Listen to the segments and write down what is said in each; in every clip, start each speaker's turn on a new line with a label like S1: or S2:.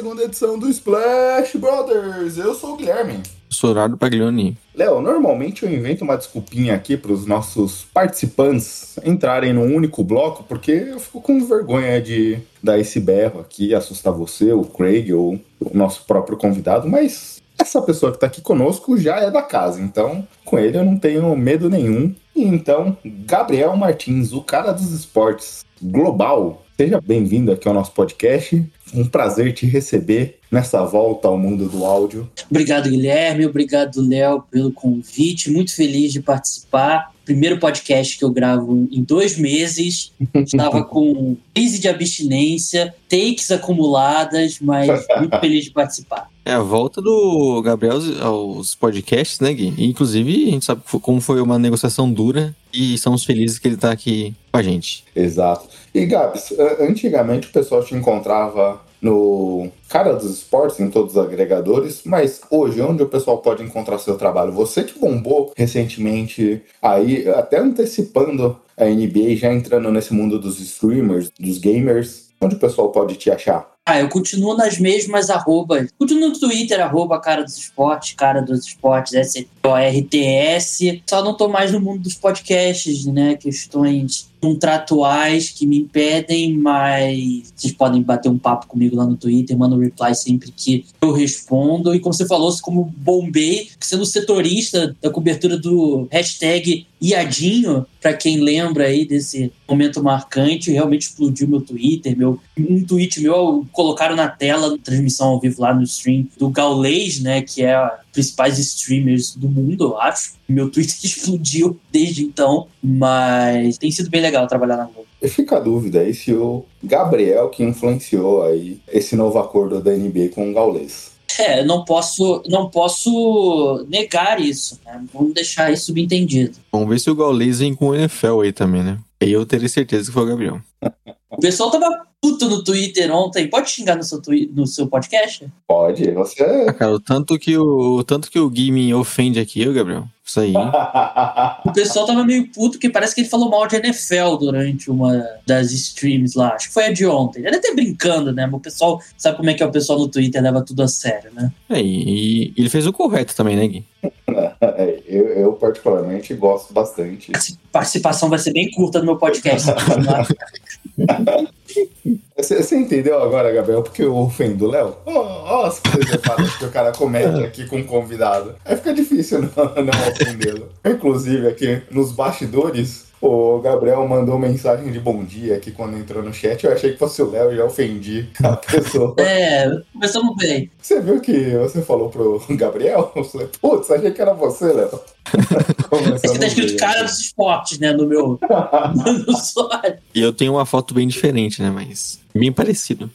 S1: 92 edição do Splash Brothers. Eu sou o Guilherme.
S2: Sorado Paglioni.
S1: Léo, normalmente eu invento uma desculpinha aqui para os nossos participantes entrarem num único bloco, porque eu fico com vergonha de dar esse berro aqui, assustar você, o Craig ou o nosso próprio convidado, mas essa pessoa que está aqui conosco já é da casa, então com ele eu não tenho medo nenhum. E então, Gabriel Martins, o cara dos esportes global, seja bem-vindo aqui ao nosso podcast. Um prazer te receber nessa volta ao mundo do áudio.
S3: Obrigado, Guilherme. Obrigado, Léo, pelo convite. Muito feliz de participar. Primeiro podcast que eu gravo em dois meses. Estava com crise de abstinência, takes acumuladas, mas muito feliz de participar.
S2: É a volta do Gabriel aos podcasts, né, Gui? Inclusive, a gente sabe como foi uma negociação dura e estamos felizes que ele está aqui com a gente.
S1: Exato. E, Gabs, antigamente o pessoal te encontrava no Cara dos Esportes, em todos os agregadores, mas hoje, onde o pessoal pode encontrar seu trabalho? Você que bombou recentemente, aí até antecipando a NBA, já entrando nesse mundo dos streamers, dos gamers, onde o pessoal pode te achar?
S3: Ah, eu continuo nas mesmas arrobas. Continuo no Twitter, arroba cara dos esportes, cara dos esportes, S-O-R-T-S. Só não tô mais no mundo dos podcasts, né? Questões contratuais que me impedem, mas vocês podem bater um papo comigo lá no Twitter, manda um reply sempre que eu respondo. E como você falou, como bombei, sendo setorista da cobertura do hashtag Iadinho, para quem lembra aí desse momento marcante, realmente explodiu meu Twitter, meu um tweet meu colocaram na tela, transmissão ao vivo lá no stream do Gaulês, né, que é principais streamers do mundo, eu acho. Meu Twitter explodiu desde então, mas tem sido bem legal trabalhar na Globo.
S1: E fica a dúvida aí se o Gabriel que influenciou aí esse novo acordo da NBA com o Gaulês.
S3: É, não posso, não posso negar isso, né? Vamos deixar isso subentendido.
S2: Vamos ver se o Gaulês vem com o NFL aí também, né? Aí eu teria certeza que foi o Gabriel.
S3: O pessoal tava puto no Twitter ontem. Pode xingar no seu, twi no seu podcast?
S1: Pode, você.
S2: Ah, cara, o tanto que o, o tanto que o Gui me ofende aqui, eu, Gabriel. Isso aí.
S3: o pessoal tava meio puto que parece que ele falou mal de NFL durante uma das streams lá. Acho que foi a de ontem. Ele até brincando, né? Mas o pessoal sabe como é que é o pessoal no Twitter leva tudo a sério, né?
S2: É, e, e ele fez o correto também, né, Gui?
S1: É, eu, eu, particularmente gosto bastante.
S3: A participação vai ser bem curta no meu podcast.
S1: Você, você entendeu agora, Gabriel, porque eu ofendo o Léo? Olha as coisas erradas que o cara comete aqui com um convidado. Aí fica difícil não, não ofendê-lo. Inclusive, aqui nos bastidores, o Gabriel mandou mensagem de bom dia aqui quando entrou no chat. Eu achei que fosse o Léo e já ofendi a pessoa.
S3: É, começamos bem.
S1: Você viu que você falou pro Gabriel? Eu falei, putz, achei que era você, Léo.
S3: Esse tá escrito cara dos esportes, né, no meu no.
S2: E eu tenho uma foto bem diferente, né, mas bem parecido.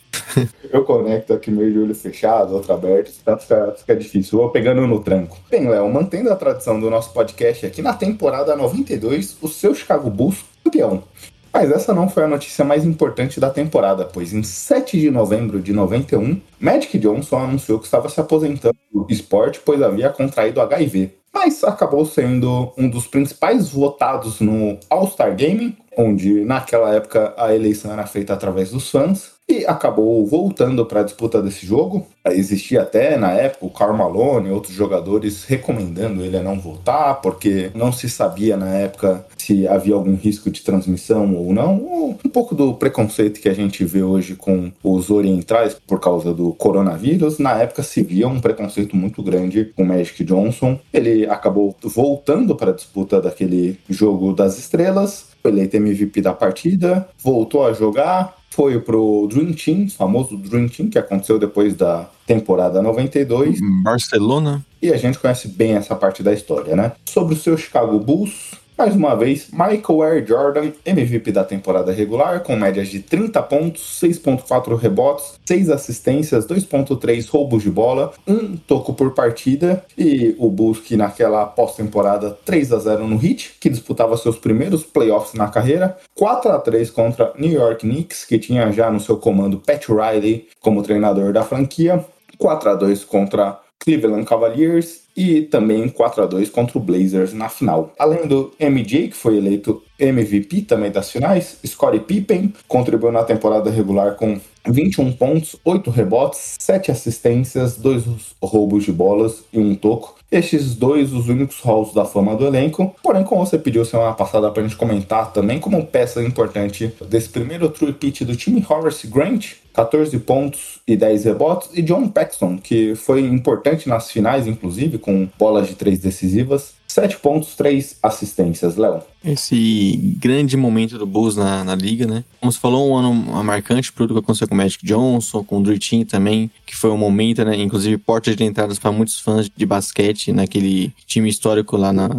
S1: eu conecto aqui meio de olho fechado, outro aberto, tá, fica, fica difícil. Vou pegando no tranco. Bem, Léo, mantendo a tradição do nosso podcast aqui, na temporada 92, o seu Chicago Bulls campeão. Mas essa não foi a notícia mais importante da temporada, pois em 7 de novembro de 91, Magic Johnson anunciou que estava se aposentando do esporte, pois havia contraído HIV. Mas acabou sendo um dos principais votados no All-Star Game, onde naquela época a eleição era feita através dos fãs, e acabou voltando para a disputa desse jogo. Existia até na época o Karl Malone e outros jogadores recomendando ele a não votar, porque não se sabia na época se havia algum risco de transmissão ou não. Um pouco do preconceito que a gente vê hoje com os orientais por causa do coronavírus. Na época se via um preconceito muito grande com Magic Johnson. Ele acabou voltando para a disputa daquele jogo das estrelas foi eleito MVP da partida, voltou a jogar, foi pro Dream Team, famoso Dream Team, que aconteceu depois da temporada 92.
S2: Barcelona.
S1: E a gente conhece bem essa parte da história, né? Sobre o seu Chicago Bulls, mais uma vez, Michael Air Jordan, MVP da temporada regular, com médias de 30 pontos, 6.4 rebotes, 6 assistências, 2.3 roubos de bola, 1 toco por partida, e o Bulls que naquela pós-temporada 3 a 0 no Heat, que disputava seus primeiros playoffs na carreira, 4 a 3 contra New York Knicks, que tinha já no seu comando Pat Riley como treinador da franquia, 4 a 2 contra Cleveland Cavaliers e também 4 a 2 contra o Blazers na final. Além do MJ, que foi eleito MVP também das finais, Scottie Pippen contribuiu na temporada regular com 21 pontos, 8 rebotes, 7 assistências, 2 roubos de bolas e um toco. Estes dois, os únicos halls da fama do elenco. Porém, como você pediu semana passada pra gente comentar também como peça importante desse primeiro true pitch do time Horace Grant, 14 pontos e 10 rebotes, e John Paxson, que foi importante nas finais, inclusive, com bolas de três decisivas. 7 pontos, 3 assistências, Léo.
S2: Esse grande momento do Bulls na, na liga, né? Como você falou, um ano marcante pro que aconteceu com o Magic Johnson, com o Drew também, que foi um momento, né? Inclusive, portas de entradas para muitos fãs de basquete naquele time histórico lá na,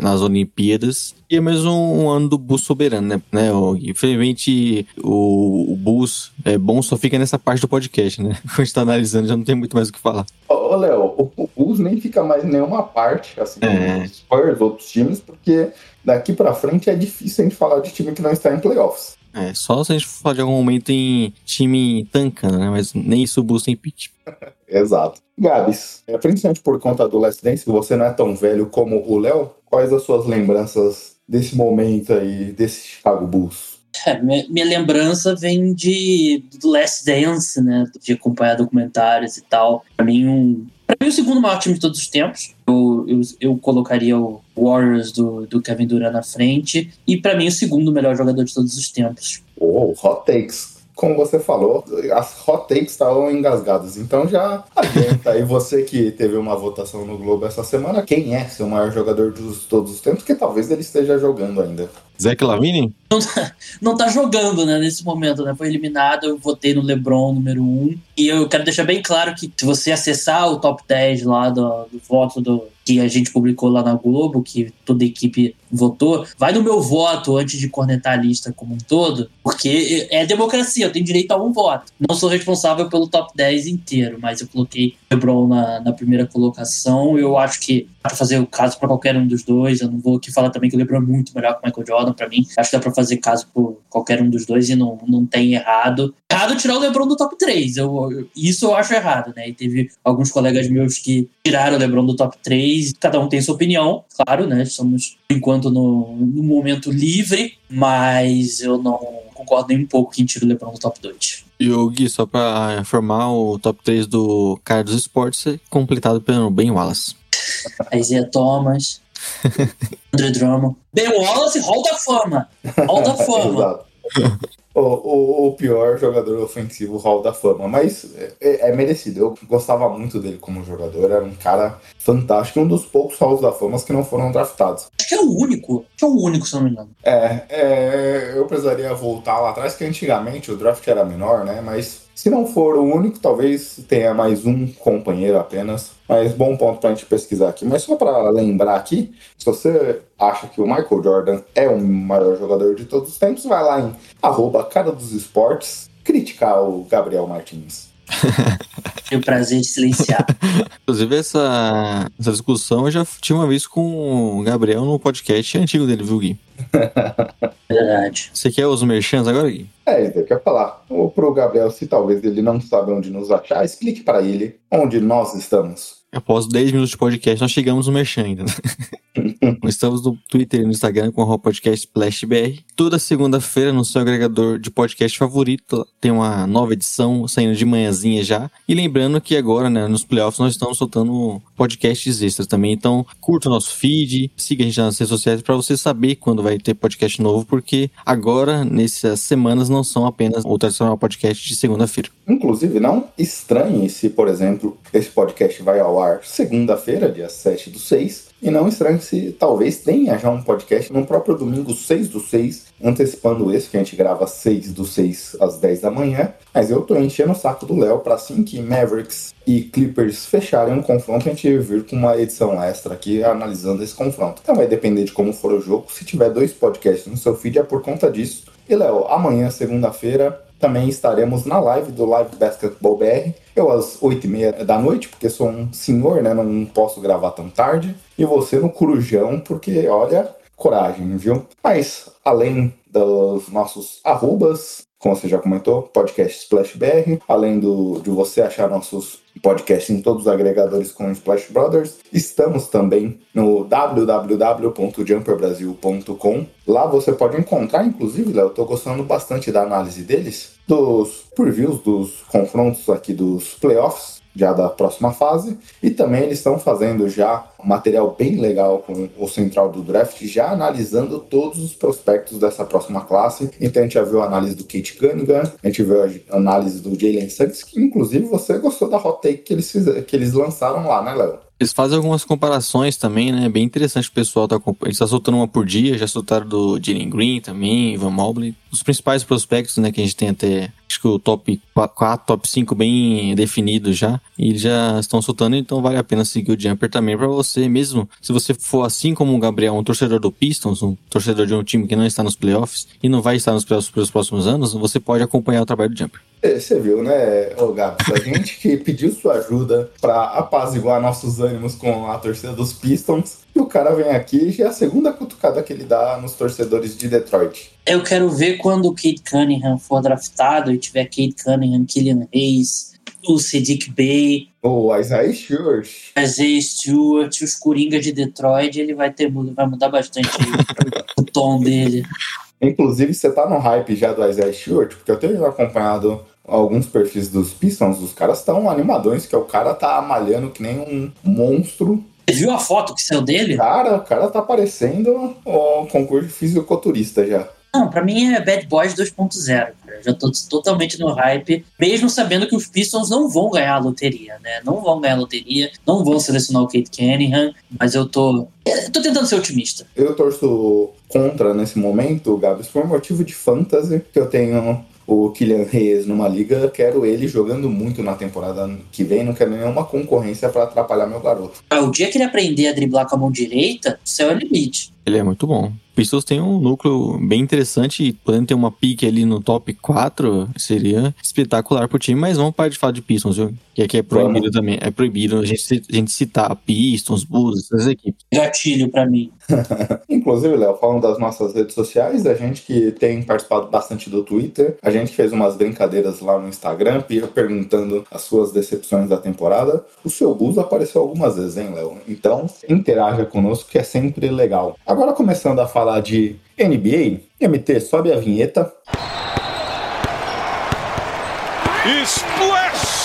S2: nas Olimpíadas. E é mesmo um, ano do Bulls soberano, né? né Infelizmente, o, o Bulls é bom só fica nessa parte do podcast, né? Quando a gente tá analisando, já não tem muito mais o que falar.
S1: Ô, Léo, o, o Bulls nem fica mais em nenhuma parte, assim, é. Spurs, outros times, porque daqui para frente é difícil a gente falar de time que não está em playoffs.
S2: É, só se a gente for falar de algum momento em time tancando, né? Mas nem isso tem pitch.
S1: Exato. Gabs, é, principalmente por conta do Last Dance, que você não é tão velho como o Léo, quais as suas lembranças desse momento aí, desse Chicago Bulls?
S3: É, minha, minha, lembrança vem de do Last Dance, né? De acompanhar documentários e tal. Pra mim, um, pra mim o segundo maior time de todos os tempos. Eu, eu, eu colocaria o Warriors do, do Kevin Durant na frente. E para mim, o segundo melhor jogador de todos os tempos.
S1: Oh, hot takes como você falou, as hot takes estavam engasgadas. Então já adianta aí você que teve uma votação no Globo essa semana, quem é seu maior jogador de todos os tempos, que talvez ele esteja jogando ainda.
S2: Zach Lavine?
S3: Não, tá, não tá jogando, né, nesse momento, né? Foi eliminado, eu votei no LeBron número 1. Um, e eu quero deixar bem claro que se você acessar o top 10 lá do, do voto do, que a gente publicou lá na Globo, que toda a equipe votou, vai no meu voto antes de cornetar a lista como um todo, porque é democracia, eu tenho direito a um voto. Não sou responsável pelo top 10 inteiro, mas eu coloquei LeBron na, na primeira colocação. Eu acho que fazer o caso para qualquer um dos dois. Eu não vou aqui falar também que o LeBron é muito melhor que o Michael Jordan para mim. Acho que dá para fazer caso por qualquer um dos dois e não, não tem errado. Errado tirar o LeBron do top 3. Eu, eu, isso eu acho errado, né? E teve alguns colegas meus que tiraram o LeBron do top 3. Cada um tem sua opinião, claro, né? Somos, enquanto, no, no momento livre, mas eu não concordo nem um pouco que tira o LeBron do top 2.
S2: E o Gui, só pra informar, o top 3 do cara dos esportes é completado pelo Ben Wallace.
S3: Isaiah Thomas, Andre Drummond. Ben Wallace, Hall da Fama. Hall da Fama.
S1: o, o, o, pior jogador ofensivo Hall da Fama, mas é, é, merecido. Eu gostava muito dele como jogador, era um cara fantástico, um dos poucos Halls da Fama que não foram draftados.
S3: Acho que é o único, acho que é o único, se não me engano.
S1: É, é, eu precisaria voltar lá atrás, que antigamente o draft era menor, né? Mas se não for o único, talvez tenha mais um companheiro apenas. Mas bom ponto pra gente pesquisar aqui. Mas só para lembrar aqui, se você acha que o Michael Jordan é o maior jogador de todos os tempos, vai lá em arroba cara dos esportes criticar o Gabriel Martins.
S3: Tenho o prazer de silenciar.
S2: Inclusive, essa, essa discussão eu já tive uma vez com o Gabriel no podcast antigo dele, viu, Gui?
S3: Verdade.
S2: Você quer os merchants agora, Gui?
S1: É, ele quer falar. Ou pro Gabriel, se talvez ele não sabe onde nos achar, explique para ele onde nós estamos.
S2: Após 10 minutos de podcast, nós chegamos no merchan ainda. Estamos no Twitter e no Instagram com o podcast SplashBR. Toda segunda-feira no seu agregador de podcast favorito tem uma nova edição saindo de manhãzinha já. E lembrando que agora, né, nos playoffs nós estamos soltando podcasts extras também. Então, curta o nosso feed, siga a gente nas redes sociais para você saber quando vai ter podcast novo, porque agora, nessas semanas, não são apenas o tradicional podcast de segunda-feira.
S1: Inclusive, não estranhe se, por exemplo, esse podcast vai ao ar ar segunda-feira, dia 7 do 6. E não estranhe se talvez tenha já um podcast no próprio domingo 6 do 6, antecipando esse, que a gente grava 6 do 6 às 10 da manhã. Mas eu tô enchendo o saco do Léo para assim que Mavericks e Clippers fecharem um confronto, a gente vir com uma edição extra aqui analisando esse confronto. Então vai depender de como for o jogo. Se tiver dois podcasts no seu feed, é por conta disso. E Léo, amanhã, segunda-feira, também estaremos na live do Live Basketball BR. Eu às 8h30 da noite, porque sou um senhor, né? Não posso gravar tão tarde. E você no Corujão, porque olha, coragem, viu? Mas, além dos nossos arrobas, como você já comentou, podcast Splash BR, além do, de você achar nossos podcasts em todos os agregadores com Splash Brothers, estamos também no www.jumperbrasil.com. Lá você pode encontrar, inclusive, Léo, eu tô gostando bastante da análise deles, dos previews dos confrontos aqui dos playoffs já da próxima fase. E também eles estão fazendo já material bem legal com o central do draft, já analisando todos os prospectos dessa próxima classe. Então a gente já viu a análise do Kate Cunningham, a gente viu a análise do Jalen Suggs, que inclusive você gostou da hot take que eles, fizeram, que eles lançaram lá, né, Léo?
S2: Eles fazem algumas comparações também, né? Bem interessante o pessoal tá Eles tá soltando uma por dia, já soltaram do Jalen Green também, Ivan Mobley. Os principais prospectos, né, que a gente tem até acho que o top 4, top 5 bem definido já. E eles já estão soltando, então vale a pena seguir o Jumper também para você, mesmo se você for assim como o Gabriel, um torcedor do Pistons, um torcedor de um time que não está nos playoffs e não vai estar nos playoffs pelos próximos anos, você pode acompanhar o trabalho do Jumper.
S1: É, você viu, né, ô Gabs? A gente que pediu sua ajuda para apaziguar nossos ânimos com a torcida dos Pistons, e o cara vem aqui e já é a segunda cutucada que ele dá nos torcedores de Detroit.
S3: Eu quero ver quando o Kate Cunningham for draftado e tiver Kate Cunningham, Killian Hayes, o Sadiq Bey.
S1: O Isaiah Stewart.
S3: Isaiah Stewart, os Coringa de Detroit, ele vai, ter, vai mudar bastante o tom dele.
S1: Inclusive, você tá no hype já do Isaiah Stewart, porque eu tenho acompanhado alguns perfis dos Pistons, os caras estão animadões, que o cara tá malhando que nem um monstro.
S3: Você viu a foto que saiu dele?
S1: Cara, o cara tá parecendo o concurso de fisiculturista já.
S3: Não, pra mim é Bad Boys 2.0. Já tô totalmente no hype, mesmo sabendo que os Pistons não vão ganhar a loteria, né? Não vão ganhar a loteria, não vão selecionar o Kate Cunningham, mas eu tô. Eu tô tentando ser otimista.
S1: Eu torço contra nesse momento, Gabs, por motivo de fantasy, que eu tenho o Kylian Reis numa liga, quero ele jogando muito na temporada que vem, não quero nenhuma concorrência para atrapalhar meu garoto.
S3: Ah, o dia que ele aprender a driblar com a mão direita, o céu é limite.
S2: Ele é muito bom. Pistons tem um núcleo bem interessante e podendo ter uma pique ali no top 4 seria espetacular pro time, mas vamos parar de falar de Pistons, viu? Que aqui é proibido vamos. também. É proibido a gente, a gente citar Pistons, Bulls, essas equipes.
S3: Gatilho para mim.
S1: Inclusive, Léo, falando das nossas redes sociais, a gente que tem participado bastante do Twitter, a gente fez umas brincadeiras lá no Instagram, perguntando as suas decepções da temporada. O seu Bulls apareceu algumas vezes, hein, Léo? Então, interaja conosco que é sempre legal. Agora, começando a falar falar de NBA, MT, sobe a vinheta. Splash!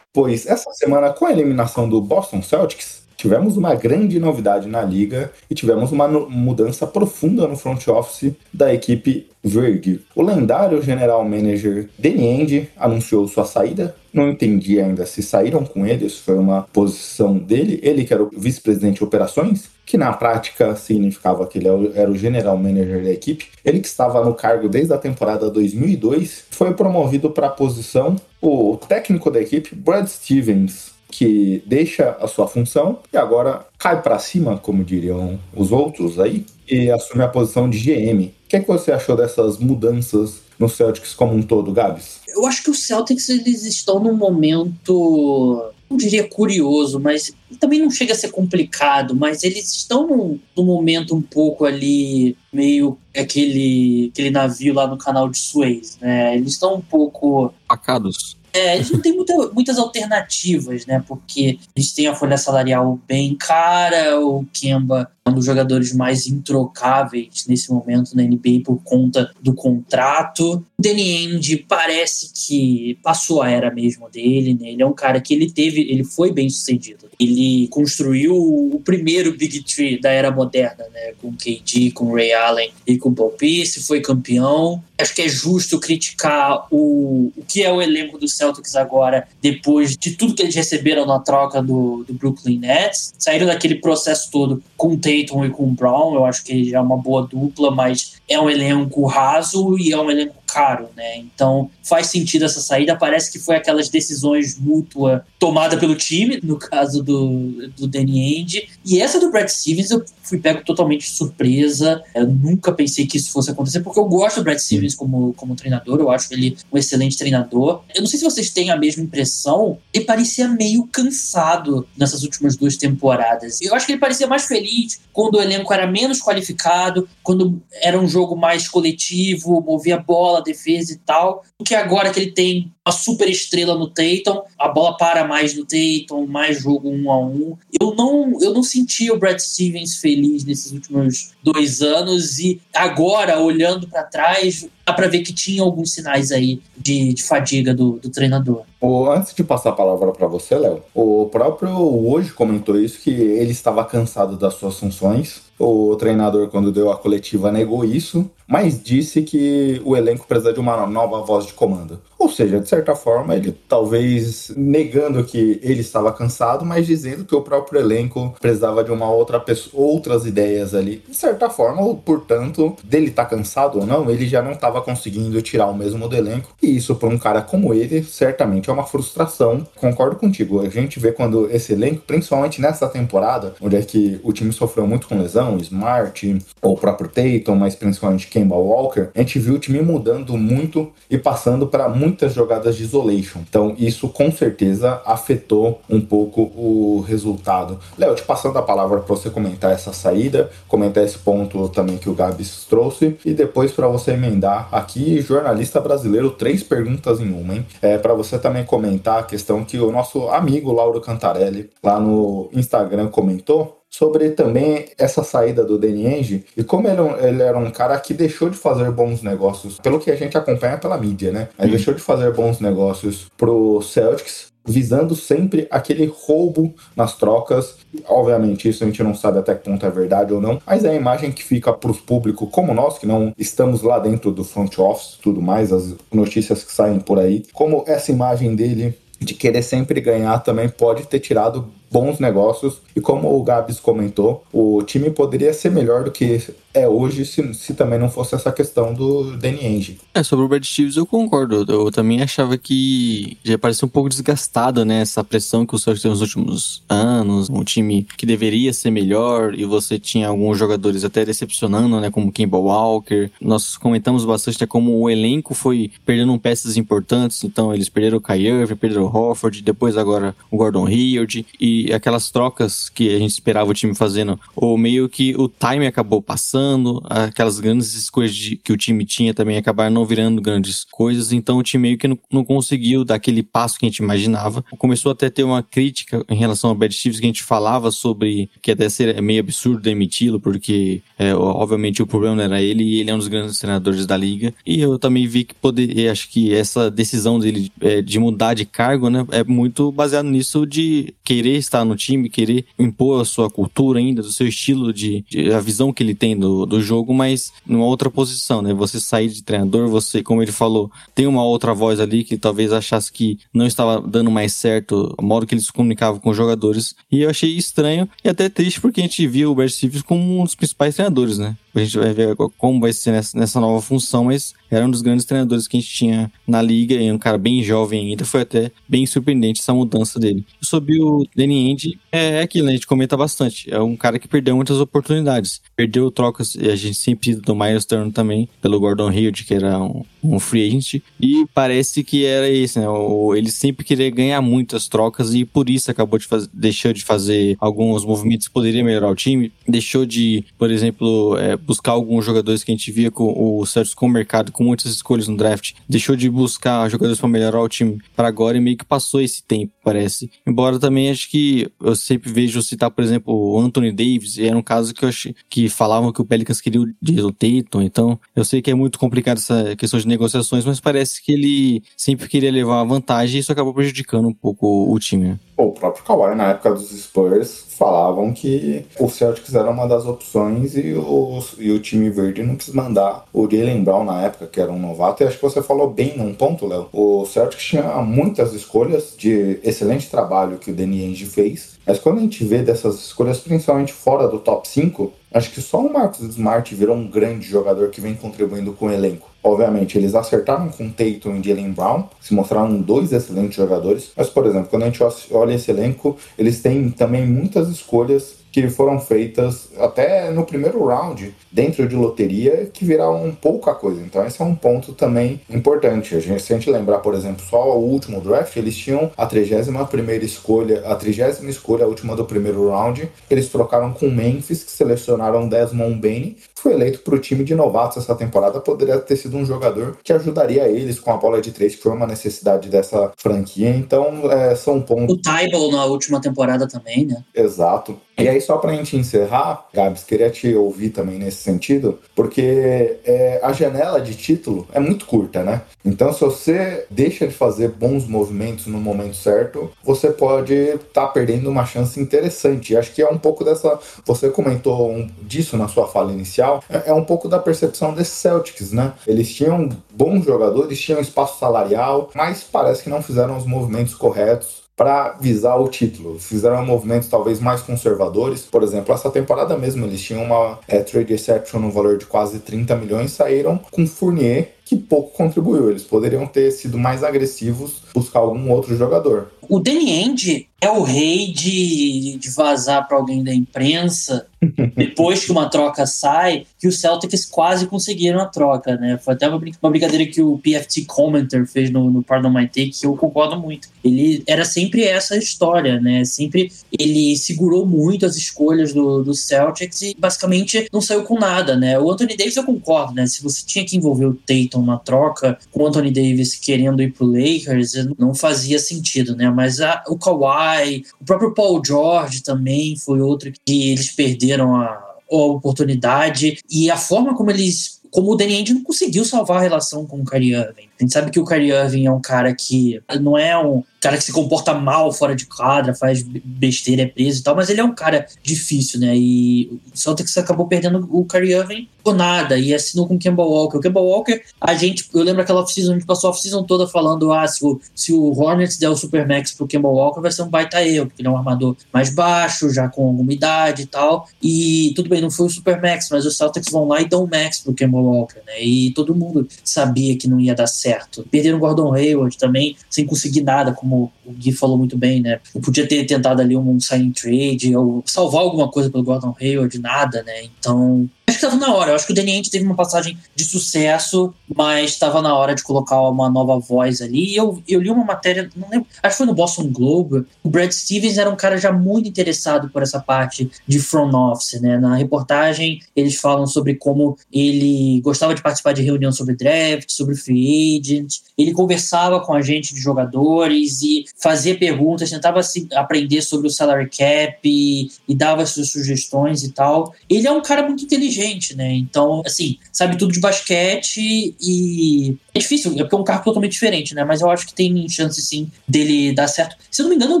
S1: Pois essa semana, com a eliminação do Boston Celtics, tivemos uma grande novidade na liga e tivemos uma mudança profunda no front office da equipe verde. O lendário general manager Danny Ainge anunciou sua saída. Não entendi ainda se saíram com ele, se foi uma posição dele. Ele que era o vice-presidente de operações, que na prática significava que ele era o general manager da equipe. Ele que estava no cargo desde a temporada 2002, foi promovido para a posição o técnico da equipe, Brad Stevens, que deixa a sua função e agora cai para cima, como diriam os outros aí, e assume a posição de GM. O que, é que você achou dessas mudanças no Celtics como um todo, Gabs?
S3: Eu acho que os Celtics eles estão num momento, não diria curioso, mas também não chega a ser complicado, mas eles estão num, num momento um pouco ali, meio aquele, aquele navio lá no canal de Suez, né? Eles estão um pouco.
S2: Pacados.
S3: É, a gente não tem muita, muitas alternativas, né? Porque a gente tem a folha salarial bem cara, o Kemba um dos jogadores mais introcáveis nesse momento na NBA por conta do contrato. Danny Ainge parece que passou a era mesmo dele, né? Ele é um cara que ele teve, ele foi bem sucedido. Ele construiu o primeiro Big Tree da era moderna, né? Com KD, com Ray Allen e com Paul Pierce, foi campeão. Acho que é justo criticar o, o que é o elenco do Celtics agora, depois de tudo que eles receberam na troca do, do Brooklyn Nets. Saíram daquele processo todo com Tatum e com Brown. Eu acho que é uma boa dupla, mas é um elenco raso e é um elenco caro, né? Então faz sentido essa saída. Parece que foi aquelas decisões mútua tomada pelo time, no caso do, do Danny Ainge. E essa do Brad Stevens eu fui pego totalmente de surpresa. Eu nunca pensei que isso fosse acontecer, porque eu gosto do Brad Stevens como, como treinador, eu acho ele um excelente treinador. Eu não sei se vocês têm a mesma impressão, ele parecia meio cansado nessas últimas duas temporadas. Eu acho que ele parecia mais feliz quando o elenco era menos qualificado, quando era um jogo mais coletivo, movia a bola, defesa e tal, do que agora que ele tem uma super estrela no Tatum, a bola para mais no Tatum, mais jogo um a um. Eu não, eu não senti o Brad Stevens feliz nesses últimos dois anos e agora, olhando para trás, dá para ver que tinha alguns sinais aí de, de fadiga do, do treinador.
S1: O, antes de passar a palavra para você, Léo, o próprio hoje comentou isso que ele estava cansado das suas funções. O treinador, quando deu a coletiva, negou isso, mas disse que o elenco precisa de uma nova voz de comando. Ou seja, de certa forma, ele talvez negando que ele estava cansado, mas dizendo que o próprio elenco precisava de uma outra pessoa, outras ideias ali. De certa forma, portanto, dele estar tá cansado ou não, ele já não estava conseguindo tirar o mesmo do elenco. E isso, para um cara como ele, certamente é uma frustração. Concordo contigo. A gente vê quando esse elenco, principalmente nessa temporada, onde é que o time sofreu muito com lesão, Smart, ou o próprio Tatum, mas principalmente Kemba Walker, a gente viu o time mudando muito e passando para muitas jogadas de isolation. Então, isso com certeza afetou um pouco o resultado. Léo, te passando a palavra para você comentar essa saída, comentar esse ponto também que o Gabs trouxe, e depois para você emendar aqui, jornalista brasileiro, três perguntas em uma, hein? É, para você também comentar a questão que o nosso amigo Lauro Cantarelli, lá no Instagram, comentou sobre também essa saída do Danny Ainge e como ele, ele, era um cara que deixou de fazer bons negócios, pelo que a gente acompanha pela mídia, né? Ele deixou de fazer bons negócios pro Celtics visando sempre aquele roubo nas trocas. Obviamente, isso a gente não sabe até que ponto é verdade ou não, mas é a imagem que fica para os públicos como nós, que não estamos lá dentro do front office tudo mais, as notícias que saem por aí, como essa imagem dele de querer sempre ganhar também pode ter tirado bons negócios. E como o Gabs comentou, o time poderia ser melhor do que é hoje se, se também não fosse essa questão do Danny Ainge.
S2: É, sobre o Brad Stevens eu concordo. Eu também achava que já parecia um pouco desgastado, né? Essa pressão que o Celtics teve nos últimos anos. Um time que deveria ser melhor e você tinha alguns jogadores até decepcionando, né? Como Kemba Walker. Nós comentamos bastante né, como o elenco foi perdendo peças importantes. Então eles perderam o Irving, perderam o Hofford, depois agora o Gordon Hayward. E aquelas trocas que a gente esperava o time fazendo, ou meio que o time acabou passando, aquelas grandes escolhas de, que o time tinha também acabaram não virando grandes coisas, então o time meio que não, não conseguiu dar aquele passo que a gente imaginava. Começou até a ter uma crítica em relação ao Bad Stevens que a gente falava sobre que até ser meio absurdo demiti-lo, porque é, obviamente o problema não era ele e ele é um dos grandes treinadores da liga. E eu também vi que poder, acho que essa decisão dele é, de mudar de cargo, né, é muito baseado nisso de querer estar no time, querer impor a sua cultura ainda, do seu estilo de, de a visão que ele tem do, do jogo, mas numa outra posição, né? Você sair de treinador, você, como ele falou, tem uma outra voz ali que talvez achasse que não estava dando mais certo o modo que ele se comunicava com os jogadores. E eu achei estranho e até triste porque a gente viu o Bert Stevens como um dos principais treinadores, né? A gente vai ver como vai ser nessa, nessa nova função, mas era um dos grandes treinadores que a gente tinha na liga e um cara bem jovem ainda. Foi até bem surpreendente essa mudança dele. Sobre o Danny Ainge, é, é aquilo, né? a gente comenta bastante. É um cara que perdeu muitas oportunidades. Perdeu trocas, e a gente sempre do Miles Turner também, pelo Gordon Hayward, que era um, um free agent. E parece que era isso, né? O, ele sempre queria ganhar muitas trocas e por isso acabou de fazer, deixou de fazer alguns movimentos que poderiam melhorar o time. Deixou de, por exemplo, é, buscar alguns jogadores que a gente via com o Celtics com o mercado, com muitas escolhas no draft, deixou de buscar jogadores para melhorar o time para agora e meio que passou esse tempo, parece. Embora também acho que eu sempre vejo citar, por exemplo, o Anthony Davis, era um caso que eu achei que falavam que o Pelicans queria o Jason Tatum, então eu sei que é muito complicado essa questão de negociações, mas parece que ele sempre queria levar uma vantagem e isso acabou prejudicando um pouco o time.
S1: O próprio Kawhi, na época dos Spurs, falavam que o Celtics era uma das opções e o, e o time verde não quis mandar o Jalen Brown na época, que era um novato. E acho que você falou bem num ponto, Léo. O Celtics tinha muitas escolhas de excelente trabalho que o Danny Ainge fez. Mas quando a gente vê dessas escolhas, principalmente fora do top 5, acho que só o Marcus Smart virou um grande jogador que vem contribuindo com o elenco. Obviamente, eles acertaram com Tatum e Jalen Brown, se mostraram dois excelentes jogadores. Mas, por exemplo, quando a gente olha esse elenco, eles têm também muitas escolhas que foram feitas até no primeiro round dentro de loteria que viraram pouca coisa. Então esse é um ponto também importante. A gente, se a gente lembrar, por exemplo, só o último draft, eles tinham a 31 primeira escolha, a 30 escolha, a última do primeiro round. Eles trocaram com Memphis, que selecionaram Desmond Bain, foi eleito para o time de novatos essa temporada. Poderia ter sido um jogador que ajudaria eles com a bola de três, que foi uma necessidade dessa franquia. Então é, são pontos.
S3: O Tybal na última temporada também, né?
S1: Exato. E aí, só para a gente encerrar, Gabs, queria te ouvir também nesse sentido, porque é, a janela de título é muito curta, né? Então, se você deixa de fazer bons movimentos no momento certo, você pode estar tá perdendo uma chance interessante. E acho que é um pouco dessa. Você comentou um, disso na sua fala inicial, é, é um pouco da percepção desses Celtics, né? Eles tinham bons jogadores, tinham espaço salarial, mas parece que não fizeram os movimentos corretos para visar o título. Fizeram movimentos talvez mais conservadores. Por exemplo, essa temporada mesmo eles tinham uma é, trade exception no valor de quase 30 milhões, saíram com Fournier que pouco contribuiu. Eles poderiam ter sido mais agressivos, buscar algum outro jogador.
S3: O Danny End é o rei de, de vazar para alguém da imprensa depois que uma troca sai, que os Celtics quase conseguiram a troca, né? Foi até uma, uma brincadeira que o PFT Commenter fez no, no Pardon My Take, que eu concordo muito. Ele era sempre essa história, né? Sempre ele segurou muito as escolhas do, do Celtics e basicamente não saiu com nada, né? O Anthony Davis eu concordo, né? Se você tinha que envolver o Tatum na troca, com Anthony Davis querendo ir pro Lakers, não fazia sentido, né? Mas a, o Kawhi, o próprio Paul George também foi outro que eles perderam a, a oportunidade e a forma como eles como o Danny Ainge não conseguiu salvar a relação com o Kyrie Irving. A gente sabe que o Kyrie Irving é um cara que não é um cara que se comporta mal fora de quadra, faz besteira, é preso e tal, mas ele é um cara difícil, né? E o Celtics acabou perdendo o Kyrie Irving por nada e assinou com o Kemba Walker. O Kemba Walker, a gente, eu lembro aquela off-season, a gente passou a off-season toda falando, ah, se o, se o Hornets der o Supermax pro Kemba Walker, vai ser um baita erro, porque ele é um armador mais baixo, já com alguma idade e tal. E tudo bem, não foi o Supermax, mas os Celtics vão lá e dão o max pro Kemba Walker, né? E todo mundo sabia que não ia dar certo. Perderam o Gordon Hayward também, sem conseguir nada, como o Gui falou muito bem, né? Eu podia ter tentado ali um signing trade ou salvar alguma coisa pelo Gordon Hayward, nada, né? Então, acho que estava na hora. Eu acho que o Ainge teve uma passagem de sucesso, mas estava na hora de colocar uma nova voz ali. E eu, eu li uma matéria, não lembro, acho que foi no Boston Globe. O Brad Stevens era um cara já muito interessado por essa parte de front office, né? Na reportagem, eles falam sobre como ele gostava de participar de reunião sobre draft, sobre free agent. Ele conversava com a gente de jogadores e fazia perguntas, tentava se aprender sobre o salary cap e, e dava suas sugestões e tal. Ele é um cara muito inteligente gente, né? Então, assim, sabe tudo de basquete e. É difícil, é porque é um carro totalmente diferente, né? Mas eu acho que tem chance, sim, dele dar certo. Se eu não me engano, o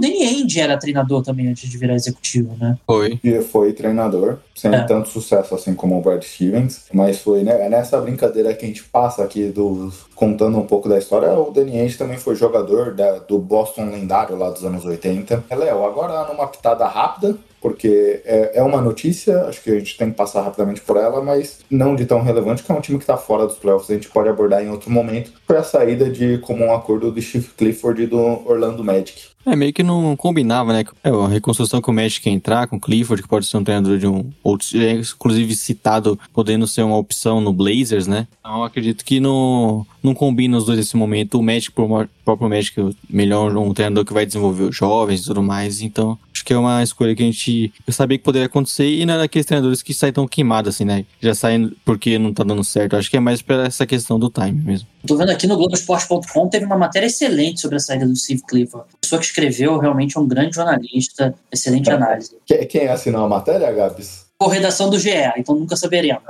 S3: Danny Ainge era treinador também antes de virar executivo, né?
S2: Foi.
S1: E foi treinador, sem é. tanto sucesso assim como o Brad Stevens, mas foi né, é nessa brincadeira que a gente passa aqui do contando um pouco da história, o Danny Ainge também foi jogador da, do Boston lendário lá dos anos 80. Léo, agora numa pitada rápida, porque é, é uma notícia, acho que a gente tem que passar rapidamente por ela, mas não de tão relevante, que é um time que está fora dos playoffs, a gente pode abordar em outro momento. Foi a saída de comum acordo do Steve Clifford e do Orlando Magic.
S2: É, meio que não combinava, né? É, a reconstrução que o Magic entrar, com o Clifford, que pode ser um treinador de um outro, é, inclusive citado, podendo ser uma opção no Blazers, né? Então, acredito que não, não combina os dois nesse momento. O Magic, por próprio Magic, melhor um treinador que vai desenvolver os jovens e tudo mais. Então, Acho que é uma escolha que a gente eu sabia que poderia acontecer e não é daqueles treinadores que saem tão queimados assim, né? Já saem porque não tá dando certo. Acho que é mais pra essa questão do time mesmo.
S3: Tô vendo aqui no Globoesporte.com teve uma matéria excelente sobre a saída do Steve Clifford. A pessoa que escreveu realmente é um grande jornalista, excelente análise.
S1: Quem, quem assinou a matéria, Gabs?
S3: Por redação do GE, então nunca saberemos.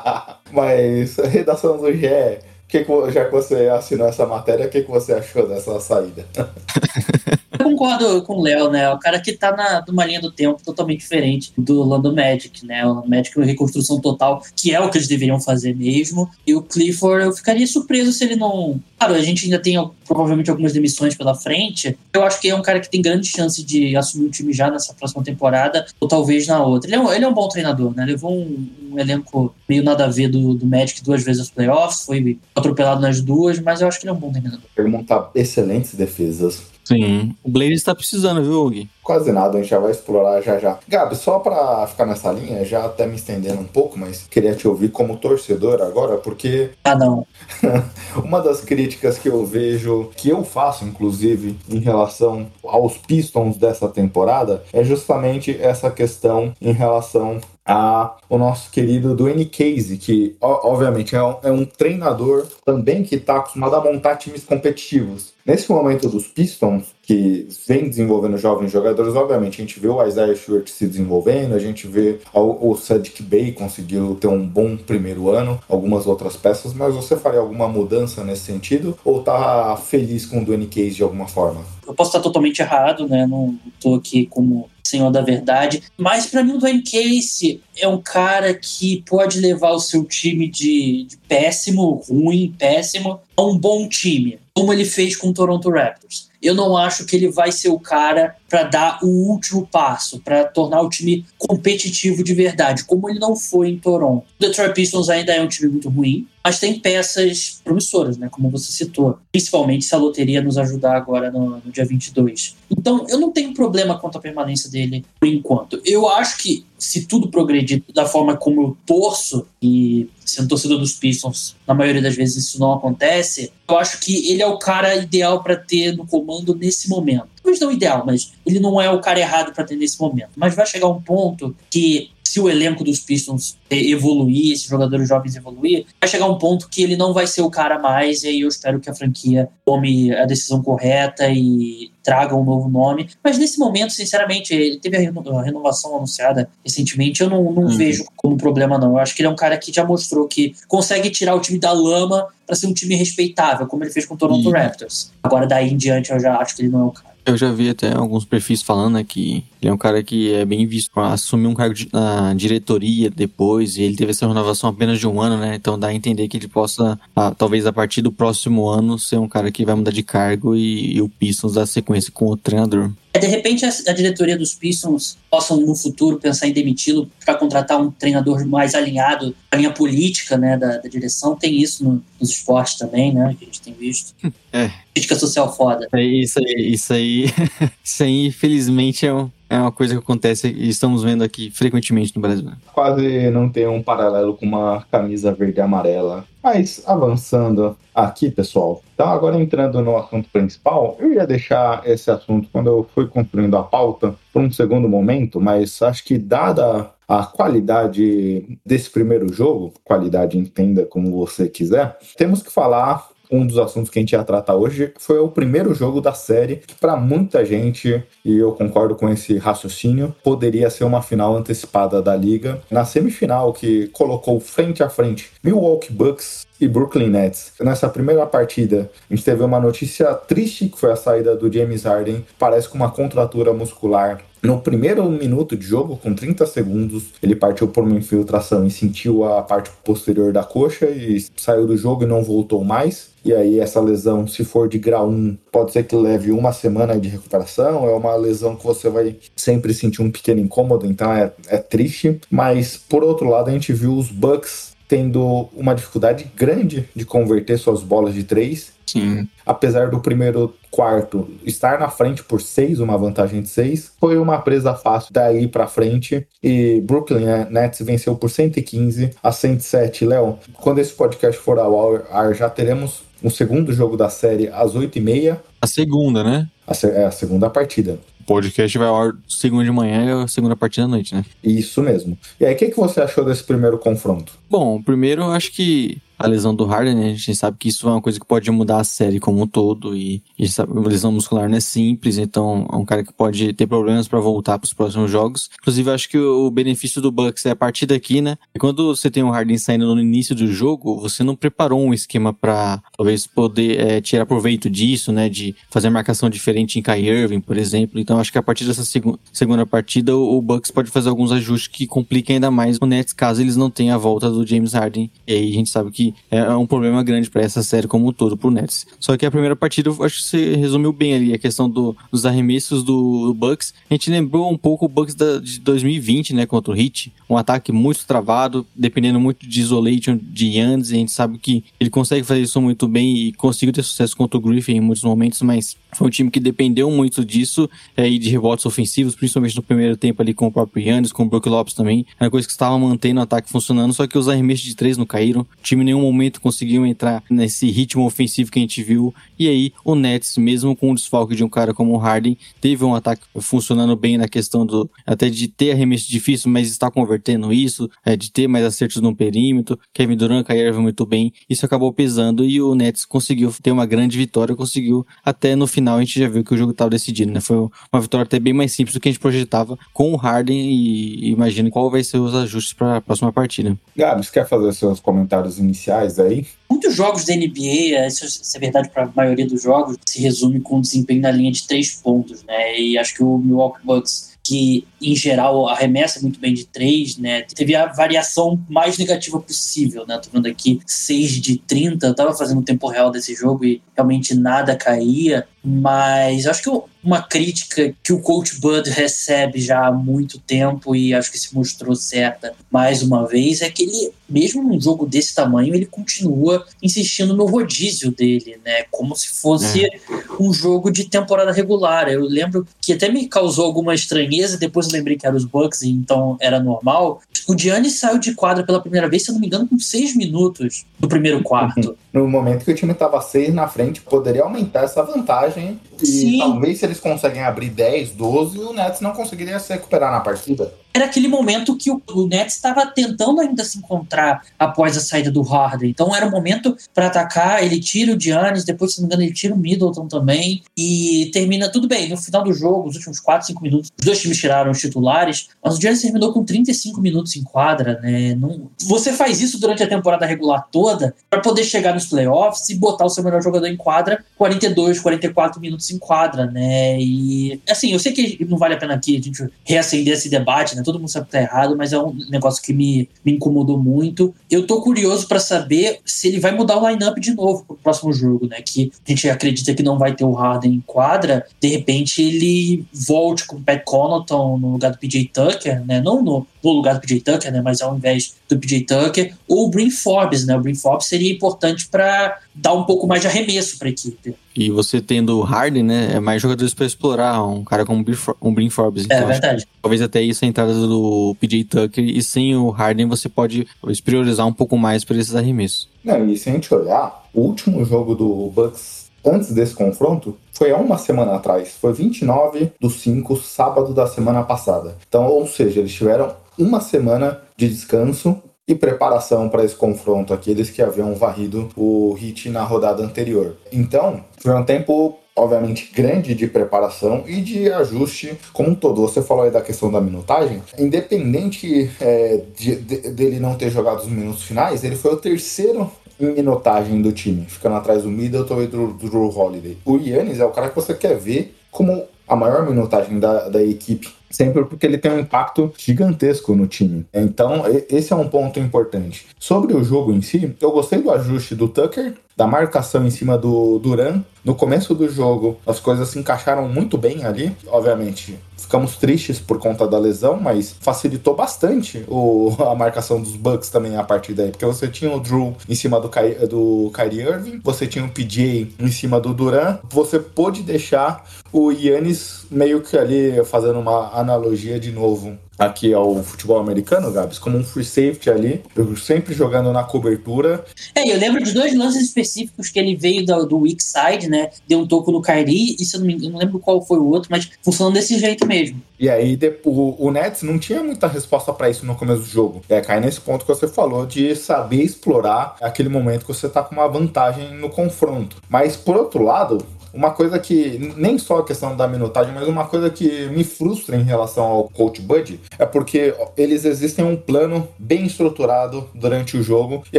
S1: Mas redação do GE, que que, já que você assinou essa matéria, o que, que você achou dessa saída?
S3: Concordo com o Léo, né? O cara que tá na, numa linha do tempo totalmente diferente do Lando Magic, né? O Magic é uma reconstrução total, que é o que eles deveriam fazer mesmo. E o Clifford, eu ficaria surpreso se ele não. Claro, a gente ainda tem provavelmente algumas demissões pela frente. Eu acho que é um cara que tem grande chance de assumir o time já nessa próxima temporada, ou talvez na outra. Ele é um, ele é um bom treinador, né? Levou um, um elenco meio nada a ver do, do Magic duas vezes nos playoffs, foi atropelado nas duas, mas eu acho que ele é um bom treinador.
S1: Ele montar excelentes defesas.
S2: Sim. O Blaze está precisando, viu, Gui?
S1: Quase nada, a gente já vai explorar já já. Gabi, só pra ficar nessa linha, já até me estendendo um pouco, mas queria te ouvir como torcedor agora, porque.
S3: Ah, não.
S1: Uma das críticas que eu vejo, que eu faço, inclusive, em relação aos Pistons dessa temporada, é justamente essa questão em relação a o nosso querido Dwayne Casey, que obviamente é um, é um treinador também que está acostumado a montar times competitivos. Nesse momento dos Pistons, que vem desenvolvendo jovens jogadores, obviamente a gente vê o Isaiah Stewart se desenvolvendo, a gente vê o, o Sadiq Bey conseguiu ter um bom primeiro ano, algumas outras peças, mas você faria alguma mudança nesse sentido ou tá feliz com o Dwayne Casey de alguma forma?
S3: Eu posso estar totalmente errado, né? Não tô aqui como senhor da verdade. Mas para mim o Dwayne Casey é um cara que pode levar o seu time de, de, péssimo, ruim, péssimo, a um bom time, como ele fez com o Toronto Raptors. Eu não acho que ele vai ser o cara para dar o último passo, para tornar o time competitivo de verdade, como ele não foi em Toronto. O Detroit Pistons ainda é um time muito ruim, mas tem peças promissoras, né, como você citou. Principalmente se a loteria nos ajudar agora no, no dia 22. Então, eu não tenho problema quanto à permanência dele por enquanto. Eu acho que se tudo progredir da forma como eu torço, e sendo torcedor dos Pistons, na maioria das vezes isso não acontece, eu acho que ele é o cara ideal para ter no comando nesse momento. Talvez não ideal, mas ele não é o cara errado para ter nesse momento. Mas vai chegar um ponto que se o elenco dos Pistons evoluir, esses jogadores jovens evoluir, vai chegar um ponto que ele não vai ser o cara mais, e aí eu espero que a franquia tome a decisão correta e traga um novo nome. Mas nesse momento, sinceramente, ele teve a renovação anunciada recentemente, eu não, não uhum. vejo como problema, não. Eu acho que ele é um cara que já mostrou que consegue tirar o time da lama para ser um time respeitável, como ele fez com o Toronto uhum. Raptors. Agora, daí em diante, eu já acho que ele não é o cara.
S2: Eu já vi até alguns perfis falando né, que ele é um cara que é bem visto para assumir um cargo na diretoria depois, e ele teve essa renovação apenas de um ano, né? Então dá a entender que ele possa, ah, talvez a partir do próximo ano, ser um cara que vai mudar de cargo e, e o Pistons dar sequência com o treinador.
S3: De repente, a, diretoria dos Pistons possam, no futuro, pensar em demiti-lo para contratar um treinador mais alinhado à linha política né, da, da direção. Tem isso no, nos esportes também, né? Que a gente tem visto.
S2: É.
S3: Crítica social foda.
S2: É isso aí, isso aí, isso aí, infelizmente, é um, é uma coisa que acontece e estamos vendo aqui frequentemente no Brasil.
S1: Quase não tem um paralelo com uma camisa verde e amarela. Mas avançando aqui, pessoal. Então, agora entrando no assunto principal, eu ia deixar esse assunto quando eu fui construindo a pauta por um segundo momento, mas acho que dada a qualidade desse primeiro jogo, qualidade entenda como você quiser, temos que falar um dos assuntos que a gente ia tratar hoje foi o primeiro jogo da série, que para muita gente, e eu concordo com esse raciocínio, poderia ser uma final antecipada da liga. Na semifinal, que colocou frente a frente Milwaukee Bucks e Brooklyn Nets. Nessa primeira partida, a gente teve uma notícia triste, que foi a saída do James Harden, parece com uma contratura muscular no primeiro minuto de jogo, com 30 segundos, ele partiu por uma infiltração e sentiu a parte posterior da coxa e saiu do jogo e não voltou mais. E aí, essa lesão, se for de grau 1, pode ser que leve uma semana de recuperação. É uma lesão que você vai sempre sentir um pequeno incômodo, então é, é triste. Mas, por outro lado, a gente viu os Bucks tendo uma dificuldade grande de converter suas bolas de três.
S2: Sim.
S1: Apesar do primeiro quarto estar na frente por seis, uma vantagem de seis, foi uma presa fácil daí para frente. E Brooklyn né, Nets venceu por 115 a 107. Léo, quando esse podcast for ao ar, já teremos um segundo jogo da série às 8h30.
S2: A segunda, né?
S1: A, é a segunda partida.
S2: podcast vai ao ar segunda de manhã e a segunda partida da noite, né?
S1: Isso mesmo. E aí, o que, que você achou desse primeiro confronto?
S2: Bom, primeiro eu acho que a lesão do Harden, né? A gente sabe que isso é uma coisa que pode mudar a série como um todo e a gente sabe a lesão muscular não é simples, então é um cara que pode ter problemas para voltar para os próximos jogos. Inclusive, acho que o benefício do Bucks é a partir daqui, né? E quando você tem o Harden saindo no início do jogo, você não preparou um esquema para talvez poder é, tirar proveito disso, né? De fazer marcação diferente em Kai Irving, por exemplo. Então, acho que a partir dessa seg segunda partida, o, o Bucks pode fazer alguns ajustes que compliquem ainda mais o Nets caso eles não tenham a volta do James Harden. E aí a gente sabe que é um problema grande para essa série como um todo, pro Nets. Só que a primeira partida, eu acho que você resumiu bem ali a questão do, dos arremessos do, do, Bucks. A gente lembrou um pouco o Bucks da, de 2020, né, contra o Heat. Um ataque muito travado, dependendo muito de isolation de Yannis. A gente sabe que ele consegue fazer isso muito bem e conseguiu ter sucesso contra o Griffin em muitos momentos, mas foi um time que dependeu muito disso é, e de rebotes ofensivos, principalmente no primeiro tempo ali com o próprio Yannis, com o Brook Lopes também. É uma coisa que estava mantendo o ataque funcionando, só que os arremessos de três não caíram. O time em nenhum momento conseguiu entrar nesse ritmo ofensivo que a gente viu. E aí, o Nets, mesmo com o desfalque de um cara como o Harden, teve um ataque funcionando bem na questão do até de ter arremesso difícil, mas está convertendo isso, é, de ter mais acertos no perímetro. Kevin Durant caiu muito bem. Isso acabou pesando e o Nets conseguiu ter uma grande vitória, conseguiu até no final a gente já viu que o jogo estava decidido, né? Foi uma vitória até bem mais simples do que a gente projetava com o Harden e imagino qual vai ser os ajustes para a próxima partida.
S1: Gabs, quer fazer seus comentários iniciais aí?
S3: Muitos jogos da NBA, isso, isso é verdade para a maioria dos jogos, se resume com o desempenho na linha de três pontos, né? E acho que o Milwaukee Bucks que em geral arremessa muito bem de três, né? Teve a variação mais negativa possível, né? Tô vendo aqui 6 de 30, eu tava fazendo o tempo real desse jogo e realmente nada caía, mas acho que uma crítica que o coach Bud recebe já há muito tempo e acho que se mostrou certa mais uma vez é que ele, mesmo num jogo desse tamanho, ele continua insistindo no rodízio dele, né? Como se fosse é. um jogo de temporada regular. Eu lembro que até me causou alguma estranheza, depois eu lembrei que era os Bucks, então era normal. O Giannis saiu de quadra pela primeira vez, se eu não me engano, com seis minutos do primeiro quarto.
S1: no momento que o time estava seis na frente, poderia aumentar essa vantagem. E Sim. talvez se eles conseguem abrir 10, 12, o Nets não conseguiria se recuperar na partida
S3: era aquele momento que o, o Nets estava tentando ainda se encontrar após a saída do Harden. Então era o momento para atacar, ele tira o Giannis, depois, se não me engano, ele tira o Middleton também e termina tudo bem. No final do jogo, os últimos 4, 5 minutos, os dois times tiraram os titulares, mas o Giannis terminou com 35 minutos em quadra, né? Não, você faz isso durante a temporada regular toda para poder chegar nos playoffs e botar o seu melhor jogador em quadra 42, 44 minutos em quadra, né? E assim, eu sei que não vale a pena aqui a gente reacender esse debate, né? Todo mundo sabe que tá errado, mas é um negócio que me, me incomodou muito. Eu tô curioso para saber se ele vai mudar o lineup de novo pro próximo jogo, né? Que a gente acredita que não vai ter o Harden em quadra. De repente ele volte com o Pat Connaughton no lugar do PJ Tucker, né? Não no, no lugar do PJ Tucker, né? Mas ao invés do PJ Tucker, ou o Brin Forbes, né? O Brin Forbes seria importante para dar um pouco mais de arremesso para a equipe.
S2: E você tendo o Harden, né? É mais jogadores para explorar, um cara como um Brin Forbes.
S3: Então, é verdade.
S2: Talvez até isso a entrada do PJ Tucker e sem o Harden você pode priorizar um pouco mais para esses arremessos.
S1: Não, e se a gente olhar, o último jogo do Bucks antes desse confronto foi há uma semana atrás. Foi 29 do 5, sábado da semana passada. Então, ou seja, eles tiveram uma semana de descanso e preparação para esse confronto, aqueles que haviam varrido o Hit na rodada anterior. Então, foi um tempo obviamente grande de preparação e de ajuste como um todo. Você falou aí da questão da minutagem, independente é, de, de, dele não ter jogado os minutos finais, ele foi o terceiro em minutagem do time, ficando atrás do Middleton e do Drew Holiday. O Yannis é o cara que você quer ver como a maior minutagem da, da equipe sempre porque ele tem um impacto gigantesco no time. Então, esse é um ponto importante. Sobre o jogo em si, eu gostei do ajuste do Tucker, da marcação em cima do Duran. No começo do jogo, as coisas se encaixaram muito bem ali. Obviamente, ficamos tristes por conta da lesão, mas facilitou bastante o, a marcação dos Bucks também a partir daí. Porque você tinha o Drew em cima do, Ky, do Kyrie Irving, você tinha o PJ em cima do Duran, você pôde deixar o Yannis meio que ali fazendo uma analogia de novo aqui ao futebol americano, Gabs, como um free safety ali, sempre jogando na cobertura.
S3: É, eu lembro de dois lances específicos que ele veio do, do weak side, né? Deu um toco no Kyrie, e se eu não, me, eu não lembro qual foi o outro, mas funcionando desse jeito mesmo.
S1: E aí o, o Nets não tinha muita resposta para isso no começo do jogo. É, cai nesse ponto que você falou de saber explorar aquele momento que você tá com uma vantagem no confronto. Mas por outro lado, uma coisa que, nem só a questão da minutagem, mas uma coisa que me frustra em relação ao Coach Bud é porque eles existem um plano bem estruturado durante o jogo e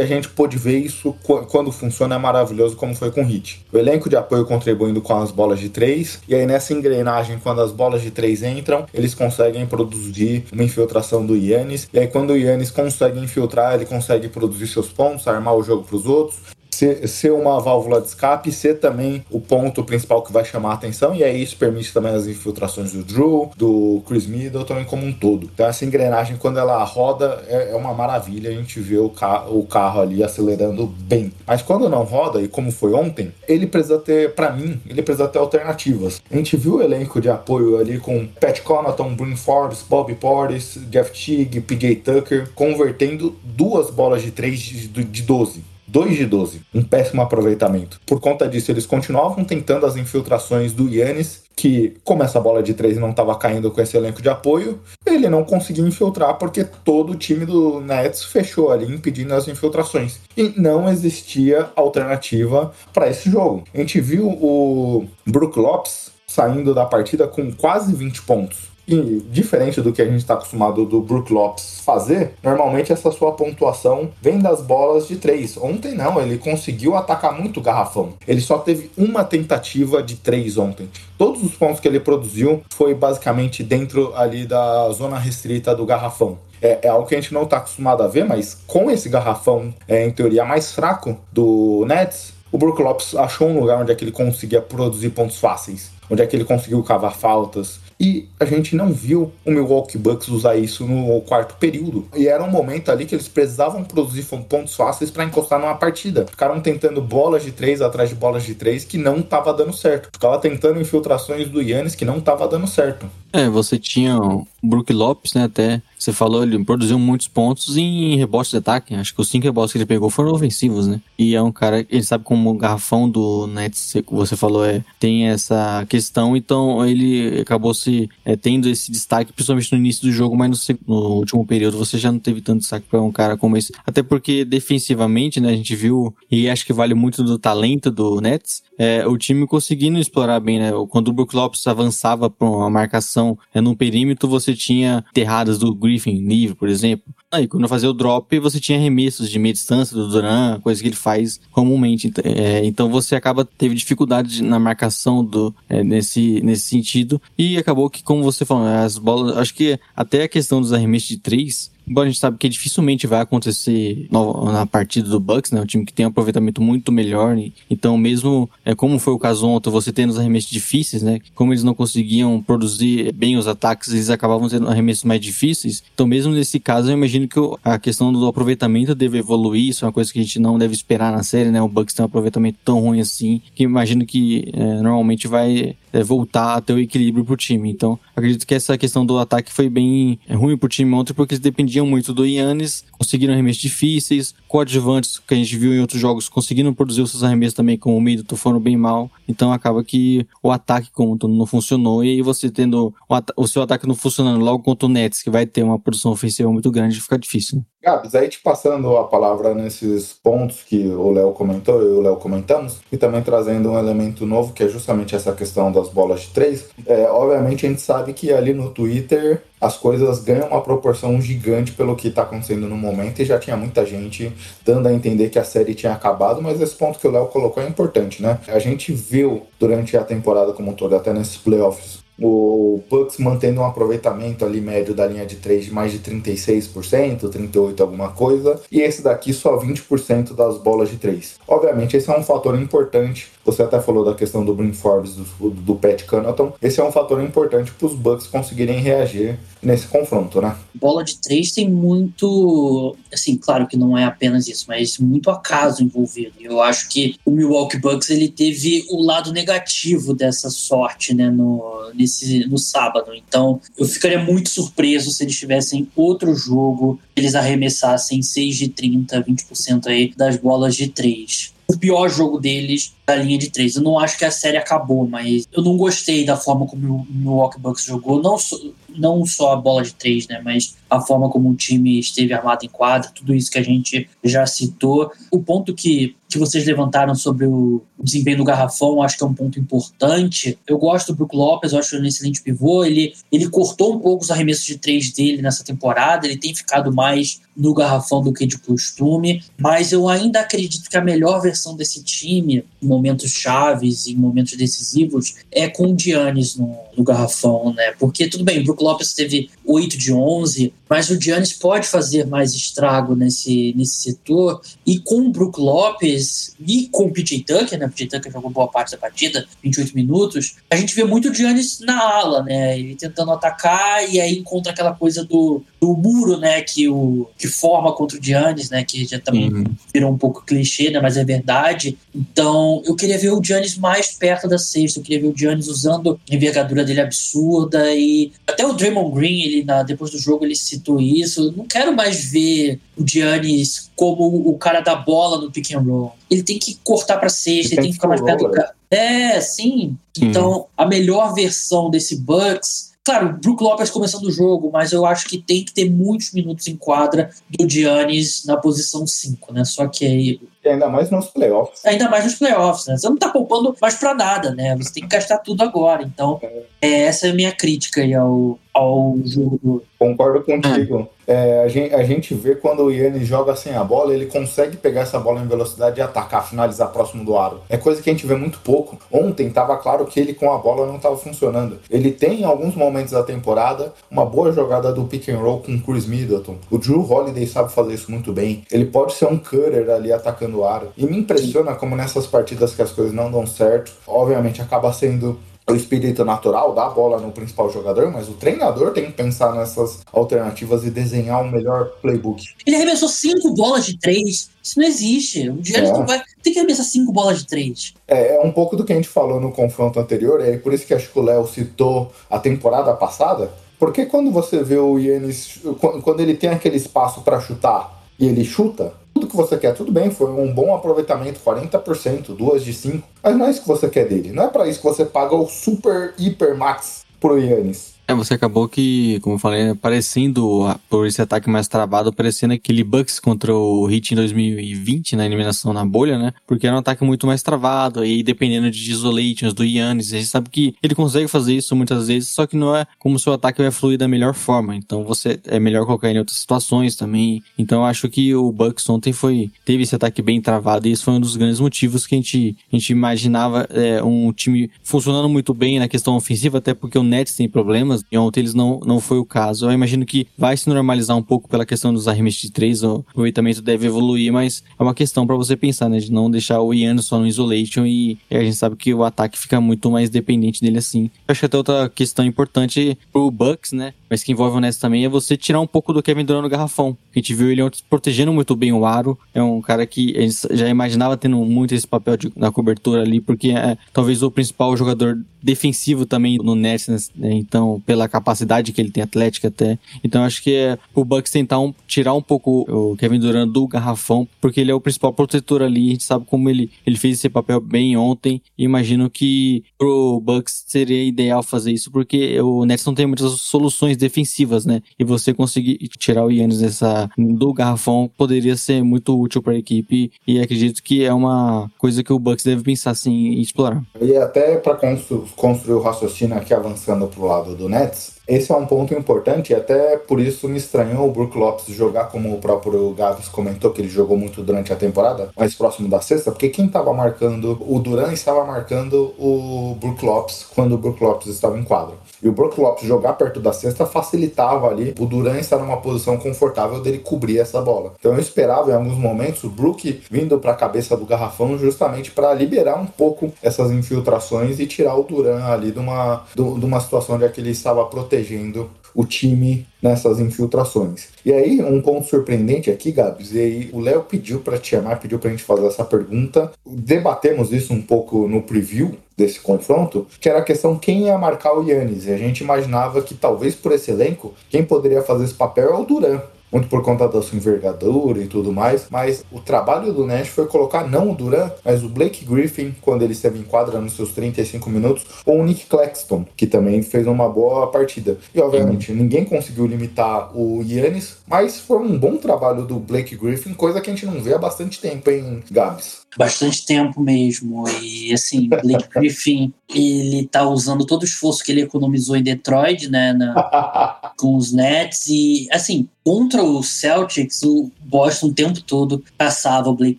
S1: a gente pôde ver isso quando funciona é maravilhoso, como foi com o Hit. O elenco de apoio contribuindo com as bolas de três, e aí nessa engrenagem, quando as bolas de três entram, eles conseguem produzir uma infiltração do Yannis, e aí quando o Yannis consegue infiltrar, ele consegue produzir seus pontos, armar o jogo para os outros, ser, ser uma válvula de escape, ser também o ponto principal que vai chamar a atenção, e aí isso permite também as infiltrações do Drew, do Chris Middleton como um todo. Então essa engrenagem, quando ela roda, é, é uma maravilha, a gente vê o, ca o carro ali acelerando bem. Mas quando não roda, e como foi ontem, ele precisa ter, para mim, ele precisa ter alternativas. A gente viu o elenco de apoio ali com Pat Connaughton, Bryn Forbes, Bobby Portis, Jeff Teague, PJ Tucker, convertendo duas bolas de 3 de, de 12. 2 de 12, um péssimo aproveitamento. Por conta disso, eles continuavam tentando as infiltrações do Yannis, que, como essa bola de 3 não estava caindo com esse elenco de apoio, ele não conseguiu infiltrar porque todo o time do Nets fechou ali, impedindo as infiltrações. E não existia alternativa para esse jogo. A gente viu o Brook Lopes saindo da partida com quase 20 pontos diferente do que a gente está acostumado do Brook Lopes fazer, normalmente essa sua pontuação vem das bolas de três. Ontem não, ele conseguiu atacar muito o garrafão. Ele só teve uma tentativa de três ontem. Todos os pontos que ele produziu foi basicamente dentro ali da zona restrita do garrafão. É, é, algo que a gente não está acostumado a ver, mas com esse garrafão, é, em teoria, mais fraco do Nets, o Brook Lopes achou um lugar onde é que ele conseguia produzir pontos fáceis, onde é que ele conseguiu cavar faltas, e a gente não viu o Milwaukee Bucks usar isso no quarto período. E era um momento ali que eles precisavam produzir pontos fáceis para encostar numa partida. Ficaram tentando bolas de três atrás de bolas de três que não estava dando certo. Ficava tentando infiltrações do Yannis que não estava dando certo.
S2: É, você tinha o Brook Lopes, né, até você falou, ele produziu muitos pontos em rebotes de ataque. Acho que os cinco rebotes que ele pegou foram ofensivos, né? E é um cara, ele sabe como o garrafão do Nets, você falou, é, tem essa questão, então ele acabou se é, tendo esse destaque, principalmente no início do jogo, mas no, no, último período você já não teve tanto destaque para um cara como esse. Até porque defensivamente, né, a gente viu, e acho que vale muito do talento do Nets, é, o time conseguindo explorar bem, né? Quando o Brook Lopes avançava para uma marcação é, no perímetro, você tinha terradas do Griffin livre, por exemplo. Aí, quando fazia o drop, você tinha arremessos de meia distância do Duran, coisa que ele faz comumente. É, então você acaba teve dificuldade na marcação do é, nesse, nesse sentido. E acabou que, como você falou, as bolas. Acho que até a questão dos arremessos de três Embora a gente sabe que dificilmente vai acontecer na partida do Bucks, né? Um time que tem um aproveitamento muito melhor. Então, mesmo é, como foi o caso ontem, você tendo os arremessos difíceis, né? Como eles não conseguiam produzir bem os ataques, eles acabavam tendo arremessos mais difíceis. Então, mesmo nesse caso, eu imagino que a questão do aproveitamento deve evoluir. Isso é uma coisa que a gente não deve esperar na série, né? O Bucks tem um aproveitamento tão ruim assim, que imagino que é, normalmente vai é, voltar a ter o equilíbrio pro time. Então, acredito que essa questão do ataque foi bem é, ruim pro time ontem, porque eles dependiam muito do Yannis, conseguiram arremessos difíceis, coadjuvantes que a gente viu em outros jogos conseguindo produzir os seus arremessos também, como o Middleton, foram bem mal. Então, acaba que o ataque como não funcionou, e aí você tendo o, o, seu ataque não funcionando logo contra o Nets, que vai ter uma produção ofensiva muito grande, fica difícil. Né?
S1: Gabs, aí te passando a palavra nesses pontos que o Léo comentou, e o Léo comentamos, e também trazendo um elemento novo, que é justamente essa questão das bolas de três. É, obviamente a gente sabe que ali no Twitter as coisas ganham uma proporção gigante pelo que está acontecendo no momento e já tinha muita gente dando a entender que a série tinha acabado, mas esse ponto que o Léo colocou é importante, né? A gente viu durante a temporada como um todo, até nesses playoffs, o Bucks mantendo um aproveitamento ali médio da linha de 3 de mais de 36%, 38% alguma coisa, e esse daqui só 20% das bolas de 3. Obviamente esse é um fator importante, você até falou da questão do Brin Forbes, do, do Pat Connaughton, esse é um fator importante para os Bucks conseguirem reagir nesse confronto, né?
S3: Bola de 3 tem muito, assim, claro que não é apenas isso, mas muito acaso envolvido. Eu acho que o Milwaukee Bucks ele teve o lado negativo dessa sorte, né, no, nesse nesse, no sábado. Então, eu ficaria muito surpreso se eles tivessem outro jogo, eles arremessassem 6 de 30, 20% aí das bolas de 3 o pior jogo deles da linha de três. Eu não acho que a série acabou, mas eu não gostei da forma como o Milwaukee Bucks jogou. Não, só, não só a bola de três, né? Mas a forma como o time esteve armado em quadra, tudo isso que a gente já citou. O ponto que, que vocês levantaram sobre o desempenho do garrafão, acho que é um ponto importante. Eu gosto do Brook Lopes, acho ele um excelente pivô. Ele, ele cortou um pouco os arremessos de três dele nessa temporada, ele tem ficado mais no garrafão do que de costume, mas eu ainda acredito que a melhor versão desse time, em momentos chaves, em momentos decisivos, é com o Giannis no, no garrafão, né? Porque tudo bem, o Brook Lopes teve 8 de 11, mas o Giannis pode fazer mais estrago nesse, nesse setor. E com o Brook Lopes e com o PJ Tucker, né? O PJ Tucker jogou boa parte da partida, 28 minutos. A gente vê muito o Giannis na ala, né? Ele tentando atacar e aí encontra aquela coisa do, do muro, né? Que, o, que forma contra o Giannis, né? Que já também uhum. virou um pouco clichê, né? Mas é verdade. Então eu queria ver o Giannis mais perto da sexta. Eu queria ver o Giannis usando a envergadura dele absurda e até o Draymond Green, ele na, depois do jogo, ele se citou isso. Eu não quero mais ver o Giannis como o cara da bola no pick and roll. Ele tem que cortar para sexta, ele, ele tem que ficar mais perto do cara. É, sim. Então, a melhor versão desse Bucks Claro, o Brook Lopes começando o jogo, mas eu acho que tem que ter muitos minutos em quadra do Giannis na posição 5, né? Só que aí.
S1: E ainda mais nos playoffs.
S3: Ainda mais nos playoffs, né? Você não tá poupando mais pra nada, né? Você tem que gastar tudo agora. Então, é. É, essa é a minha crítica aí ao, ao jogo.
S1: Concordo contigo. É, a, gente, a gente vê quando o Yannis joga sem a bola, ele consegue pegar essa bola em velocidade e atacar, finalizar próximo do aro. É coisa que a gente vê muito pouco. Ontem estava claro que ele com a bola não estava funcionando. Ele tem em alguns momentos da temporada uma boa jogada do pick and roll com o Chris Middleton. O Drew Holiday sabe fazer isso muito bem. Ele pode ser um cutter ali atacando o aro. E me impressiona como nessas partidas que as coisas não dão certo, obviamente acaba sendo o espírito natural da bola no principal jogador, mas o treinador tem que pensar nessas alternativas e desenhar um melhor playbook.
S3: Ele arremessou cinco bolas de três. Isso não existe. O Giannis é. não vai. Tem que arremessar cinco bolas de três.
S1: É, é um pouco do que a gente falou no confronto anterior, é por isso que acho que o Léo citou a temporada passada. Porque quando você vê o Yannis, quando ele tem aquele espaço para chutar e ele chuta, tudo que você quer, tudo bem, foi um bom aproveitamento, 40%, duas de 5, mas não é isso que você quer dele. Não é para isso que você paga o super, hiper max pro Yannis.
S2: É, você acabou que, como eu falei, parecendo, por esse ataque mais travado, parecendo aquele Bucks contra o Heat em 2020, na eliminação na bolha, né? Porque era um ataque muito mais travado, aí dependendo de isolations do Yannis, a gente sabe que ele consegue fazer isso muitas vezes, só que não é como seu ataque vai fluir da melhor forma, então você é melhor colocar em outras situações também. Então eu acho que o Bucks ontem foi, teve esse ataque bem travado e esse foi um dos grandes motivos que a gente, a gente imaginava é, um time funcionando muito bem na questão ofensiva, até porque o Nets tem problemas, e ontem eles não, não foi o caso. Eu imagino que vai se normalizar um pouco pela questão dos arremessos de três, o aproveitamento deve evoluir, mas é uma questão para você pensar, né? De não deixar o Ian só no isolation e, a gente sabe que o ataque fica muito mais dependente dele assim. Eu acho que até outra questão importante pro Bucks, né? Mas que envolve o Nets também é você tirar um pouco do Kevin Durant no garrafão. A gente viu ele ontem protegendo muito bem o aro. É um cara que a gente já imaginava tendo muito esse papel de, na cobertura ali, porque é talvez o principal jogador defensivo também no Nets, né? Então, pela capacidade que ele tem atlética até. Então acho que é o Bucks tentar um, tirar um pouco o Kevin Durant do garrafão, porque ele é o principal protetor ali, a gente sabe como ele, ele fez esse papel bem ontem, e imagino que pro Bucks seria ideal fazer isso, porque o Nets não tem muitas soluções defensivas, né? E você conseguir tirar o Yannis dessa, do garrafão poderia ser muito útil para a equipe, e acredito que é uma coisa que o Bucks deve pensar assim em explorar.
S1: E até para constru construir o raciocínio aqui avançando pro lado do Nets, esse é um ponto importante e até por isso me estranhou o Brook Lopes jogar como o próprio Gavis comentou que ele jogou muito durante a temporada, mais próximo da sexta, porque quem estava marcando, o Duran estava marcando o Brook Lopes quando o Brook Lopes estava em quadro. E o Brook Lopes jogar perto da cesta facilitava ali o Duran estar numa posição confortável dele cobrir essa bola. Então eu esperava em alguns momentos o Brook vindo para a cabeça do garrafão justamente para liberar um pouco essas infiltrações e tirar o Duran ali de uma, de uma situação onde é ele estava protegendo o time nessas infiltrações. E aí, um ponto surpreendente aqui, Gabs, e aí o Léo pediu para te chamar, pediu para a gente fazer essa pergunta. Debatemos isso um pouco no preview desse confronto, que era a questão quem ia marcar o Yannis. E a gente imaginava que talvez por esse elenco, quem poderia fazer esse papel é o Duran muito por conta da sua envergadura e tudo mais, mas o trabalho do Nash foi colocar não o Duran, mas o Blake Griffin, quando ele esteve em quadra nos seus 35 minutos, ou o Nick Claxton, que também fez uma boa partida. E obviamente, uhum. ninguém conseguiu limitar o Yannis, mas foi um bom trabalho do Blake Griffin, coisa que a gente não vê há bastante tempo em Gabs.
S3: Bastante tempo mesmo. E assim, Blake Griffin, ele tá usando todo o esforço que ele economizou em Detroit, né, na, com os Nets. E assim, contra o Celtics, o Boston o tempo todo caçava o Blake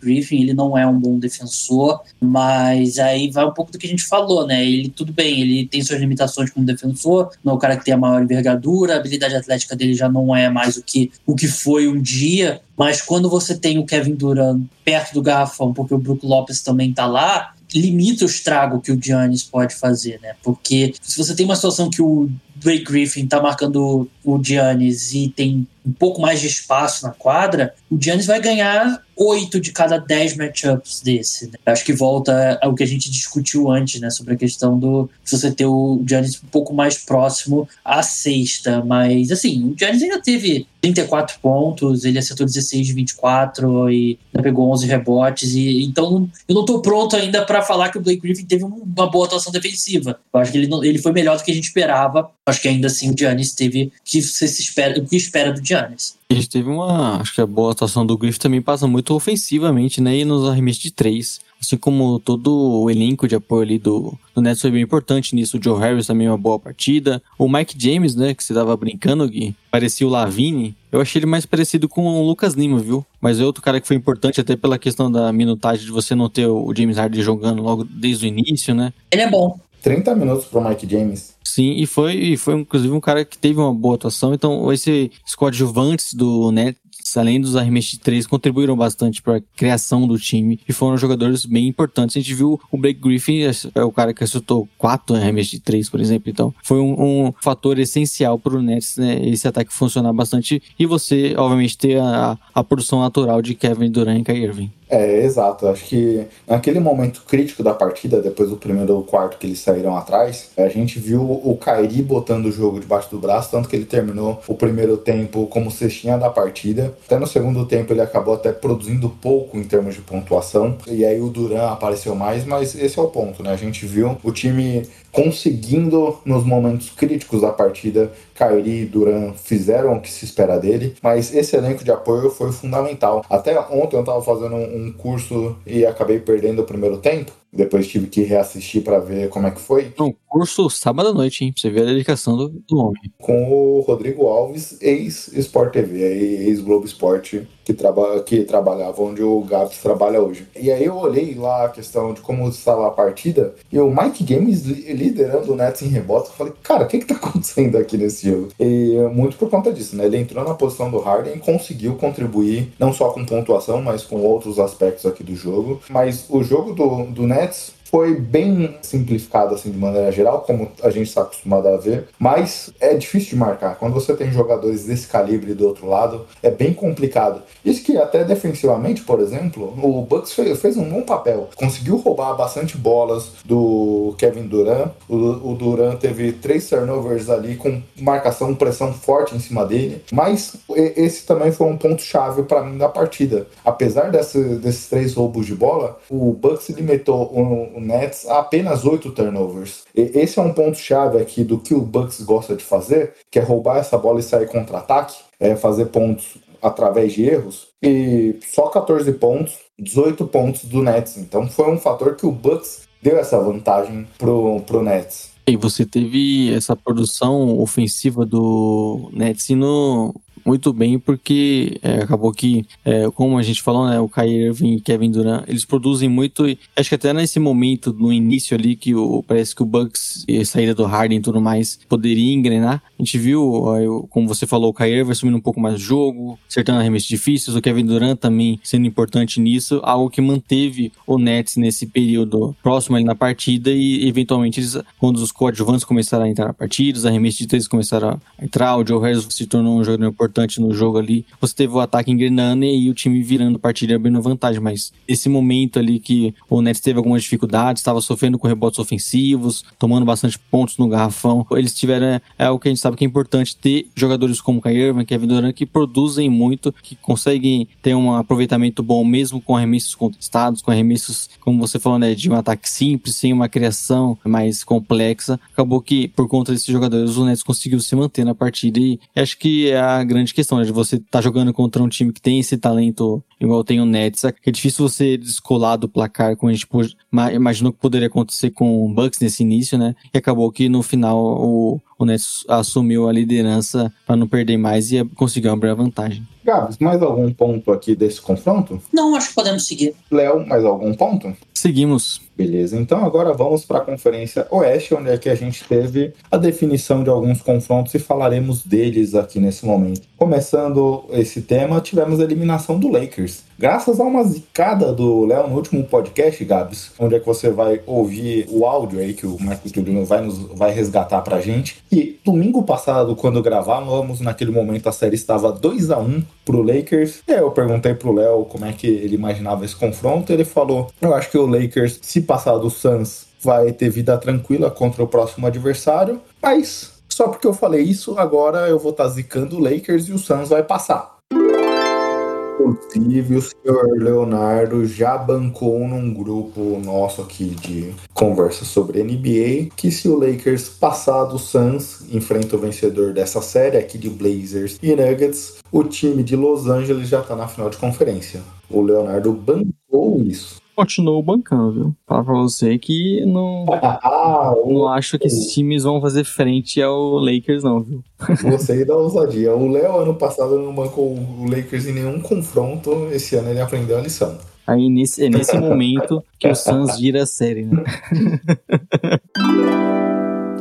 S3: Griffin. Ele não é um bom defensor, mas aí vai um pouco do que a gente falou, né? Ele, tudo bem, ele tem suas limitações como defensor, não é o cara que tem a maior envergadura, a habilidade atlética dele já não é mais o que, o que foi um dia, mas quando você tem o Kevin Durant perto do garrafão, porque o Brook Lopes também tá lá, limita o estrago que o Giannis pode fazer, né? Porque se você tem uma situação que o Blake Griffin tá marcando o Giannis e tem um pouco mais de espaço na quadra, o Giannis vai ganhar oito de cada dez matchups desse. Né? Acho que volta ao que a gente discutiu antes, né? Sobre a questão do se você ter o Giannis um pouco mais próximo à sexta. Mas, assim, o Giannis ainda teve 34 pontos, ele acertou 16 de 24 e pegou 11 rebotes. E, então, eu não tô pronto ainda para falar que o Blake Griffin teve uma boa atuação defensiva. Eu acho que ele, não, ele foi melhor do que a gente esperava. Acho que ainda assim o Giannis teve que você se espera, o que espera do Giannis.
S2: A gente teve uma. Acho que a boa atuação do Griffin também passa muito ofensivamente, né? E nos arremessos de três. Assim como todo o elenco de apoio ali do, do Nets foi bem importante nisso. O Joe Harris também uma boa partida. O Mike James, né? Que você tava brincando, Gui, parecia o Lavine. Eu achei ele mais parecido com o Lucas Lima, viu? Mas é outro cara que foi importante até pela questão da minutagem de você não ter o James Harden jogando logo desde o início, né?
S3: Ele é bom.
S1: 30 minutos pro Mike James.
S2: Sim, e foi, e foi inclusive um cara que teve uma boa atuação. Então, esse coadjuvantes do Nets, além dos arremessos de três, contribuíram bastante para a criação do time e foram jogadores bem importantes. A gente viu o Blake Griffin, é o cara que acertou quatro arremessos de três, por exemplo. Então, foi um, um fator essencial para o Nets, né, esse ataque funcionar bastante e você, obviamente, ter a, a produção natural de Kevin Durant e Kyrie Irving.
S1: É, exato. Acho que naquele momento crítico da partida, depois do primeiro quarto que eles saíram atrás, a gente viu o Kairi botando o jogo debaixo do braço, tanto que ele terminou o primeiro tempo como cestinha da partida. Até no segundo tempo ele acabou até produzindo pouco em termos de pontuação. E aí o Duran apareceu mais, mas esse é o ponto, né? A gente viu o time conseguindo nos momentos críticos da partida. Kyrie e Duran fizeram o que se espera dele, mas esse elenco de apoio foi fundamental. Até ontem eu estava fazendo um curso e acabei perdendo o primeiro tempo. Depois tive que reassistir para ver como é que foi.
S2: Um curso sábado à noite, hein? Pra você ver a dedicação do, do homem.
S1: Com o Rodrigo Alves, ex-Sport TV, ex-Globo Esporte, que, traba que trabalhava onde o Gabs trabalha hoje. E aí eu olhei lá a questão de como estava a partida, e o Mike Games liderando o Nets em rebote, eu falei, cara, o que que tá acontecendo aqui nesse jogo? E muito por conta disso, né? Ele entrou na posição do Harden e conseguiu contribuir, não só com pontuação, mas com outros aspectos aqui do jogo. Mas o jogo do, do Nets foi bem simplificado assim de maneira geral, como a gente está acostumado a ver, mas é difícil de marcar. Quando você tem jogadores desse calibre do outro lado, é bem complicado. Isso que até defensivamente, por exemplo, o Bucks fez, fez um bom papel. Conseguiu roubar bastante bolas do Kevin Durant. O, o Durant teve três turnovers ali com marcação, pressão forte em cima dele, mas esse também foi um ponto chave para mim da partida. Apesar desse, desses três roubos de bola, o Bucks limitou o Nets apenas oito turnovers. E esse é um ponto-chave aqui do que o Bucks gosta de fazer, que é roubar essa bola e sair contra-ataque, é fazer pontos através de erros. E só 14 pontos, 18 pontos do Nets. Então foi um fator que o Bucks deu essa vantagem pro, pro Nets.
S2: E você teve essa produção ofensiva do Nets no, muito bem, porque é, acabou que, é, como a gente falou, né, o Kyrie e Kevin Durant, eles produzem muito, e acho que até nesse momento, no início ali, que o, parece que o Bucks e a saída do Harden e tudo mais poderia engrenar, a gente viu, como você falou, o Kyrie vai assumindo um pouco mais o jogo, acertando arremessos difíceis, o Kevin Durant também sendo importante nisso, algo que manteve o Nets nesse período próximo ali na partida e eventualmente eles, quando os coadjuvantes começaram a entrar na partida, os arremessos de três começaram a entrar, o Joe Harris se tornou um jogador importante no jogo ali, você teve o ataque engrenando e o time virando partida e abrindo vantagem, mas esse momento ali que o Nets teve algumas dificuldades, estava sofrendo com rebotes ofensivos, tomando bastante pontos no garrafão, eles tiveram, é o que a gente sabe que é importante ter jogadores como Kyrie Irving, Kevin Durant que produzem muito, que conseguem ter um aproveitamento bom mesmo com arremessos contestados, com arremessos, como você falou, né, de um ataque simples, sem uma criação mais complexa. Acabou que, por conta desses jogadores, o Nets conseguiu se manter na partida e acho que é a grande questão, né, de você estar tá jogando contra um time que tem esse talento igual tem o Nets. É difícil você descolar do placar, como a gente imaginou que poderia acontecer com o Bucks nesse início, né? E acabou que no final o, o Nets assumiu a liderança para não perder mais e conseguiu abrir a vantagem.
S1: Gabs, mais algum ponto aqui desse confronto?
S3: Não, acho que podemos seguir.
S1: Léo, mais algum ponto?
S2: Seguimos.
S1: Beleza, então agora vamos para a Conferência Oeste, onde é que a gente teve a definição de alguns confrontos e falaremos deles aqui nesse momento. Começando esse tema, tivemos a eliminação do Lakers. Graças a uma zicada do Léo no último podcast, Gabs, onde é que você vai ouvir o áudio aí que o Marcos Juliano vai, nos, vai resgatar pra gente. E domingo passado, quando gravávamos, naquele momento a série estava 2 a 1 pro Lakers. E aí eu perguntei pro Léo como é que ele imaginava esse confronto. Ele falou: Eu acho que o Lakers, se passar do Suns, vai ter vida tranquila contra o próximo adversário. Mas só porque eu falei isso, agora eu vou estar tá zicando o Lakers e o Suns vai passar. Inclusive, o senhor Leonardo já bancou num grupo nosso aqui de conversa sobre NBA que se o Lakers passar do Suns, enfrenta o vencedor dessa série aqui de Blazers e Nuggets, o time de Los Angeles já tá na final de conferência. O Leonardo bancou isso
S2: continuou bancando, viu? Falar pra você que não, ah, não acho que esses times vão fazer frente ao Lakers, não, viu?
S1: Você dá ousadia. O Léo, ano passado, não bancou o Lakers em nenhum confronto. Esse ano ele aprendeu a lição.
S2: Aí nesse, é nesse momento que o Suns vira a série, né?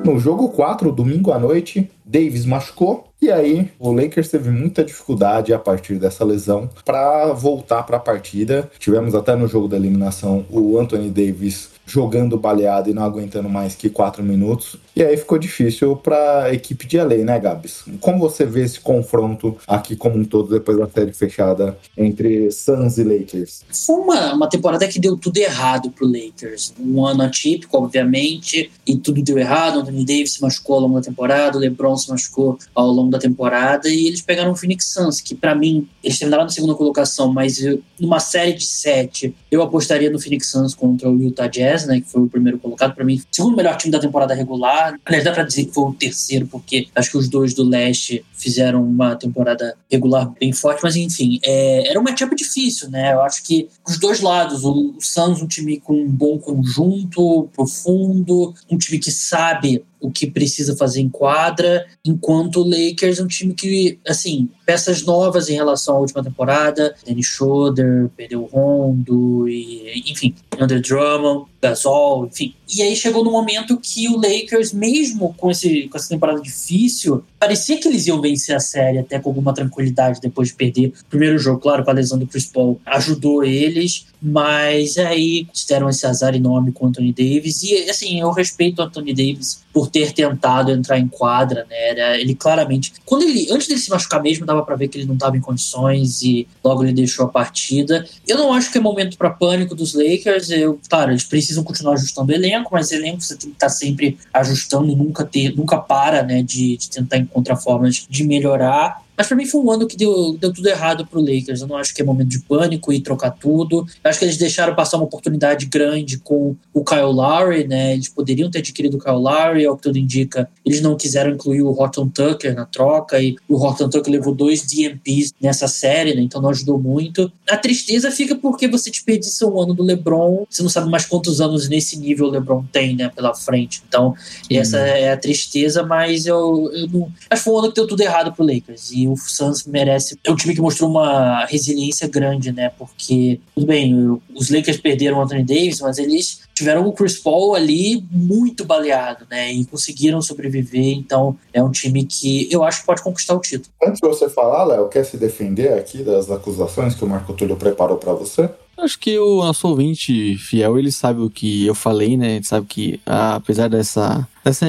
S1: No jogo 4, domingo à noite, Davis machucou e aí o Lakers teve muita dificuldade a partir dessa lesão para voltar para a partida. Tivemos até no jogo da eliminação o Anthony Davis jogando baleado e não aguentando mais que quatro minutos. E aí ficou difícil para a equipe de LA, né, Gabs? Como você vê esse confronto aqui como um todo depois da série fechada entre Suns e Lakers?
S3: Foi uma, uma temporada que deu tudo errado pro Lakers. Um ano atípico, obviamente, e tudo deu errado. Anthony Davis se machucou ao longo da temporada, o LeBron se machucou ao longo da temporada e eles pegaram o Phoenix Suns, que para mim eles terminaram na segunda colocação, mas eu, numa série de sete eu apostaria no Phoenix Suns contra o Utah Jazz, né, que foi o primeiro colocado para mim, segundo melhor time da temporada regular. Aliás, dá para dizer que foi o terceiro, porque acho que os dois do leste fizeram uma temporada regular bem forte, mas enfim, é, era um matchup difícil, né? Eu acho que os dois lados, o, o Suns, um time com um bom conjunto, profundo, um time que sabe o que precisa fazer em quadra, enquanto o Lakers é um time que, assim, peças novas em relação à última temporada, Danny Schroeder, perdeu Rondo, e, enfim, Andrew Drummond, Gasol, enfim. E aí chegou no momento que o Lakers, mesmo com, esse, com essa temporada difícil, parecia que eles iam vencer a série até com alguma tranquilidade depois de perder o primeiro jogo, claro, com a lesão do Chris Paul, ajudou eles, mas aí deram esse azar enorme com o Anthony Davis, e assim, eu respeito o Anthony Davis por ter tentado entrar em quadra, né, Era, ele claramente, quando ele, antes dele se machucar mesmo, dava para ver que ele não estava em condições e logo ele deixou a partida. Eu não acho que é momento para pânico dos Lakers, eu, claro, eles precisam continuar ajustando o elenco, mas elenco você tem que estar tá sempre ajustando nunca ter, nunca para, né, de, de tentar encontrar formas de melhorar. Mas para mim foi um ano que deu, deu tudo errado pro Lakers. Eu não acho que é momento de pânico e trocar tudo. Eu acho que eles deixaram passar uma oportunidade grande com o Kyle Lowry, né? Eles poderiam ter adquirido o Kyle Lowry, ao que tudo indica. Eles não quiseram incluir o Horton Tucker na troca e o Horton Tucker levou dois DMPs nessa série, né? Então não ajudou muito. A tristeza fica porque você desperdiça um ano do LeBron. Você não sabe mais quantos anos nesse nível o LeBron tem, né? Pela frente. Então essa é a tristeza, mas eu, eu não... Acho que foi um ano que deu tudo errado pro Lakers. E o Suns merece. É um time que mostrou uma resiliência grande, né? Porque, tudo bem, os Lakers perderam o Anthony Davis, mas eles tiveram o Chris Paul ali muito baleado, né? E conseguiram sobreviver. Então, é um time que eu acho que pode conquistar o título.
S1: Antes de você falar, Léo, quer se defender aqui das acusações que o Marco Túlio preparou para você?
S2: Acho que o nosso ouvinte fiel, ele sabe o que eu falei, né? Ele sabe que, apesar dessa essa,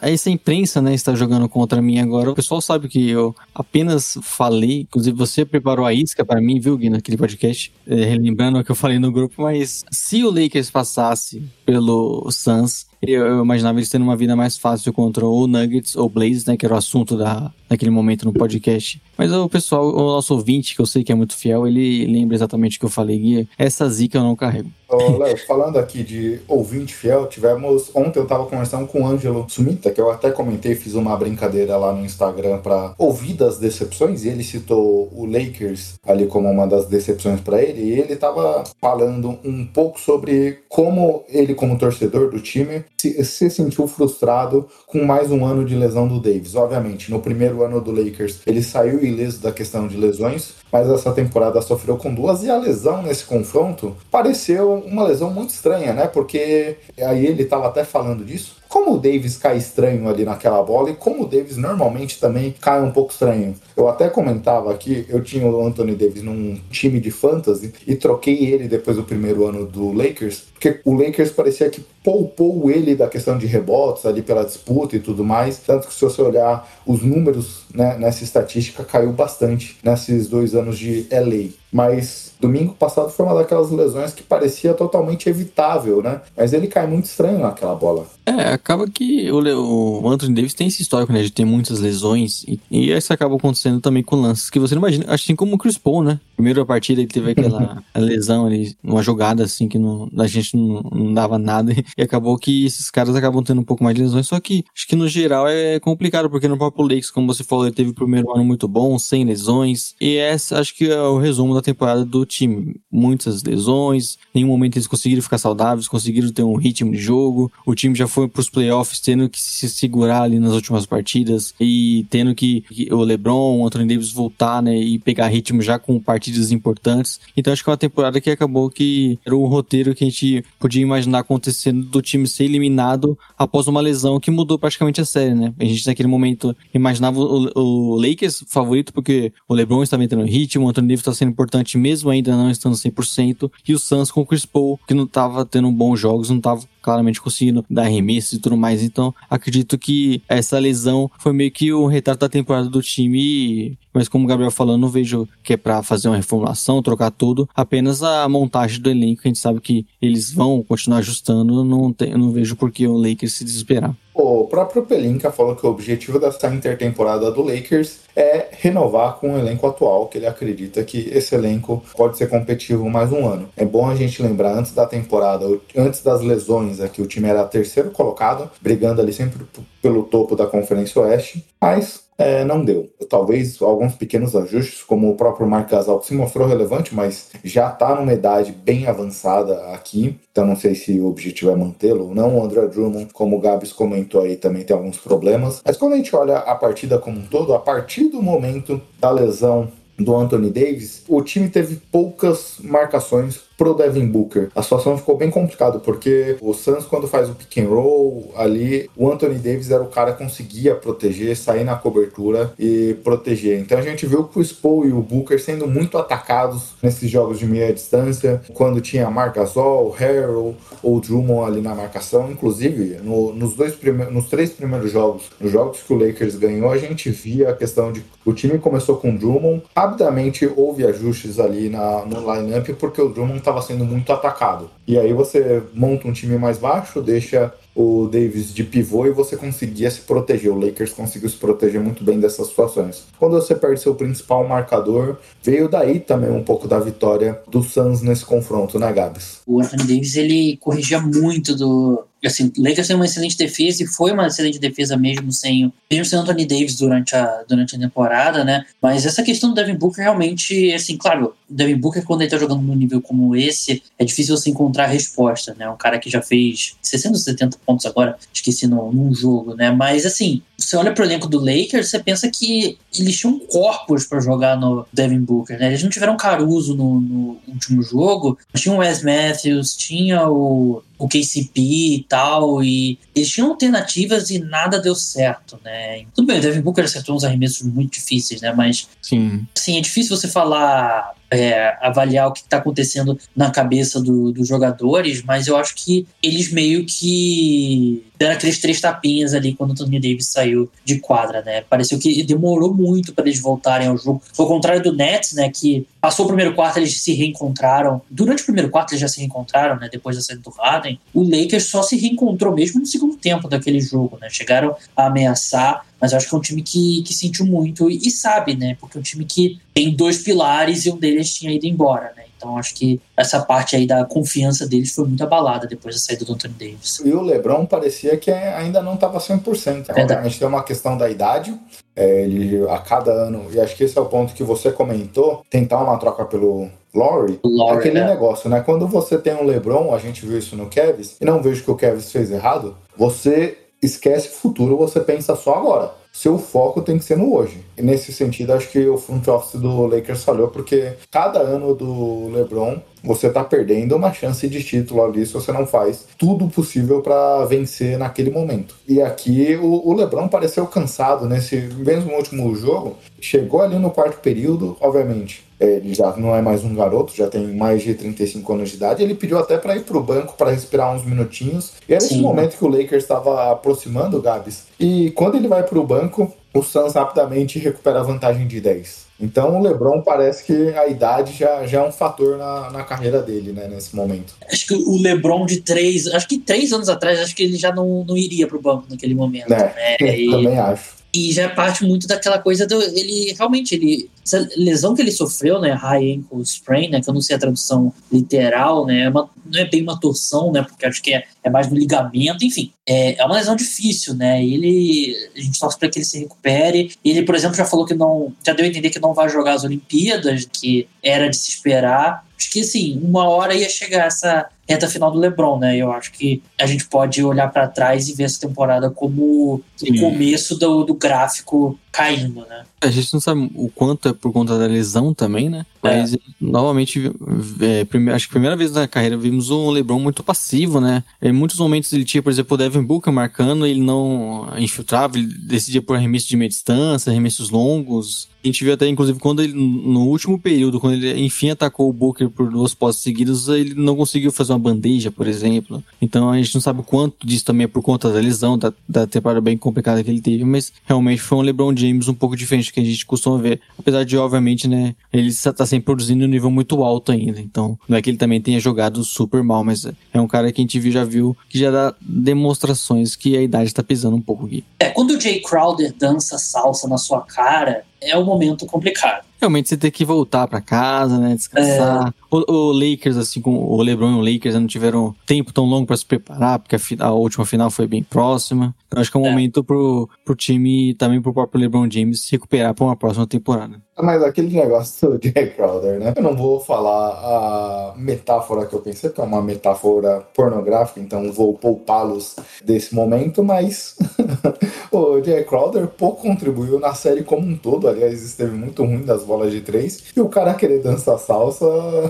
S2: essa imprensa, né, está jogando contra mim agora. O pessoal sabe que eu apenas falei, inclusive você preparou a isca para mim, viu, Gui, naquele podcast, é, relembrando o que eu falei no grupo, mas se o Lakers passasse pelo Suns, eu, eu, imaginava eles tendo uma vida mais fácil contra o Nuggets ou Blaze, né, que era o assunto da, naquele momento no podcast. Mas o pessoal, o nosso ouvinte, que eu sei que é muito fiel, ele lembra exatamente o que eu falei, Gui. Essa zica eu não carrego.
S1: Léo, falando aqui de ouvinte fiel, tivemos. Ontem eu tava conversando com o Ângelo Sumita, que eu até comentei, fiz uma brincadeira lá no Instagram para ouvir das decepções, e ele citou o Lakers ali como uma das decepções para ele, e ele tava falando um pouco sobre como ele, como torcedor do time, se, se sentiu frustrado com mais um ano de lesão do Davis. Obviamente, no primeiro ano do Lakers, ele saiu ileso da questão de lesões, mas essa temporada sofreu com duas, e a lesão nesse confronto pareceu uma lesão muito estranha, né? Porque aí ele estava até falando disso. Como o Davis cai estranho ali naquela bola e como o Davis normalmente também cai um pouco estranho. Eu até comentava aqui, eu tinha o Anthony Davis num time de fantasy e troquei ele depois do primeiro ano do Lakers, porque o Lakers parecia que poupou ele da questão de rebotes ali pela disputa e tudo mais. Tanto que se você olhar os números né, nessa estatística, caiu bastante nesses dois anos de LA. Mas domingo passado foi uma daquelas lesões que parecia totalmente evitável, né? Mas ele cai muito estranho naquela bola.
S2: É, acaba que o, o Anthony Davis tem esse histórico, né? De ter muitas lesões. E, e isso acaba acontecendo também com lances que você não imagina. Assim como o Chris Paul, né? Primeira partida ele teve aquela lesão ali, uma jogada assim que não, a gente não, não dava nada. E acabou que esses caras acabam tendo um pouco mais de lesões. Só que acho que no geral é complicado, porque no próprio Lakers, como você falou, ele teve o primeiro ano muito bom, sem lesões. E essa acho que é o resumo da temporada do time. Muitas lesões, nenhum momento eles conseguiram ficar saudáveis, conseguiram ter um ritmo de jogo. O time já foi pros playoffs tendo que se segurar ali nas últimas partidas e tendo que, que o LeBron, o Anthony Davis voltar, né, e pegar ritmo já com partidas importantes. Então acho que é uma temporada que acabou que era o roteiro que a gente podia imaginar acontecendo do time ser eliminado após uma lesão que mudou praticamente a série, né? A gente naquele momento imaginava o, o Lakers favorito porque o LeBron estava entrando no ritmo, o Anthony Davis está sendo importante mesmo ainda não estando 100%, e o Suns com o Chris Paul, que não estava tendo bons jogos, não estava claramente conseguindo dar arremesso e tudo mais. Então, acredito que essa lesão foi meio que o retrato da temporada do time. Mas como o Gabriel falou, não vejo que é para fazer uma reformulação, trocar tudo. Apenas a montagem do elenco, a gente sabe que eles vão continuar ajustando. Não, tem, não vejo por que o Lakers se desesperar.
S1: O próprio Pelinka falou que o objetivo dessa intertemporada do Lakers é renovar com o elenco atual, que ele acredita que esse elenco pode ser competitivo mais um ano. É bom a gente lembrar, antes da temporada, antes das lesões aqui, o time era terceiro colocado, brigando ali sempre pelo topo da Conferência Oeste, mas é, não deu. Talvez alguns pequenos ajustes, como o próprio Mark Gasol, que se mostrou relevante, mas já está numa idade bem avançada aqui, então não sei se o objetivo é mantê-lo ou não. O André Drummond, como o Gabs comentou aí, também tem alguns problemas. Mas quando a gente olha a partida como um todo, a partir do momento da lesão do Anthony Davis, o time teve poucas marcações pro Devin Booker. A situação ficou bem complicada, porque o Suns, quando faz o pick and roll ali, o Anthony Davis era o cara que conseguia proteger, sair na cobertura e proteger. Então a gente viu o Chris Paul e o Booker sendo muito atacados nesses jogos de meia distância, quando tinha Marc Gasol, Harrell ou Drummond ali na marcação. Inclusive, no, nos, dois nos três primeiros jogos, nos jogos que o Lakers ganhou, a gente via a questão de o time começou com o Drummond, rapidamente houve ajustes ali na, no lineup porque o Drummond estava sendo muito atacado. E aí você monta um time mais baixo, deixa o Davis de pivô e você conseguia se proteger. O Lakers conseguiu se proteger muito bem dessas situações. Quando você perde seu principal marcador, veio daí também um pouco da vitória do Suns nesse confronto, né, Gabs?
S3: O Anthony Davis ele corrigia muito do, assim, o Lakers tem uma excelente defesa e foi uma excelente defesa mesmo sem, mesmo sem Anthony Davis durante a, durante a temporada, né? Mas essa questão do Devin Booker realmente, assim, claro, o Devin Booker quando ele tá jogando num nível como esse, é difícil você encontrar resposta, né? Um cara que já fez 60 70 pontos agora, esqueci no, num jogo, né? Mas assim, você olha pro elenco do Lakers, você pensa que eles tinham corpos para jogar no Devin Booker, né? Eles não tiveram Caruso no, no último jogo, tinha o Wes Matthews, tinha o o KCP e tal, e eles tinham alternativas e nada deu certo, né? Tudo bem, o Devin Booker acertou uns arremessos muito difíceis, né? Mas,
S2: Sim.
S3: assim, é difícil você falar, é, avaliar o que está acontecendo na cabeça do, dos jogadores, mas eu acho que eles meio que deram aqueles três tapinhas ali quando o Tony Davis saiu de quadra, né? Pareceu que demorou muito para eles voltarem ao jogo. Foi ao contrário do Nets, né? Que passou o primeiro quarto, eles se reencontraram. Durante o primeiro quarto, eles já se reencontraram, né? Depois da saída do Harden. O Lakers só se reencontrou mesmo no segundo tempo daquele jogo, né? Chegaram a ameaçar, mas acho que é um time que, que sentiu muito e, e sabe, né? Porque é um time que tem dois pilares e um deles tinha ido embora, né? Então acho que essa parte aí da confiança deles foi muito abalada depois da saída do Anthony Davis.
S1: E o LeBron parecia que ainda não estava 100%. Obviamente tem uma questão da idade. É, ele a cada ano, e acho que esse é o ponto que você comentou, tentar uma troca pelo Laurie,
S3: Laurie,
S1: é aquele
S3: né?
S1: negócio, né? Quando você tem um LeBron, a gente viu isso no Kevs, e não vejo que o Kevs fez errado, você esquece o futuro, você pensa só agora. Seu foco tem que ser no hoje. E nesse sentido, acho que o front office do Lakers falhou, porque cada ano do LeBron você tá perdendo uma chance de título ali se você não faz tudo possível para vencer naquele momento. E aqui o, o, LeBron pareceu cansado nesse mesmo último jogo. Chegou ali no quarto período, obviamente. É, ele já não é mais um garoto, já tem mais de 35 anos de idade. Ele pediu até para ir pro banco para respirar uns minutinhos. E era esse momento que o Lakers estava aproximando o Gabs. E quando ele vai pro banco, o Suns rapidamente recupera a vantagem de 10. Então o LeBron parece que a idade já, já é um fator na, na carreira dele, né, nesse momento.
S3: Acho que o LeBron de três, acho que três anos atrás, acho que ele já não, não iria pro banco naquele momento.
S1: É,
S3: né?
S1: E, também acho.
S3: E já parte muito daquela coisa do. Ele realmente, ele. Essa lesão que ele sofreu, né? High ankle sprain, né? Que eu não sei a tradução literal, né? É uma, não é bem uma torção, né? Porque acho que é, é mais no ligamento, enfim. É, é uma lesão difícil, né? Ele. A gente torce para que ele se recupere. Ele, por exemplo, já falou que não. Já deu a entender que não vai jogar as Olimpíadas, que era de se esperar. Acho que assim, uma hora ia chegar essa reta final do LeBron, né? Eu acho que a gente pode olhar para trás e ver essa temporada como Sim. o começo do, do gráfico caindo, né?
S2: A gente não sabe o quanto é por conta da lesão também, né? Mas, é. novamente, é, primeira, acho que a primeira vez na carreira vimos um LeBron muito passivo, né? Em muitos momentos ele tinha, por exemplo, o Devin Booker marcando, ele não infiltrava, ele decidia por arremesso de meia distância, arremessos longos. A gente viu até, inclusive, quando ele, no último período, quando ele enfim atacou o Booker por duas postes seguidas, ele não conseguiu fazer uma bandeja, por exemplo. Então a gente não sabe quanto disso também é por conta da lesão, da, da temporada bem complicada que ele teve, mas realmente foi um LeBron James um pouco diferente do que a gente costuma ver. Apesar de, obviamente, né, ele está sempre produzindo um nível muito alto ainda. Então, não é que ele também tenha jogado super mal, mas é um cara que a gente viu, já viu que já dá demonstrações que a idade está pesando um pouco aqui.
S3: É, quando o Jay Crowder dança salsa na sua cara, é um momento complicado.
S2: Realmente você tem que voltar para casa, né? Descansar. É. O, o, Lakers, assim como o LeBron e o Lakers, não tiveram tempo tão longo para se preparar, porque a, a, última final foi bem próxima. Eu acho que é um é. momento pro, pro time, também pro próprio LeBron James, se recuperar para uma próxima temporada.
S1: Mas aquele negócio do Jay Crowder, né? Eu não vou falar a metáfora que eu pensei, que é uma metáfora pornográfica, então vou poupá-los desse momento, mas o Jay Crowder pouco contribuiu na série como um todo. Aliás, esteve muito ruim das bolas de três. E o cara querer dançar salsa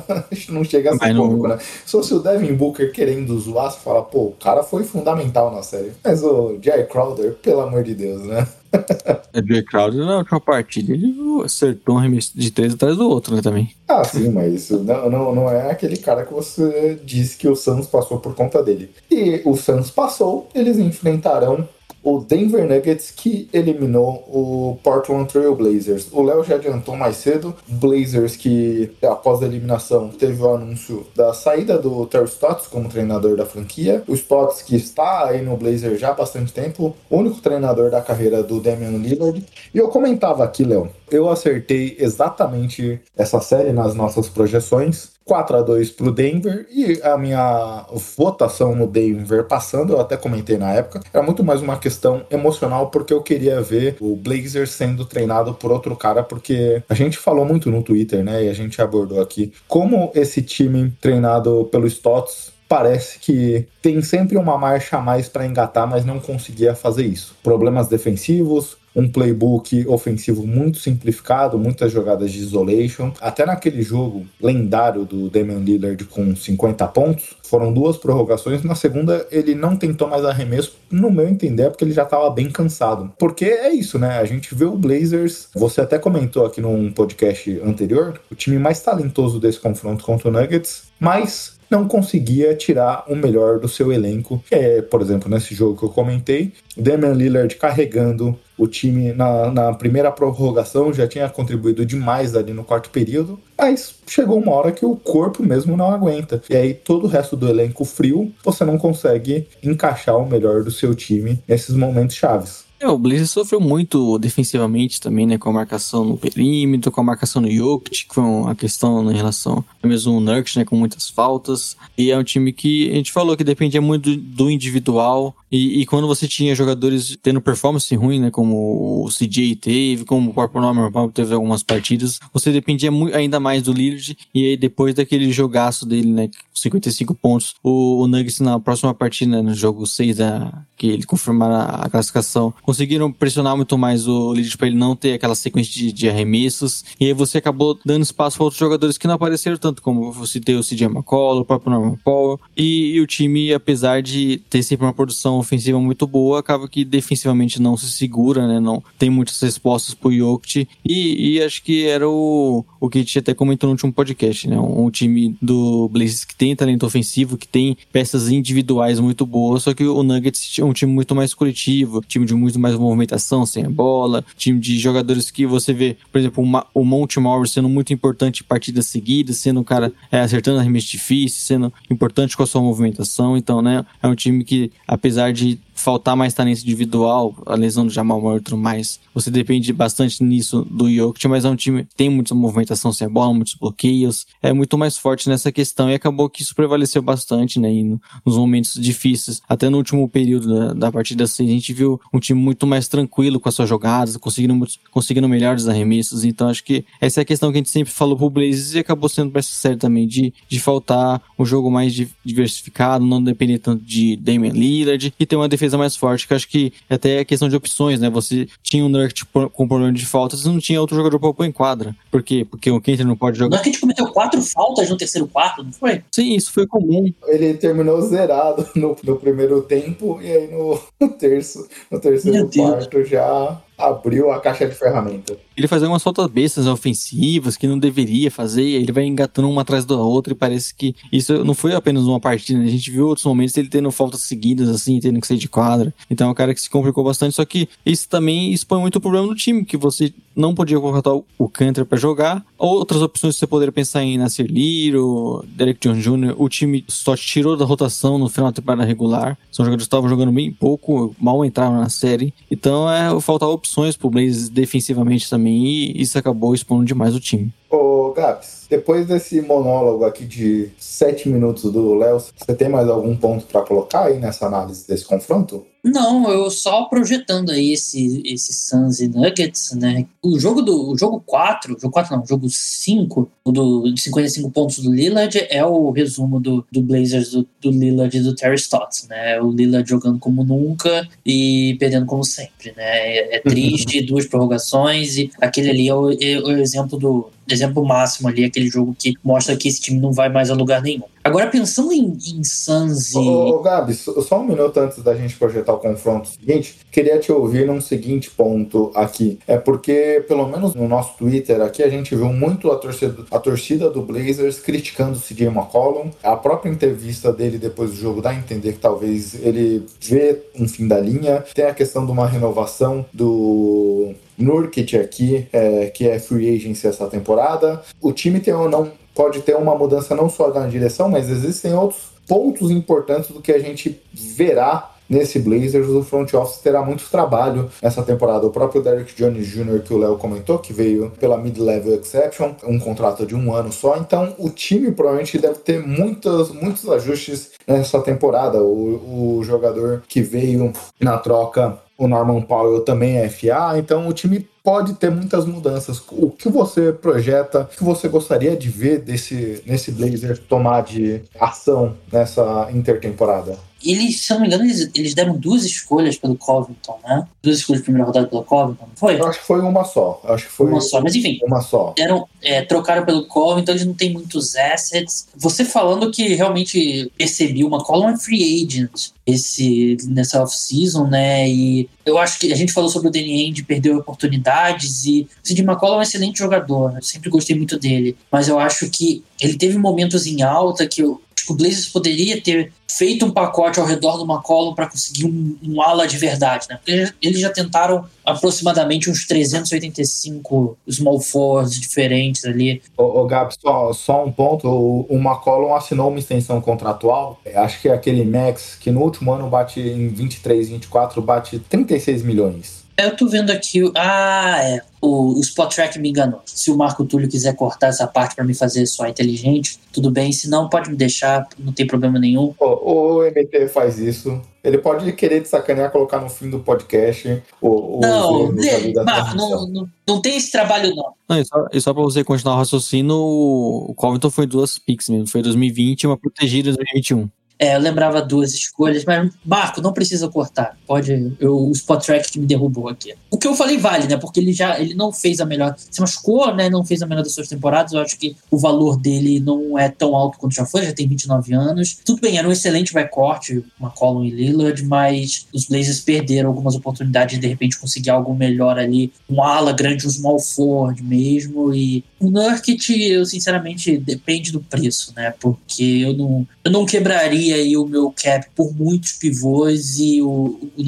S1: não chega a ser
S2: não...
S1: pouco, né? Se fosse o Devin Booker querendo zoar, você fala, pô, o cara foi fundamental na série. Mas o Jay Crowder, pelo amor de Deus, né?
S2: Jay Crowder na última partida ele acertou um arremesso de três atrás do outro, né, também.
S1: Ah, sim, mas não, não, não é aquele cara que você disse que o Suns passou por conta dele. E o Suns passou, eles enfrentarão o Denver Nuggets que eliminou o Portland Trail Blazers. O Léo já adiantou mais cedo, Blazers que após a eliminação teve o anúncio da saída do Terry Stotts como treinador da franquia. O Stotts que está aí no Blazers já há bastante tempo, o único treinador da carreira do Damian Lillard. E eu comentava aqui, Léo, eu acertei exatamente essa série nas nossas projeções. 4 a 2 para o Denver e a minha votação no Denver passando, eu até comentei na época, era muito mais uma questão emocional porque eu queria ver o Blazers sendo treinado por outro cara, porque a gente falou muito no Twitter, né, e a gente abordou aqui como esse time treinado pelo Stotts parece que tem sempre uma marcha a mais para engatar, mas não conseguia fazer isso. Problemas defensivos, um playbook ofensivo muito simplificado, muitas jogadas de isolation. Até naquele jogo lendário do Damian Lillard com 50 pontos, foram duas prorrogações. Na segunda, ele não tentou mais arremesso, no meu entender, porque ele já estava bem cansado. Porque é isso, né? A gente vê o Blazers, você até comentou aqui num podcast anterior, o time mais talentoso desse confronto contra o Nuggets, mas não conseguia tirar o melhor do seu elenco. É, por exemplo, nesse jogo que eu comentei, Damian Lillard carregando o time na, na, primeira prorrogação, já tinha contribuído demais ali no quarto período, mas chegou uma hora que o corpo mesmo não aguenta. E aí todo o resto do elenco frio, você não consegue encaixar o melhor do seu time nesses momentos chaves.
S2: É, o Blazers sofreu muito defensivamente também, né? Com a marcação no perímetro, com a marcação no Jokic, com a questão em relação mesmo o Nurkic, né? Com muitas faltas. E é um time que a gente falou que dependia muito do individual. E, e, quando você tinha jogadores tendo performance ruim, né? Como o CJ teve, como o próprio Norman teve algumas partidas, você dependia muito, ainda mais do Lillard. E aí depois daquele jogaço dele, né? 55 pontos, o, o Nuggets na próxima partida, né, no jogo 6, da, que ele confirmar a classificação, conseguiram pressionar muito mais o Lillard para ele não ter aquela sequência de, de, arremessos. E aí você acabou dando espaço para outros jogadores que não apareceram tanto, como você ter o CJ McCollum, o próprio Norman Paul. E, e, o time, apesar de ter sempre uma produção ofensiva muito boa, acaba que defensivamente não se segura, né? Não tem muitas respostas pro Jokic. E, e acho que era o, o que a gente até comentou no último podcast, né? Um, um time do Blazers que tem talento ofensivo, que tem peças individuais muito boas, só que o Nuggets é um time muito mais coletivo, time de muito mais movimentação sem a bola, time de jogadores que você vê, por exemplo, o Monte Morris sendo muito importante em partidas seguidas, sendo um cara é, acertando arremesso difícil, sendo importante com a sua movimentação. Então, né, é um time que, apesar de faltar mais talento individual, a lesão do Jamal Murray e tudo mais, você depende bastante nisso do Jokic, mas é um time que tem muita movimentação sem a bola, muitos bloqueios, é muito mais forte nessa questão e acabou que isso prevaleceu bastante, né, e nos momentos difíceis. Até no último período da, da partida 6, a gente viu um time muito mais tranquilo com as suas jogadas, conseguindo, conseguindo melhores arremessos, então acho que essa é a questão que a gente sempre falou pro Blazers e acabou sendo para série também, de, de faltar um jogo mais diversificado, não depender tanto de Damian Lillard e ter uma defesa defesa mais forte, que acho que até é questão de opções, né? Você tinha um Nurkic com problema de faltas, e não tinha outro jogador pra pôr em quadra. Por quê? Porque o Kenter não pode jogar.
S3: O Nurkic cometeu quatro faltas no terceiro quarto, não foi?
S2: Sim, isso foi comum.
S1: Ele terminou zerado no, no primeiro tempo, e aí no, no, terço, no terceiro quarto já abriu a caixa de ferramenta.
S2: Ele faz algumas faltas bestas ofensivas que não deveria fazer, ele vai engatando uma atrás da outra, e parece que isso não foi apenas uma partida, né? a gente viu outros momentos ele tendo faltas seguidas, assim, tendo que sair de quadra. Então é um cara que se complicou bastante, só que isso também expõe muito o problema do time, que você não podia colocar o Cantor para jogar. Outras opções você poderia pensar em Nasir Liro, Derek John Jr., o time só tirou da rotação no final da temporada regular. São jogadores que estavam jogando bem pouco, mal entraram na série. Então é faltar opções pro Blazers defensivamente também, e isso acabou expondo demais o time.
S1: Ô, Gabs, depois desse monólogo aqui de sete minutos do Léo, você tem mais algum ponto para colocar aí nessa análise desse confronto?
S3: Não, eu só projetando aí esse, esse Suns e Nuggets, né? O jogo do o jogo 4, jogo 4 não, jogo 5, do, de 55 pontos do Lillard é o resumo do, do Blazers do, do Lillard e do Terry Stotts, né? O Lillard jogando como nunca e perdendo como sempre, né? É, é triste, duas prorrogações e aquele ali é o, é o exemplo do exemplo máximo ali, aquele jogo que mostra que esse time não vai mais a lugar nenhum. Agora, pensando em, em Suns e.
S1: Ô, ô, Gabi, só um minuto antes da gente projetar o confronto seguinte, queria te ouvir num seguinte ponto aqui. É porque, pelo menos no nosso Twitter aqui, a gente viu muito a torcida, a torcida do Blazers criticando o CJ McCollum. A própria entrevista dele depois do jogo dá a entender que talvez ele vê um fim da linha. Tem a questão de uma renovação do Nurkic aqui, é, que é free agency essa temporada. O time tem ou não pode ter uma mudança não só na direção, mas existem outros pontos importantes do que a gente verá nesse Blazers, o front office terá muito trabalho nessa temporada. O próprio Derek Jones Jr., que o Léo comentou, que veio pela Mid-Level Exception, um contrato de um ano só. Então, o time provavelmente deve ter muitos, muitos ajustes nessa temporada. O, o jogador que veio na troca o Norman Powell também é FA, então o time pode ter muitas mudanças. O que você projeta, o que você gostaria de ver desse, nesse Blazer tomar de ação nessa intertemporada?
S3: Eles, se eu não me engano, eles, eles deram duas escolhas pelo Covington, né? Duas escolhas de primeira rodada pelo Covington, não foi?
S1: Eu acho que foi uma só. Eu acho que foi
S3: Uma só, mas enfim.
S1: uma só.
S3: Deram, é, trocaram pelo Covington, eles não têm muitos assets. Você falando que realmente percebi, uma McCollum é free agent esse, nessa off-season, né? E eu acho que a gente falou sobre o Danny Ainge, perdeu oportunidades e o Sid McCollum é um excelente jogador, né? eu sempre gostei muito dele, mas eu acho que ele teve momentos em alta que eu acho que o Blazers poderia ter feito um pacote ao redor do McCollum para conseguir um, um ala de verdade, né? Porque eles- já tentaram aproximadamente uns 385 small forwards diferentes ali.
S1: Ô, ô só, só um ponto. O, o McCollum assinou uma extensão contratual. É, Acho que é aquele Max, que no último ano bate em 23, 24, bate 36 milhões.
S3: Eu tô vendo aqui. Ah, é. O, o Spot Track me enganou. Se o Marco Túlio quiser cortar essa parte para me fazer soar inteligente, tudo bem. Se não, pode me deixar, não tem problema nenhum.
S1: O, o MT faz isso. Ele pode querer te sacanear, colocar no fim do podcast. O,
S3: não,
S1: ali da
S3: Marco, não, não, não tem esse trabalho, não.
S2: Não, e só, e só pra você continuar o raciocínio, o o Covington foi duas picks mesmo. Foi 2020 e uma protegida em 2021.
S3: É, eu lembrava duas escolhas, mas Marco, não precisa cortar. Pode. Eu, o Spot Track que me derrubou aqui. O que eu falei vale, né? Porque ele já ele não fez a melhor. Se machucou, né? Não fez a melhor das suas temporadas. Eu acho que o valor dele não é tão alto quanto já foi, já tem 29 anos. Tudo bem, era um excelente backcourt, McCollum e Lillard, mas os Blazers perderam algumas oportunidades de de repente conseguir algo melhor ali. Um ala grande, um small forward mesmo. E o Nurkic, eu sinceramente, depende do preço, né? Porque eu não, eu não quebraria aí o meu cap por muitos pivôs e o, o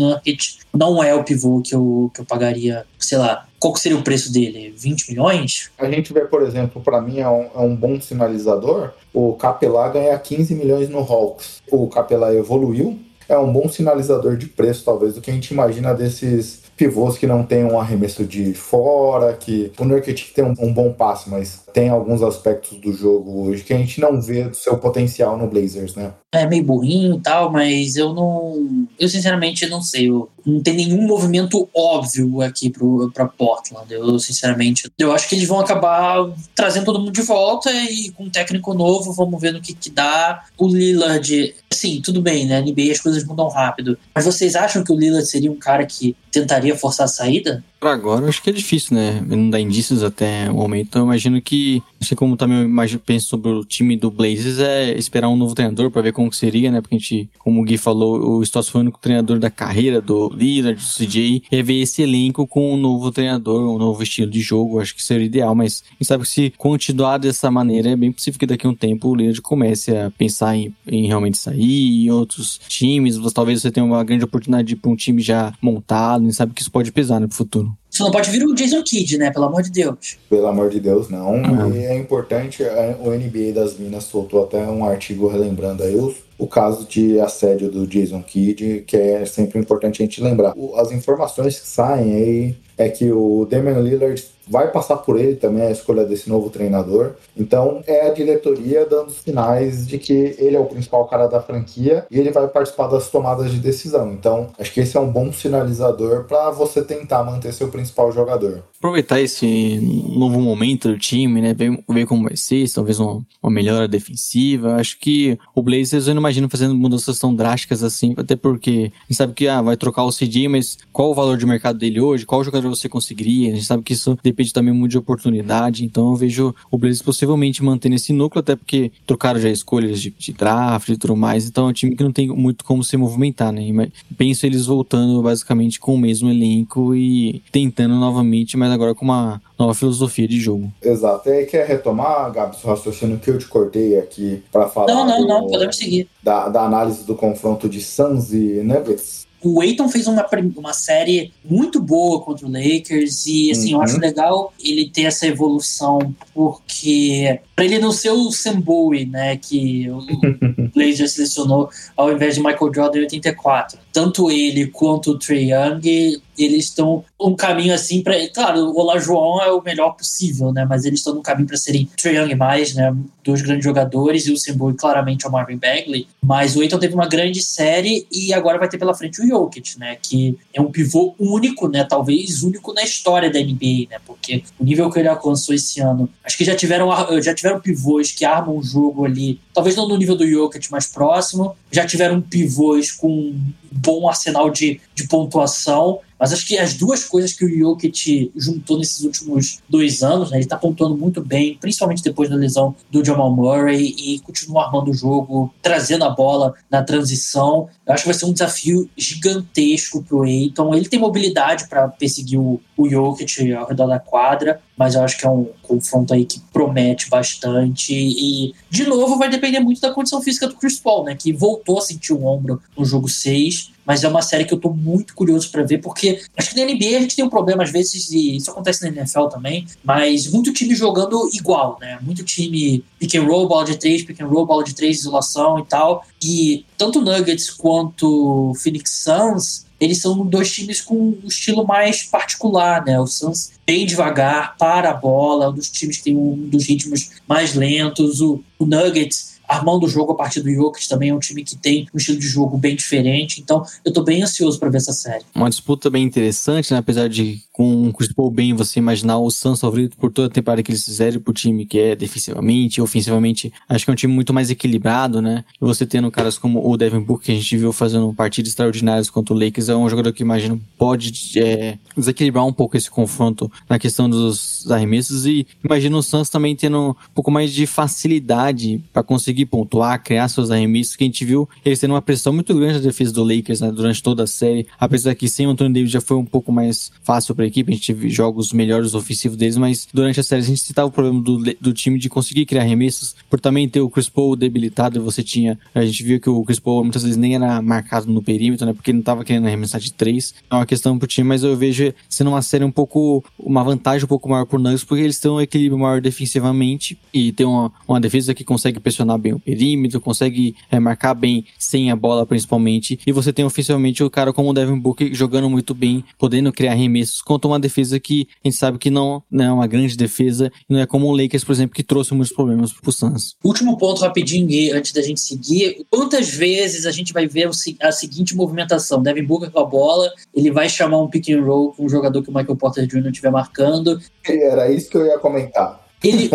S3: não é o pivô que eu, que eu pagaria, sei lá, qual seria o preço dele? 20 milhões?
S1: A gente vê, por exemplo, para mim é um, é um bom sinalizador. O Capelá ganha 15 milhões no Hawks. O Capelá evoluiu. É um bom sinalizador de preço, talvez, do que a gente imagina desses pivôs que não tem um arremesso de fora, que o Nurkic tem um, um bom passe, mas tem alguns aspectos do jogo hoje que a gente não vê do seu potencial no Blazers, né?
S3: É meio burrinho e tal, mas eu não. Eu sinceramente não sei. Eu, não tem nenhum movimento óbvio aqui pro, pra Portland. Eu, sinceramente, eu acho que eles vão acabar trazendo todo mundo de volta e com um técnico novo, vamos ver no que, que dá. O Lillard, sim, tudo bem, né? NBA as coisas mudam rápido. Mas vocês acham que o Lillard seria um cara que tentaria forçar a saída?
S2: Agora, acho que é difícil, né? Não dá indícios até o momento. Então, eu imagino que, não sei como também eu penso sobre o time do Blazers, é esperar um novo treinador pra ver como que seria, né? Porque a gente, como o Gui falou, o Stoss foi o único treinador da carreira do Lillard, do CJ. E ver esse elenco com um novo treinador, um novo estilo de jogo, acho que seria ideal. Mas a gente sabe que se continuar dessa maneira, é bem possível que daqui a um tempo o Lillard comece a pensar em, em realmente sair, em outros times. Talvez você tenha uma grande oportunidade pra um time já montado. A gente sabe que isso pode pesar no futuro.
S3: Você não pode vir o Jason Kidd, né? Pelo amor de Deus.
S1: Pelo amor de Deus, não.
S2: Uhum.
S1: E é importante, a- o NBA das Minas soltou até um artigo relembrando aí os- o caso de assédio do Jason Kidd, que é sempre importante a gente lembrar. O- As informações que saem aí é que o Damian Lillard vai passar por ele também a escolha desse novo treinador. Então é a diretoria dando sinais de que ele é o principal cara da franquia e ele vai participar das tomadas de decisão. Então acho que esse é um bom sinalizador para você tentar manter seu principal jogador.
S2: aproveitar esse novo momento do time, né? Ver, ver como vai ser, se talvez uma, uma melhora defensiva. Acho que o Blazers eu não imagino fazendo mudanças tão drásticas assim, até porque a gente sabe que ah, vai trocar o CJ, mas qual o valor de mercado dele hoje? Qual jogador você conseguiria? A gente sabe que isso depende também muito de oportunidade, então eu vejo o Blazers possivelmente mantendo esse núcleo, até porque trocaram já escolhas de, de draft e tudo mais, então é um time que não tem muito como se movimentar, né? Mas Penso eles voltando basicamente com o mesmo elenco e tentando novamente, mas agora com uma nova filosofia de jogo.
S1: Exato. E aí quer retomar, Gabi, seu raciocínio que eu te cortei aqui para falar
S3: Não, não,
S1: do-
S3: não, podemos seguir.
S1: da, da análise do confronto de Suns e Nuggets?
S3: O Aiton fez uma, uma série muito boa contra o Lakers e assim, eu
S1: Uhum.
S3: acho legal ele ter essa evolução porque para ele não ser o Sam Bowie, né, que o Blazers selecionou ao invés de Michael Jordan em 84. Tanto ele quanto o Trey Young eles estão um caminho assim para, claro, o Olajuwon é o melhor possível, né? Mas eles estão num caminho para serem Trae Young mais, né? Dois grandes jogadores e o Simboy claramente é o Marvin Bagley. Mas o Aiton teve uma grande série e agora vai ter pela frente o Jokic, né? Que é um pivô único, né? Talvez único na história da NBA, né? Porque o nível que ele alcançou esse ano, acho que já tiveram já tiveram pivôs que armam o jogo ali, talvez não no nível do Jokic, mais próximo. Já tiveram pivôs com um bom arsenal de, de pontuação. Mas acho que as duas coisas que o Jokic juntou nesses últimos dois anos, né, ele está pontuando muito bem, principalmente depois da lesão do Jamal Murray, e continua armando o jogo, trazendo a bola na transição. Eu acho que vai ser um desafio gigantesco para o Aiton. Ele tem mobilidade para perseguir o, o Jokic ao redor da quadra, mas eu acho que é um confronto aí que promete bastante. E, de novo, vai depender muito da condição física do Chris Paul, né, que voltou a sentir o ombro no jogo 6 mas é uma série que eu tô muito curioso para ver, porque acho que na NBA a gente tem um problema às vezes, e isso acontece na NFL também, mas muito time jogando igual, né? Muito time pick and roll, bola de três, pick and roll, bola de três, isolação e tal. E tanto Nuggets quanto Phoenix Suns, eles são dois times com um estilo mais particular, né? O Suns bem devagar, para a bola, um dos times que tem um dos ritmos mais lentos. O, o Nuggets armando o jogo a partir do Jokic também é um time que tem um estilo de jogo bem diferente. Então, eu tô bem ansioso para ver essa série.
S2: Uma disputa bem interessante, né? Apesar de com o Chris Paul bem você imaginar o Suns favorito por toda a temporada que eles fizeram pro time que é defensivamente, ofensivamente, acho que é um time muito mais equilibrado, né? E você tendo caras como o Devin Booker que a gente viu fazendo partidas extraordinárias contra o Lakers, é um jogador que imagino pode é, desequilibrar um pouco esse confronto na questão dos arremessos e imagino o Suns também tendo um pouco mais de facilidade para conseguir pontuar, criar seus arremessos, que a gente viu eles tendo uma pressão muito grande na defesa do Lakers né, durante toda a série, apesar que sem o Anthony Davis já foi um pouco mais fácil para a equipe, a gente teve jogos melhores ofensivos deles, mas durante a série a gente citava o problema do, do time de conseguir criar arremessos, por também ter o Chris Paul debilitado, você tinha, a gente viu que o Chris Paul muitas vezes nem era marcado no perímetro, né, porque ele não estava querendo arremessar de três, é uma questão pro time, mas eu vejo sendo uma série um pouco, uma vantagem um pouco maior por Nuggets, porque eles têm um equilíbrio maior defensivamente e tem uma, uma defesa que consegue pressionar bem o perímetro, consegue é, marcar bem sem a bola principalmente, e você tem ofensivamente o cara como o Devin Booker jogando muito bem, podendo criar arremessos contra uma defesa que a gente sabe que não, não é uma grande defesa, não é como o Lakers, por exemplo, que trouxe muitos problemas pro Suns.
S3: Último ponto rapidinho, antes da gente seguir. Quantas vezes a gente vai ver a seguinte movimentação? Devin Booker com a bola, ele vai chamar um pick and roll com um jogador que o Michael Porter Jr. estiver marcando.
S1: Era isso que eu ia comentar.
S3: Ele,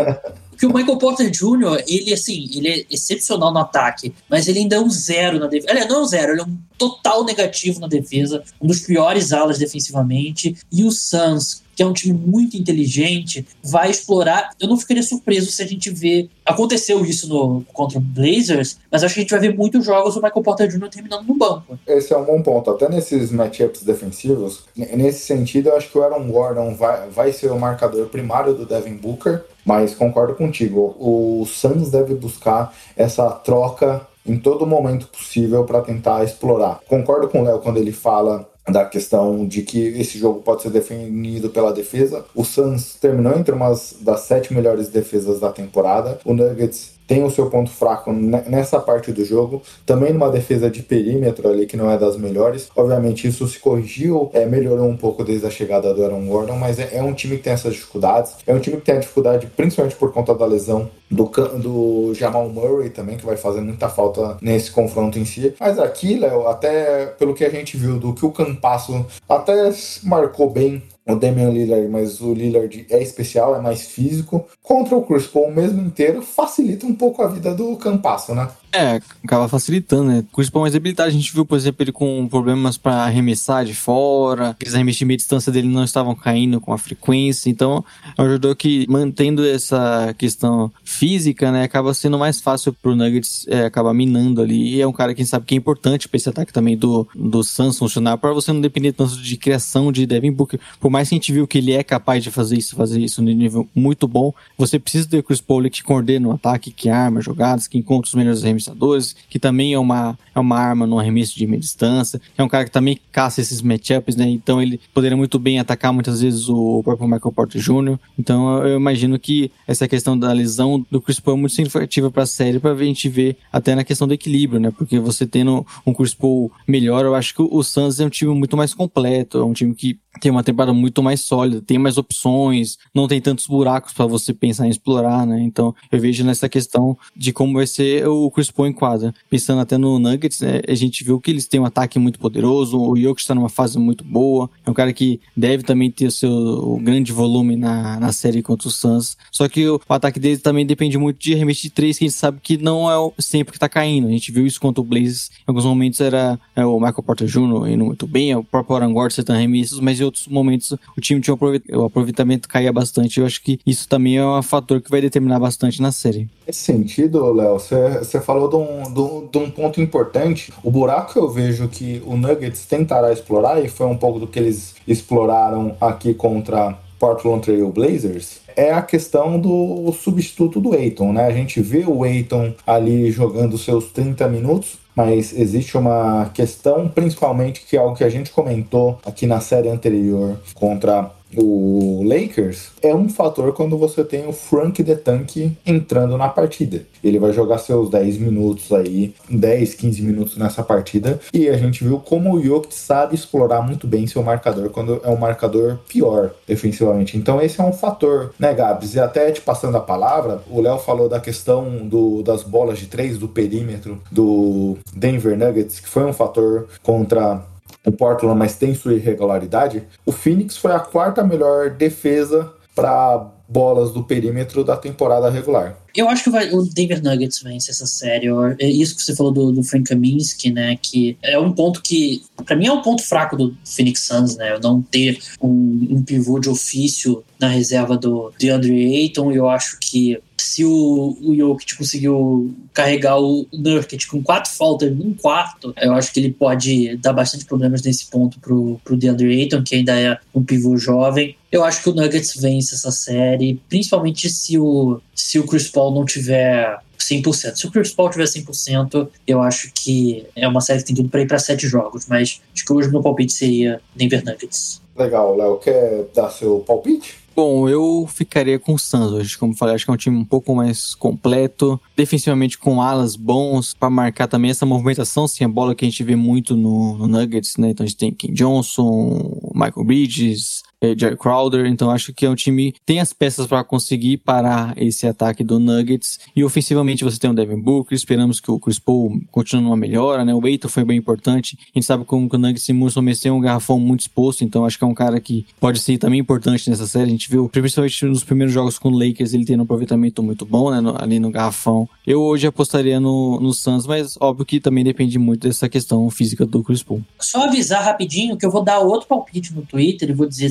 S3: que o Michael Porter Jr., ele, assim, ele é excepcional no ataque, mas ele ainda é um zero na defesa. Ele não é um zero, ele é um total negativo na defesa, um dos piores alas defensivamente. E o Suns, que é um time muito inteligente, vai explorar. Eu não ficaria surpreso se a gente vê. Aconteceu isso no, contra o Blazers, mas acho que a gente vai ver muitos jogos o Michael Porter Jr. terminando no banco.
S1: Esse é um bom ponto. Até nesses matchups defensivos, nesse sentido, eu acho que o Aaron Gordon vai, vai ser o marcador primário do Devin Booker. Mas concordo contigo, o Suns deve buscar essa troca em todo momento possível para tentar explorar. Concordo com o Léo quando ele fala da questão de que esse jogo pode ser definido pela defesa. O Suns terminou entre umas das sete melhores defesas da temporada. O Nuggets tem o seu ponto fraco nessa parte do jogo, também numa defesa de perímetro ali que não é das melhores. Obviamente isso se corrigiu, é, melhorou um pouco desde a chegada do Aaron Gordon, mas é, é um time que tem essas dificuldades. É um time que tem a dificuldade principalmente por conta da lesão do, do Jamal Murray também, que vai fazer muita falta nesse confronto em si. Mas aqui, Léo, até pelo que a gente viu do que o Campasso até marcou bem o Damian Lillard, mas o Lillard é especial, é mais físico. Contra o Chris Paul mesmo inteiro, facilita um pouco a vida do Campasso, né?
S2: É, acaba facilitando, né? Com isso, mais habilidade, a gente viu, por exemplo, ele com problemas para arremessar de fora, aqueles arremessos de distância dele não estavam caindo com a frequência, então é um jogador que, mantendo essa questão física, né, acaba sendo mais fácil pro Nuggets é, acabar minando ali, e é um cara que sabe que é importante para esse ataque também do, do Suns funcionar, para você não depender tanto de criação de Devin Booker, por mais que a gente viu que ele é capaz de fazer isso, fazer isso no nível muito bom, você precisa ter Chris Paul que coordena o ataque, que arma jogadas, que encontra os melhores arremessos arremessadores, que também é uma, é uma arma no arremesso de meia distância. É um cara que também caça esses matchups, né? Então ele poderia muito bem atacar muitas vezes o próprio Michael Porter Jr. Então eu imagino que essa questão da lesão do Chris Paul é muito significativa para a série, para a gente ver até na questão do equilíbrio, né? Porque você tendo um Chris Paul melhor, eu acho que o Suns é um time muito mais completo, é um time que tem uma temporada muito mais sólida, tem mais opções, não tem tantos buracos para você pensar em explorar, né? Então eu vejo nessa questão de como vai ser o Chris Paul em quadra. Pensando até no Nuggets, né, a gente viu que eles têm um ataque muito poderoso, o Jokic está numa fase muito boa, é um cara que deve também ter o seu o grande volume na, na série contra o Suns. Só que o, o ataque dele também depende muito de arremesso de três, que a gente sabe que não é o, sempre que tá caindo. A gente viu isso contra o Blazers, em alguns momentos era é, o Michael Porter Jr. indo muito bem, o próprio Aaron Gordon acertando arremessos, mas em outros momentos o time tinha um o aproveitamento caía bastante. Eu acho que isso também é um fator que vai determinar bastante na série.
S1: Nesse sentido, Léo, você falou de um, de, de um ponto importante. O buraco que eu vejo que o Nuggets tentará explorar, e foi um pouco do que eles exploraram aqui contra Portland Trail Blazers, é a questão do substituto do Aiton, né? A gente vê o Aiton ali jogando seus 30 minutos, mas existe uma questão, principalmente, que é algo que a gente comentou aqui na série anterior contra o Lakers é um fator quando você tem o Frank the Tank entrando na partida. Ele vai jogar seus 10 minutos aí, 10, 15 minutos nessa partida, e a gente viu como o Jokic sabe explorar muito bem seu marcador quando é um marcador pior defensivamente. Então esse é um fator, né, Gabs? E até te passando a palavra, o Léo falou da questão do, das bolas de três, do perímetro do Denver Nuggets, que foi um fator contra o Portland, mas tem sua irregularidade, o Phoenix foi a quarta melhor defesa para bolas do perímetro da temporada regular.
S3: Eu acho que vai, o Denver Nuggets vence essa série. É isso que você falou do, do Frank Kaminsky, né? Que é um ponto que, para mim, é um ponto fraco do Phoenix Suns, né? não ter um, um pivô de ofício na reserva do DeAndre Ayton. Eu acho que se o, o Jokic conseguiu carregar o Nurkic com quatro faltas num quarto, eu acho que ele pode dar bastante problemas nesse ponto pro, pro DeAndre Ayton, que ainda é um pivô jovem. Eu acho que o Nuggets vence essa série, principalmente se o, se o Chris Paul não tiver 100%. Se o Chris Paul tiver 100%, eu acho que é uma série que tem tudo para ir para sete jogos, mas acho que hoje meu palpite seria Denver Nuggets.
S1: Legal, Léo, quer dar seu palpite?
S2: Bom, eu ficaria com o Suns hoje. Como falei, acho que é um time um pouco mais completo, defensivamente com alas bons, para marcar também essa movimentação, sim, a bola que a gente vê muito no, no Nuggets, né? Então a gente tem Ken Johnson, Michael Bridges, é, Jerry Crowder, então acho que é um time tem as peças para conseguir parar esse ataque do Nuggets. E ofensivamente você tem o Devin Booker, esperamos que o Chris Paul continue numa melhora, né? O Eiton foi bem importante. A gente sabe como que o Nuggets e Musso tem um garrafão muito exposto, então acho que é um cara que pode ser também importante nessa série. A gente viu, principalmente nos primeiros jogos com o Lakers, ele tem um aproveitamento muito bom, né? No, ali no garrafão. Eu hoje apostaria no, no Suns, mas óbvio que também depende muito dessa questão física do Chris Paul.
S3: Só avisar rapidinho que eu vou dar outro palpite no Twitter e vou dizer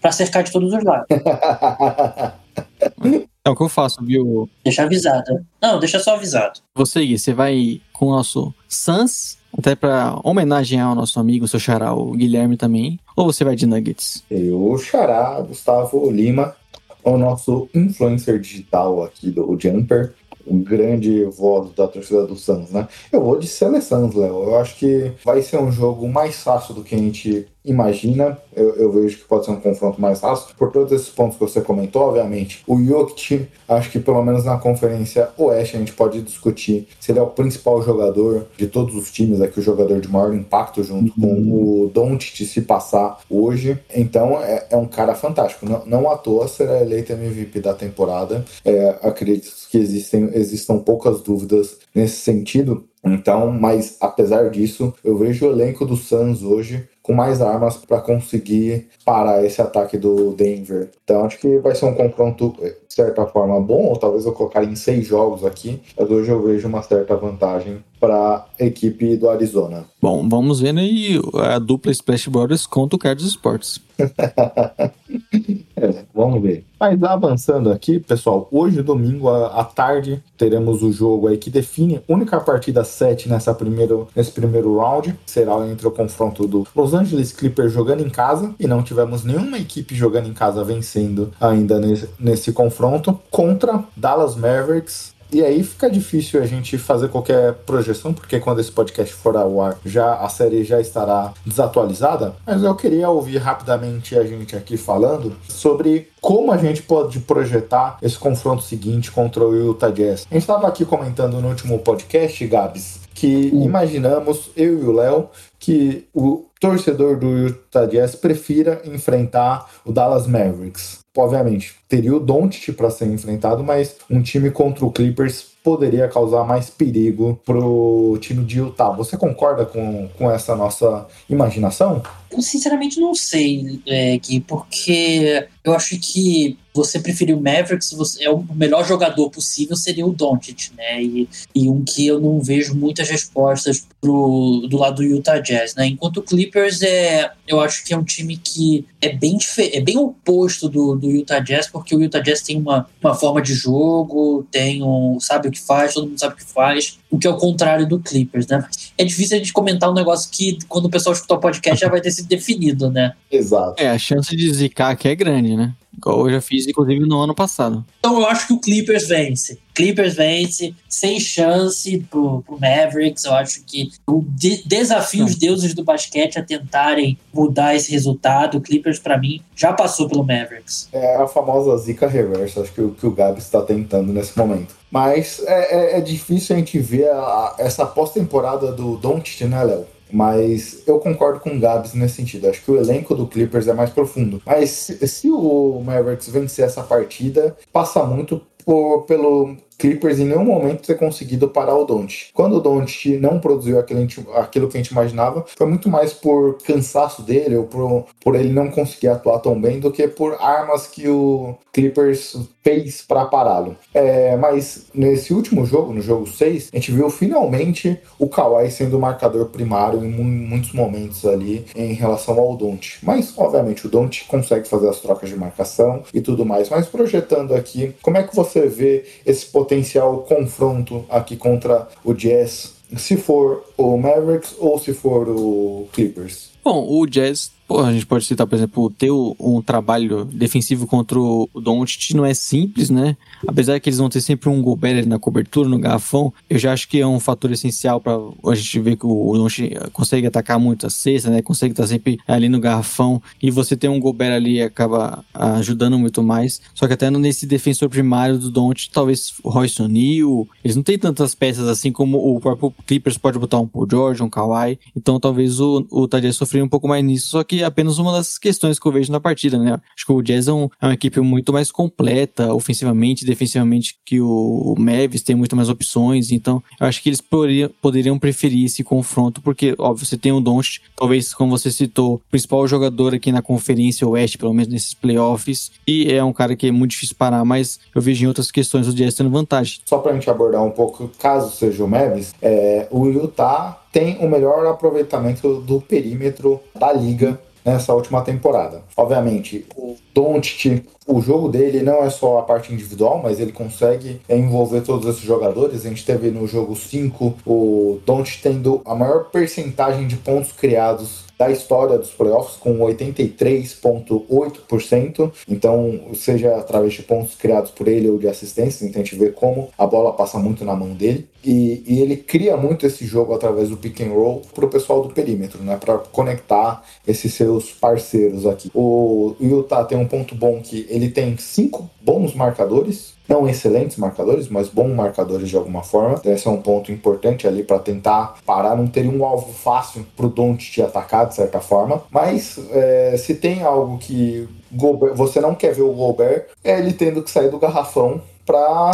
S3: para cercar de todos os lados.
S2: É o que eu faço, viu?
S3: Deixa avisado. Não, deixa só avisado.
S2: Você, Gui, você vai com o nosso Suns, até para homenagear o nosso amigo, seu xará, o Guilherme também, ou você vai de Nuggets?
S1: Eu, xará, Gustavo Lima, o nosso influencer digital aqui do Jumper, o grande voz da torcida do Suns, né? Eu vou de seleção, Léo. Eu acho que vai ser um jogo mais fácil do que a gente imagina, eu, eu, vejo que pode ser um confronto mais fácil, por todos esses pontos que você comentou, obviamente. O Jokic, acho que pelo menos na conferência Oeste a gente pode discutir se ele é o principal jogador de todos os times, aqui o jogador de maior impacto junto uhum. com o Doncic se passar hoje. Então é, é, um cara fantástico. Não, não à toa será eleito MVP da temporada. É, acredito que existem, existam poucas dúvidas nesse sentido. Então, mas apesar disso, eu vejo o elenco do Suns hoje com mais armas para conseguir parar esse ataque do Denver. Então acho que vai ser um confronto, de certa forma, bom, ou talvez eu colocar em seis jogos aqui, mas hoje eu vejo uma certa vantagem para a equipe do Arizona.
S2: Bom, vamos ver aí a dupla Splash Brothers contra o Cards Sports.
S1: é, vamos ver. Mas avançando aqui, pessoal, hoje, domingo, à tarde, teremos o jogo aí que define a única partida 7 nessa primeiro, nesse primeiro round. Será entre o confronto do Los Angeles Clippers jogando em casa, e não tivemos nenhuma equipe jogando em casa vencendo ainda nesse, nesse confronto, contra Dallas Mavericks E aí fica difícil a gente fazer qualquer projeção, porque quando esse podcast for ao ar, já a série já estará desatualizada. Mas eu queria ouvir rapidamente a gente aqui falando sobre como a gente pode projetar esse confronto seguinte contra o Utah Jazz. A gente estava aqui comentando no último podcast, Gabs, que imaginamos, eu e o Léo, que o torcedor do Utah Jazz prefira enfrentar o Dallas Mavericks. Obviamente, teria o Doncic para ser enfrentado, mas um time contra o Clippers poderia causar mais perigo pro time de Utah. Você concorda com, com essa nossa imaginação?
S3: Eu sinceramente não sei, é, Gui, porque eu acho que você preferiu o Mavericks, você, é o melhor jogador possível seria o Doncic, né? E, e um que eu não vejo muitas respostas pro, do lado do Utah Jazz, né? Enquanto o Clippers é, eu acho que é um time que é bem, é bem oposto do, do Utah Jazz, porque o Utah Jazz tem uma, uma forma de jogo, tem um, sabe o que faz, todo mundo sabe o que faz, o que é o contrário do Clippers, né? É difícil a gente comentar um negócio que quando o pessoal escutar o podcast já vai ter sido definido, né?
S1: Exato.
S2: É, a chance de zicar aqui é grande, né? Igual eu já fiz, inclusive, no ano passado.
S3: Então eu acho que o Clippers vence. Clippers vence, sem chance pro, pro Mavericks. Eu acho que o de, desafio os deuses do basquete a tentarem mudar esse resultado. O Clippers, para mim, já passou pelo Mavericks.
S1: É a famosa zica reversa, acho que o que o Gabi está tentando nesse momento. Mas é, é, é difícil a gente ver a, a, essa pós-temporada do Doncic, né, Léo? Mas eu concordo com o Gabs nesse sentido. Acho que o elenco do Clippers é mais profundo. Mas se, se o Mavericks vencer essa partida, passa muito por, pelo Clippers em nenhum momento ter conseguido parar o Don't. Quando o Don't não produziu aquilo, aquilo, que a gente imaginava, foi muito mais por cansaço dele ou por, por ele não conseguir atuar tão bem do que por armas que o Clippers fez para pará-lo. É, mas nesse último jogo, no jogo 6, a gente viu finalmente o Kawhi sendo o marcador primário em muitos momentos ali em relação ao Don't. Mas, obviamente, o Don't consegue fazer as trocas de marcação e tudo mais. Mas projetando aqui, como é que você vê esse potencial confronto aqui contra o Jazz? Se for o Mavericks ou se for o Clippers?
S2: Bom, o Jazz a gente pode citar, por exemplo, ter um trabalho defensivo contra o Doncic não é simples, né? Apesar que eles vão ter sempre um Gobert na cobertura, no garrafão, eu já acho que é um fator essencial para a gente ver que o Doncic consegue atacar muito a cesta, né? Consegue estar sempre ali no garrafão e você ter um Gobert ali acaba ajudando muito mais. Só que até nesse defensor primário do Doncic, talvez Royce O'Neal, eles não têm tantas peças assim como o próprio Clippers pode botar um Paul George, um Kawhi, então talvez o, o Tadeu sofrer um pouco mais nisso, só que apenas uma das questões que eu vejo na partida, né? Acho que o Jazz é, um, é uma equipe muito mais completa, ofensivamente, defensivamente, que o, Mavis tem muito mais opções, então eu acho que eles poderiam, poderiam preferir esse confronto, porque, óbvio, você tem o Doncic, talvez, como você citou, o principal jogador aqui na Conferência Oeste, pelo menos nesses playoffs, e é um cara que é muito difícil parar, mas eu vejo em outras questões o Jazz tendo vantagem.
S1: Só pra gente abordar um pouco, caso seja o Mavis, é, o Utah tem o melhor aproveitamento do perímetro da liga nessa última temporada. Obviamente, o Doncic, o jogo dele não é só a parte individual, mas ele consegue envolver todos esses jogadores. A gente teve no jogo 5 o Doncic tendo a maior percentagem de pontos criados da história dos playoffs, com 83,8%. Então, seja através de pontos criados por ele ou de assistências, então a gente vê como a bola passa muito na mão dele. E, e ele cria muito esse jogo através do pick and roll para o pessoal do perímetro, né? Para conectar esses seus parceiros aqui. O Utah tem um ponto bom que ele tem cinco bons marcadores não excelentes marcadores, mas bons marcadores de alguma forma. Esse é um ponto importante ali para tentar parar. Não teria um alvo fácil para o Don't te atacar, de certa forma. Mas é, se tem algo que Gobert, você não quer ver o Gobert, é ele tendo que sair do garrafão para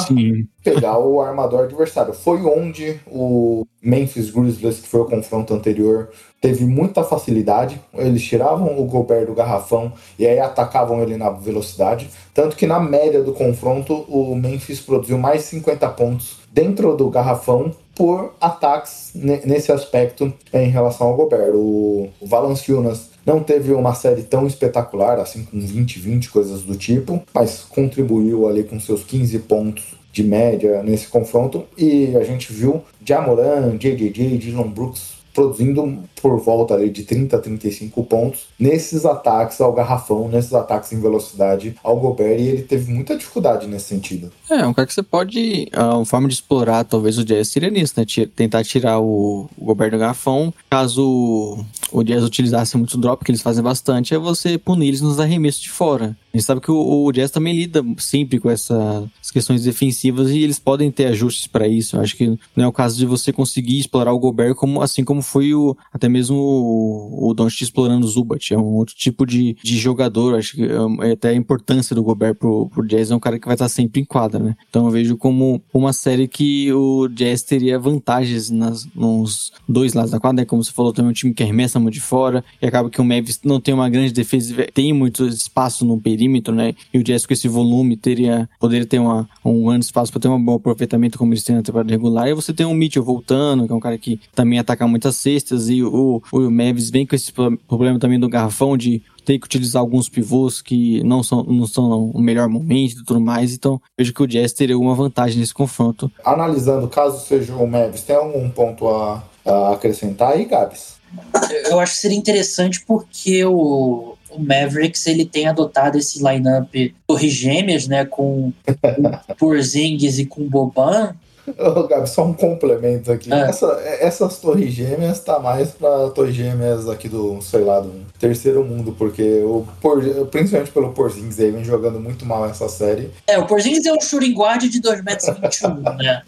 S1: pegar o armador adversário. Foi onde o Memphis Grizzlies, que foi o confronto anterior, teve muita facilidade. Eles tiravam o Gobert do garrafão e aí atacavam ele na velocidade. Tanto que na média do confronto, o Memphis produziu mais 50 pontos dentro do garrafão por ataques nesse aspecto em relação ao Gobert. O, Valanciunas não teve uma série tão espetacular, assim com 20-20, coisas do tipo, mas contribuiu ali com seus 15 pontos de média nesse confronto. E a gente viu Jamoran, JJJ, Dylan Brooks produzindo por volta ali de 30 a 35 pontos nesses ataques ao garrafão, nesses ataques em velocidade ao Gobert, e ele teve muita dificuldade nesse sentido.
S2: É, um cara que você pode. Uma forma de explorar, talvez, o Jazz seria nisso, né? Tentar tirar o, o Gobert do garrafão. Caso o Jazz utilizasse muito drop, que eles fazem bastante, é você punir eles nos arremessos de fora. A gente sabe que o, o Jazz também lida sempre com essas questões defensivas e eles podem ter ajustes para isso. Eu acho que não é o caso de você conseguir explorar o Gobert como, assim como foi o, até mesmo o, o Doncic explorando o Zubat. É um outro tipo de, de jogador. Acho que é, é até a importância do Gobert pro, pro Jazz é um cara que vai estar sempre em quadra, né? Então eu vejo como uma série que o Jazz teria vantagens nas, nos dois lados da quadra, né? Como você falou, também um time que arremessa muito de fora e acaba que o Mavis não tem uma grande defesa, tem muito espaço no perímetro, né? E o Jazz com esse volume teria, poderia ter uma, um grande espaço para ter um bom aproveitamento como eles têm na temporada regular. E você tem o Mitchell voltando, que é um cara que também ataca muitas cestas e o, o Mavis vem com esse problema também do garrafão de ter que utilizar alguns pivôs que não são, não são o melhor momento e tudo mais. Então, vejo que o Jazz teria alguma vantagem nesse confronto.
S1: Analisando, caso seja o Mavis, tem algum ponto a, a acrescentar aí, Gabs?
S3: Eu acho que seria interessante porque o, o Mavericks ele tem adotado esse lineup Torres Gêmeas, né, com, Porzingis e com Boban,
S1: Ô, Gabi, só um complemento aqui. É. Essa, essas torres gêmeas tá mais pra torres gêmeas aqui do, sei lá, do terceiro mundo, porque o por, principalmente pelo Porzingis aí vem jogando muito mal essa série.
S3: É, o Porzingis é um shooting guard de 2,21m, né?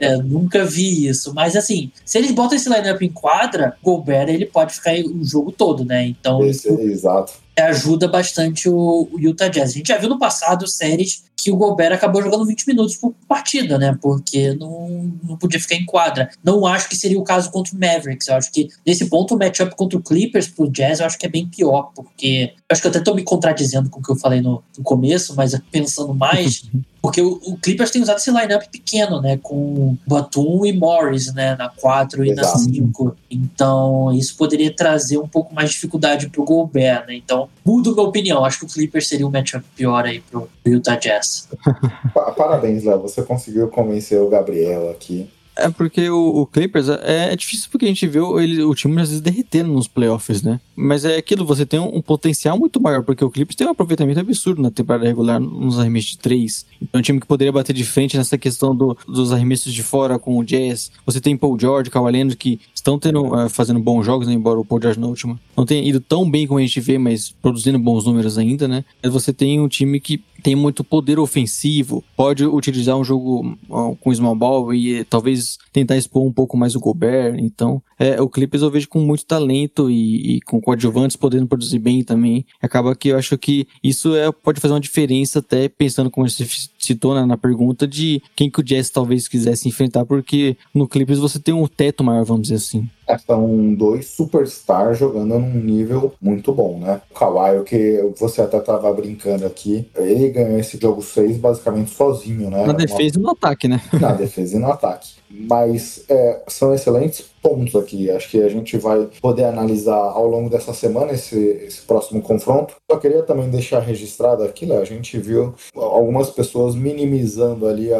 S3: É, nunca vi isso. Mas assim, se eles botam esse lineup em quadra, Gobert ele pode ficar o jogo todo, né? Então.
S1: Esse, isso, exato
S3: ajuda bastante o, Utah Jazz. A gente já viu no passado séries que o Gobert acabou jogando 20 minutos por partida, né? Porque não, não podia ficar em quadra. Não acho que seria o caso contra o Mavericks. Eu acho que nesse ponto o matchup contra o Clippers pro Jazz eu acho que é bem pior, porque eu acho que eu até tô me contradizendo com o que eu falei no, no começo, mas pensando mais, Porque o, o, Clippers tem usado esse lineup pequeno, né? Com Batum e Morris, né? Na 4 e Exato. na 5. Então, isso poderia trazer um pouco mais de dificuldade pro Gobert, né? Então, mudo minha opinião. Acho que o Clippers seria um matchup pior aí pro Utah Jazz.
S1: Parabéns, Léo. Você conseguiu convencer o Gabriel aqui.
S2: É porque o, o Clippers é, é, difícil porque a gente vê ele, o time às vezes derretendo nos playoffs, né? Mas é aquilo, você tem um, um, potencial muito maior, porque o Clippers tem um aproveitamento absurdo na temporada regular nos arremessos de três. Então é um time que poderia bater de frente nessa questão do, dos arremessos de fora com o Jazz. Você tem Paul George, Kawhi que estão tendo, uh, fazendo bons jogos, né? embora o Paul George na última não tenha ido tão bem como a gente vê, mas produzindo bons números ainda, né? Você tem um time que tem muito poder ofensivo, pode utilizar um jogo com small ball e talvez tentar expor um pouco mais o Gobert. Então, é, o Clippers eu vejo com muito talento e, e com coadjuvantes podendo produzir bem também. Acaba que eu acho que isso é, pode fazer uma diferença até pensando como você citou né, na pergunta de quem que o Jazz talvez quisesse enfrentar, porque no Clippers você tem um teto maior, vamos dizer assim.
S1: São dois superstars jogando num nível muito bom, né? O Kawhi, o que você até tava brincando aqui, ele ganhou esse jogo 6 basicamente sozinho, né?
S2: Na defesa Uma... e no ataque, né?
S1: Na defesa e no ataque. Mas é, são excelentes pontos aqui. Acho que a gente vai poder analisar ao longo dessa semana esse, esse próximo confronto. Só queria também deixar registrado aqui, né? A gente viu algumas pessoas minimizando ali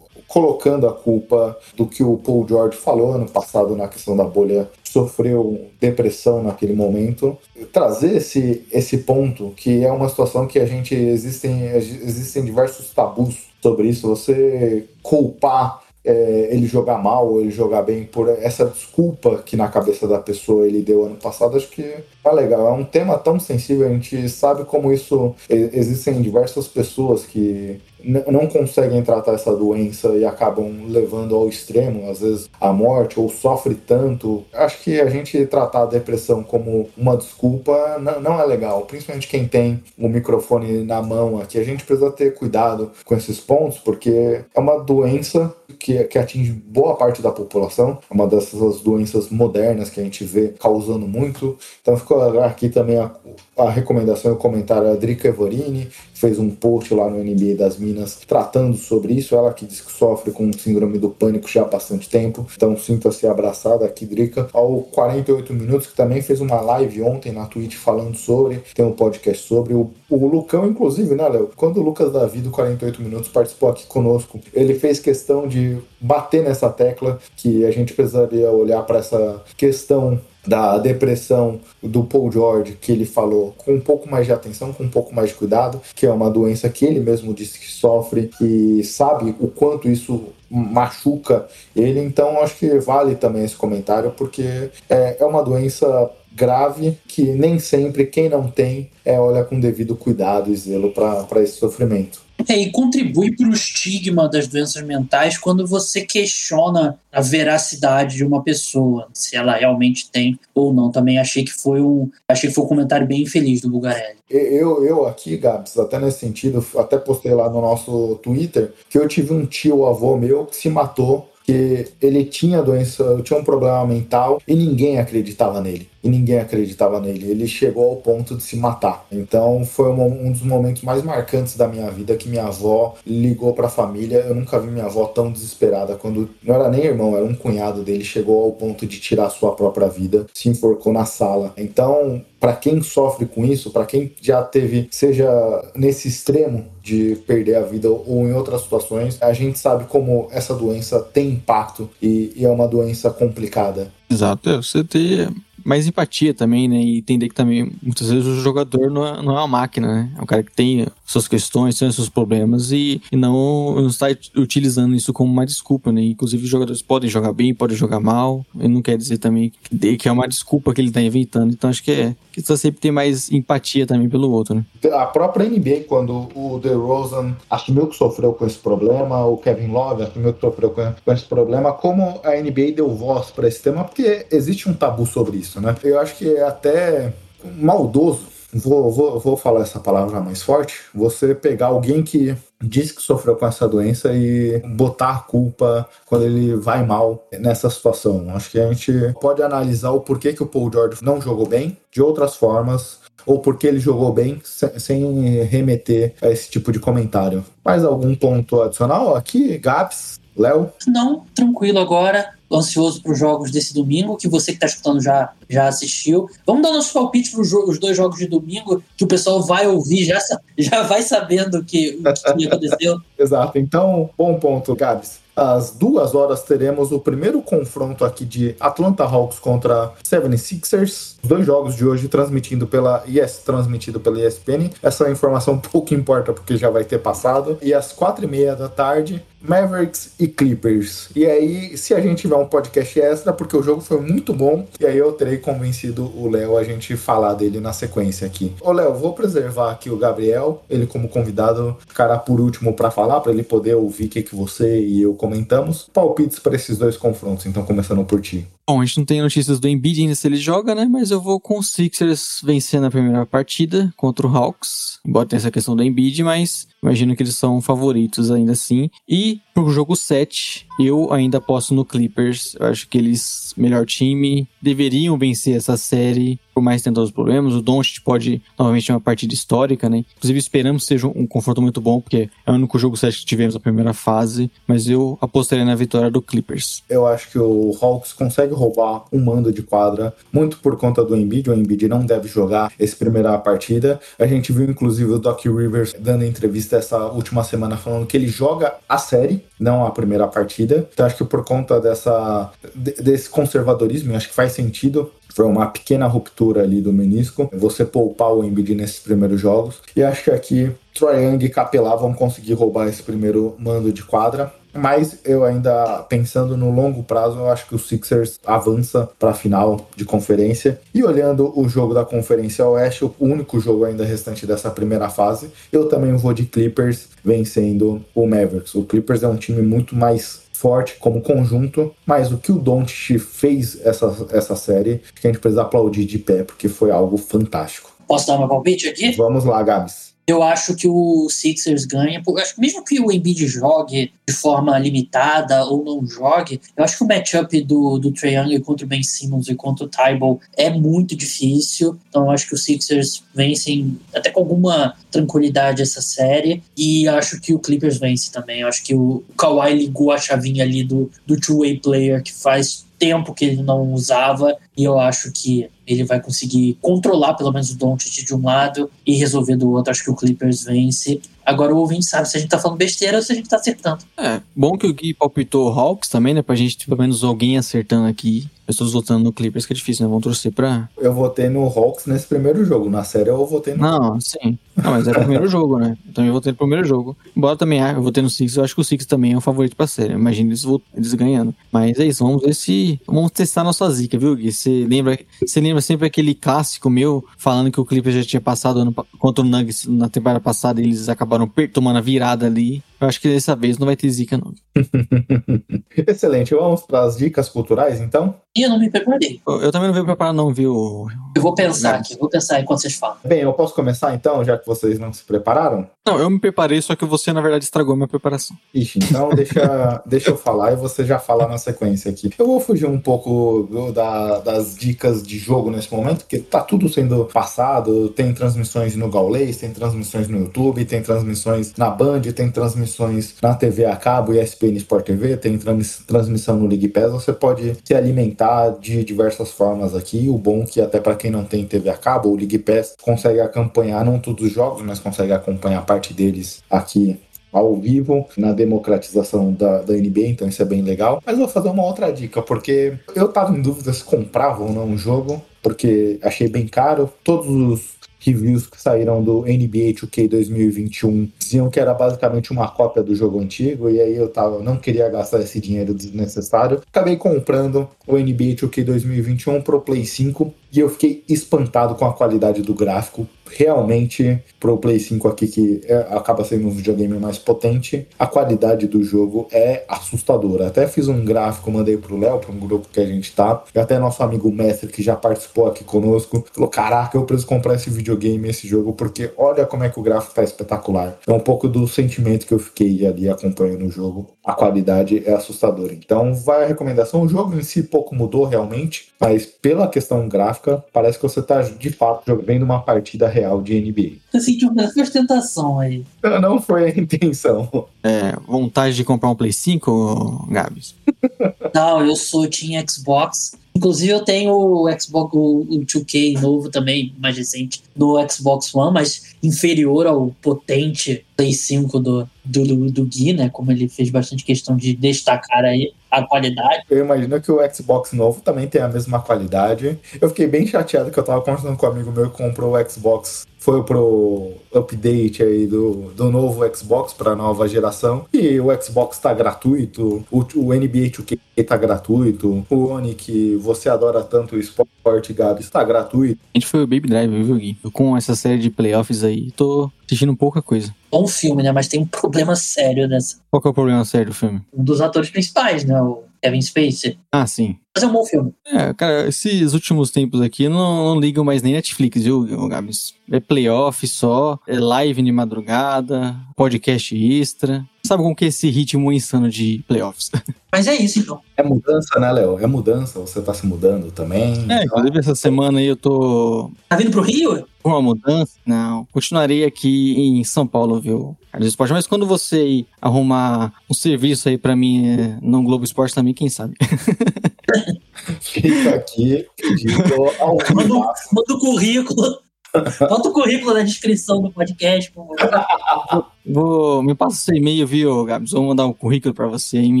S1: colocando a culpa do que o Paul George falou ano passado na questão da bolha, sofreu depressão naquele momento. Trazer esse, esse ponto, que é uma situação que a gente existem, existem diversos tabus sobre isso, você culpar é, ele jogar mal ou ele jogar bem por essa desculpa que na cabeça da pessoa ele deu ano passado, acho que é legal. É um tema tão sensível, a gente sabe como isso existem diversas pessoas que não conseguem tratar essa doença e acabam levando ao extremo, às vezes a morte ou sofre tanto. Acho que a gente tratar a depressão como uma desculpa não é legal, principalmente quem tem o microfone na mão aqui. A gente precisa ter cuidado com esses pontos, porque é uma doença que, que atinge boa parte da população, é uma dessas doenças modernas que a gente vê causando muito. Então ficou aqui também a, a recomendação e o comentário da Drica Evorini, fez um post lá no NBA das Minas Minas tratando sobre isso. Ela que diz que sofre com síndrome do pânico já há bastante tempo. Então sinta-se abraçada aqui, Drica. Ao 48 Minutos, que também fez uma live ontem na Twitch falando sobre, tem um podcast sobre. O, o Lucão, inclusive, né, Léo? Quando o Lucas Davi do 48 Minutos participou aqui conosco, ele fez questão de bater nessa tecla que a gente precisaria olhar para essa questão da depressão do Paul George, que ele falou com um pouco mais de atenção, com um pouco mais de cuidado, que é uma doença que ele mesmo disse que sofre e sabe o quanto isso machuca ele. Então, acho que vale também esse comentário, porque é, é uma doença grave que nem sempre quem não tem é, olha com devido cuidado e zelo para esse sofrimento.
S3: É, e contribui para o estigma das doenças mentais quando você questiona a veracidade de uma pessoa, se ela realmente tem ou não. Também achei que foi um, achei que foi um comentário bem infeliz do Bugarelli.
S1: Eu, eu aqui, Gabs, até nesse sentido, até postei lá no nosso Twitter que eu tive um tio avô meu que se matou que ele tinha doença, tinha um problema mental e ninguém acreditava nele e ninguém acreditava nele. Ele chegou ao ponto de se matar. Então foi um, um dos momentos mais marcantes da minha vida que minha avó ligou para a família. Eu nunca vi minha avó tão desesperada quando não era nem irmão, era um cunhado dele. Chegou ao ponto de tirar sua própria vida, se enforcou na sala. Então para quem sofre com isso, para quem já teve, seja nesse extremo de perder a vida ou em outras situações, a gente sabe como essa doença tem impacto e, e é uma doença complicada.
S2: Exato, é, você ter mais empatia também, né? E entender que também, muitas vezes, o jogador não é, não é uma máquina, né? É um cara que tem suas questões, tem seus problemas e, e não, não, está utilizando isso como uma desculpa, né? Inclusive, os jogadores podem jogar bem, podem jogar mal, e não quer dizer também que, que é uma desculpa que ele está inventando. Então, acho que é que você sempre tem mais empatia também pelo outro, né?
S1: A própria NBA, quando o DeRozan assumiu que sofreu com esse problema, o Kevin Love assumiu que sofreu com esse problema, como a NBA deu voz para esse tema, porque existe um tabu sobre isso, né? Eu acho que é até maldoso vou, vou, vou falar essa palavra mais forte, você pegar alguém que diz que sofreu com essa doença e botar a culpa quando ele vai mal nessa situação. Acho que a gente pode analisar o porquê que o Paul George não jogou bem de outras formas, ou porque ele jogou bem sem remeter a esse tipo de comentário. Mais algum ponto adicional aqui, Gabs? Léo?
S3: Não, tranquilo agora. Ansioso para os jogos desse domingo, que você que está escutando já, já assistiu. Vamos dar nosso palpite para os dois jogos de domingo, que o pessoal vai ouvir, já, já vai sabendo que, o que aconteceu.
S1: Exato. Então, bom ponto, Gabs. Às duas horas teremos o primeiro confronto aqui de Atlanta Hawks contra 76ers. Os dois jogos de hoje transmitindo pela yes, transmitido pela ESPN. Essa informação pouco importa porque já vai ter passado. E às quatro e meia da tarde, Mavericks e Clippers. E aí, se a gente tiver um podcast extra, porque o jogo foi muito bom, e aí eu terei convencido o Léo a gente falar dele na sequência aqui. Ô Léo, vou preservar aqui o Gabriel, ele como convidado ficará por último para falar, para ele poder ouvir o que, que você e eu comentamos. Palpites para esses dois confrontos, então começando por ti.
S2: Bom, a gente não tem notícias do Embiid ainda se ele joga, né? Mas eu vou com os Sixers vencendo a primeira partida contra o Hawks. Embora tenha essa questão do Embiid, mas imagino que eles são favoritos ainda assim. E pro jogo 7, eu ainda aposto no Clippers. Eu acho que eles, melhor time, deveriam vencer essa série por mais tendo os problemas. O Doncic pode novamente uma partida histórica, né? Inclusive esperamos que seja um confronto muito bom, porque é o único jogo 7 que tivemos na primeira fase, mas eu apostaria na vitória do Clippers.
S1: Eu acho que o Hawks consegue roubar um mando de quadra, muito por conta do Embiid. O Embiid não deve jogar essa primeira partida. A gente viu inclusive o Doc Rivers dando entrevista essa última semana falando que ele joga a série, não a primeira partida. Então acho que por conta dessa desse conservadorismo, acho que faz sentido foi uma pequena ruptura ali do menisco. Você poupar o Embiid nesses primeiros jogos. E acho que aqui Troy Young e Capelá vão conseguir roubar esse primeiro mando de quadra. Mas eu ainda pensando no longo prazo, eu acho que o Sixers avança para a final de conferência. E olhando o jogo da Conferência Oeste, o único jogo ainda restante dessa primeira fase, eu também vou de Clippers vencendo o Mavericks. O Clippers é um time muito mais forte como conjunto, mas o que o Doncic fez essa, essa série, que a gente precisa aplaudir de pé, porque foi algo fantástico.
S3: Posso dar uma palpite aqui?
S1: Vamos lá, Gabs.
S3: Eu acho que o Sixers ganha. Eu acho que mesmo que o Embiid jogue de forma limitada ou não jogue, eu acho que o matchup do, do Trae Young contra o Ben Simmons e contra o Tybalt é muito difícil. Então eu acho que os Sixers vencem até com alguma tranquilidade essa série. E acho que o Clippers vence também. Eu acho que o Kawhi ligou a chavinha ali do, do two-way player que faz tempo que ele não usava e eu acho que ele vai conseguir controlar pelo menos o Doncic de um lado e resolver do outro. Acho que o Clippers vence. Agora o ouvinte sabe se a gente tá falando besteira ou se a gente tá acertando.
S2: É, bom que o Gui palpitou Hawks também, né? Pra gente, pelo menos, alguém acertando aqui. Pessoas votando no Clippers, que é difícil, né? Vamos torcer pra.
S1: Eu votei no Hawks nesse primeiro jogo. Na série eu votei no.
S2: Não, sim. Não, mas é o primeiro jogo, né? Então eu votei no primeiro jogo. Embora também ah, eu votei no Six, eu acho que o Six também é o favorito pra série. Imagina eles, eles ganhando. Mas é isso, vamos ver se. Vamos testar nossa zica, viu, Gui? Você lembra, você lembra sempre aquele clássico meu falando que o Clippers já tinha passado ano, contra o Nuggets na temporada passada e eles acabaram tomando a virada ali. Eu acho que dessa vez não vai ter zica, não.
S1: Excelente. Vamos para as dicas culturais, então?
S3: E eu não me preparei.
S2: Eu, eu também não veio preparar, não, viu?
S3: Eu vou pensar aqui, vou pensar enquanto vocês falam.
S1: Bem, eu posso começar então, já que vocês não se prepararam?
S2: Não, eu me preparei, só que você, na verdade, estragou minha preparação.
S1: Ixi, então deixa, deixa eu falar e você já fala na sequência aqui. Eu vou fugir um pouco do, da, das dicas de jogo nesse momento, porque tá tudo sendo passado. Tem transmissões no Gaulês, tem transmissões no YouTube, tem transmissões na Band, tem transmissões na TV a cabo ESPN Sport TV, tem trans, transmissão no League Pass. Você pode se alimentar de diversas formas aqui. O bom é que até para quem não tem TV a cabo ou League Pass consegue acompanhar não todos os jogos, mas consegue acompanhar parte deles aqui ao vivo na democratização da, da NBA, então isso é bem legal. Mas vou fazer uma outra dica, porque eu tava em dúvida se comprava ou não um jogo, porque achei bem caro. Todos os reviews que saíram do NBA 2K 2021 diziam que era basicamente uma cópia do jogo antigo, e aí eu tava, não queria gastar esse dinheiro desnecessário. Acabei comprando o NBA 2K 2021 pro Play 5 e eu fiquei espantado com a qualidade do gráfico. Realmente, pro Play 5 aqui, que é, acaba sendo um videogame mais potente, a qualidade do jogo é assustadora. Até fiz um gráfico, mandei pro Léo, para um grupo que a gente tá, e até nosso amigo Mestre, que já participou aqui conosco, falou: Caraca, eu preciso comprar esse videogame, esse jogo, porque olha como é que o gráfico tá espetacular. É um pouco do sentimento que eu fiquei ali acompanhando o jogo. A qualidade é assustadora. Então, vai a recomendação. O jogo em si pouco mudou realmente, mas pela questão gráfica, parece que você tá de fato vendo uma partida real de NBA.
S3: Eu senti uma ostentação aí.
S1: Não foi a intenção.
S2: É, vontade de comprar um Play 5, Gabs?
S3: Não, eu sou Team Xbox. Inclusive eu tenho o Xbox, o, 2K novo também, mais recente, no Xbox One, mas inferior ao potente Play 5 do, do, do Gui, né? Como ele fez bastante questão de destacar aí a qualidade.
S1: Eu imagino que o Xbox novo também tem a mesma qualidade. Eu fiquei bem chateado que eu tava conversando com um amigo meu que comprou o Xbox foi pro update aí do, do novo Xbox para nova geração. E o Xbox tá gratuito, o, o NBA 2K tá gratuito, o One que você adora tanto o esporte, Gabi, está gratuito.
S2: A gente foi o Baby Drive, viu, Gui? Com essa série de playoffs aí, tô assistindo pouca coisa.
S3: Bom filme, né? Mas tem um problema sério nessa.
S2: Qual que é o problema sério do filme?
S3: Um dos atores principais, né? O Kevin Spacey.
S2: Ah, sim.
S3: Mas é um bom filme.
S2: É, cara, esses últimos tempos aqui não, não ligam mais nem Netflix, viu, Gabs? É playoff só, é live de madrugada, podcast extra. Sabe como que é esse ritmo insano de playoffs?
S3: Mas é isso, então.
S1: É mudança, né, Léo? É mudança. Você tá se mudando também.
S2: É, inclusive essa semana aí eu tô.
S3: Tá vindo pro Rio?
S2: Uma mudança? Não. Continuarei aqui em São Paulo, viu? Carlos Esporte. Mas quando você arrumar um serviço aí pra mim é, no Globo Esporte também, quem sabe?
S1: Fica aqui pedindo ao
S3: manda, manda o currículo. Bota o currículo na descrição do podcast, por favor.
S2: Vou, me passa seu e-mail, viu, Gabs? Vou mandar um currículo pra você e me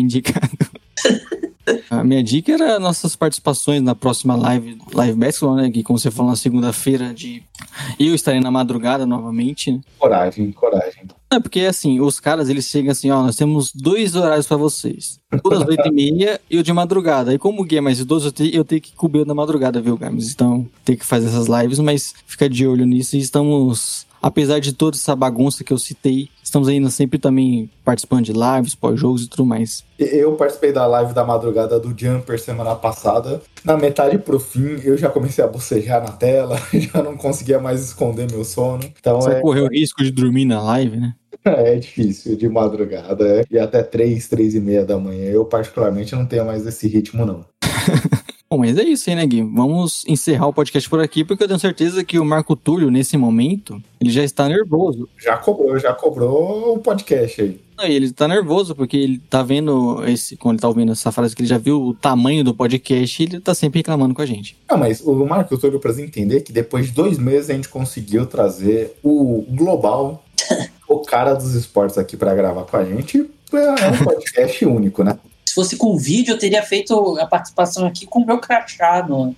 S2: indicar. A minha dica era nossas participações na próxima live, live basketball, né? Que como você falou na segunda-feira, de eu estarei na madrugada novamente. Né?
S1: Coragem, coragem.
S2: É porque assim, os caras eles chegam assim, ó, nós temos dois horários para vocês. O das oito e meia e o de madrugada. E como o Gui é mais idoso, eu tenho, eu tenho que cobrir na madrugada, viu, Games? Então, tem que fazer essas lives, mas fica de olho nisso e estamos apesar de toda essa bagunça que eu citei, estamos ainda sempre também participando de lives, pós-jogos e tudo mais.
S1: Eu participei da live da madrugada do Jumper semana passada. Na metade pro fim, eu já comecei a bocejar na tela, já não conseguia mais esconder meu sono. Então
S2: Você
S1: é,
S2: correu o risco de dormir na live, né?
S1: é difícil de madrugada. É, e até três, três e meia da manhã. Eu, particularmente, não tenho mais esse ritmo, não.
S2: Bom, mas é isso aí, né, Gui? Vamos encerrar o podcast por aqui, porque eu tenho certeza que o Marco Túlio, nesse momento, ele já está nervoso.
S1: Já cobrou, já cobrou o podcast aí.
S2: Não, ele tá nervoso, porque ele tá vendo esse. Quando ele tá ouvindo essa frase que ele já viu o tamanho do podcast, ele tá sempre reclamando com a gente.
S1: Ah, mas o Marco Túlio precisa entender que depois de dois meses a gente conseguiu trazer o global, o cara dos esportes aqui pra gravar com a gente. É um podcast único, né?
S3: Se fosse com vídeo, eu teria feito a participação aqui com o meu crachá no, no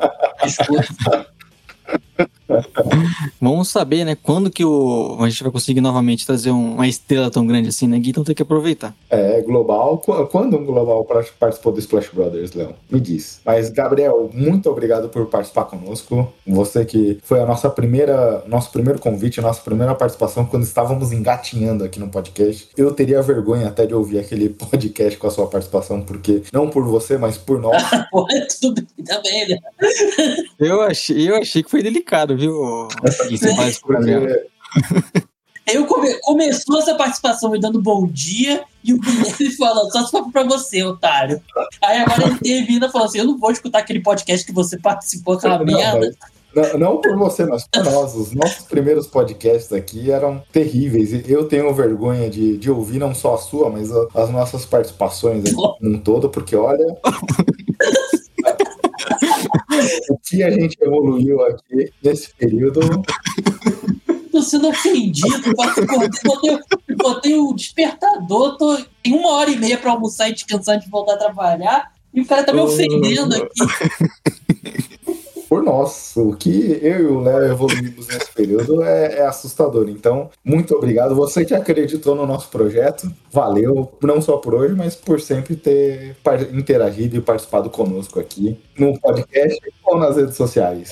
S3: pescoço.
S2: Vamos saber, né, quando que o, a gente vai conseguir novamente trazer um- uma estrela tão grande assim, né, Gui? Então tem que aproveitar.
S1: É, global. Qu- Quando um global participou do Splash Brothers, Léo? Me diz. Mas, Gabriel, muito obrigado por participar conosco. Você que foi a nossa primeira, nosso primeiro convite, nossa primeira participação quando estávamos engatinhando aqui no podcast. Eu teria vergonha até de ouvir aquele podcast com a sua participação, porque não por você, mas por nós.
S3: Tudo bem, tá bem, né?
S2: Eu achei, eu achei que foi delicado, viu? Faz pro Gabriel.
S1: Porque
S3: Eu come- começou essa participação me dando bom dia e o Guilherme falando, só se for pra você, otário. Aí agora ele termina e falou assim: eu não vou escutar aquele podcast que você participou, aquela
S1: Não,
S3: merda.
S1: mas- Não, não por você, mas por nós. Os nossos primeiros podcasts aqui eram terríveis. E Eu tenho vergonha de, de ouvir não só a sua, mas a- as nossas participações aqui como um todo, porque olha. o que a gente evoluiu aqui nesse período.
S3: Tô sendo ofendido. Botei, botei, botei o despertador, tô, tem uma hora e meia pra almoçar e descansar de voltar a trabalhar. E o cara tá me ofendendo aqui.
S1: Por nós, o que eu e o Léo evoluímos nesse período é, é assustador. Então, muito obrigado. Você que acreditou no nosso projeto, valeu, não só por hoje, mas por sempre ter interagido e participado conosco aqui no podcast ou nas redes sociais.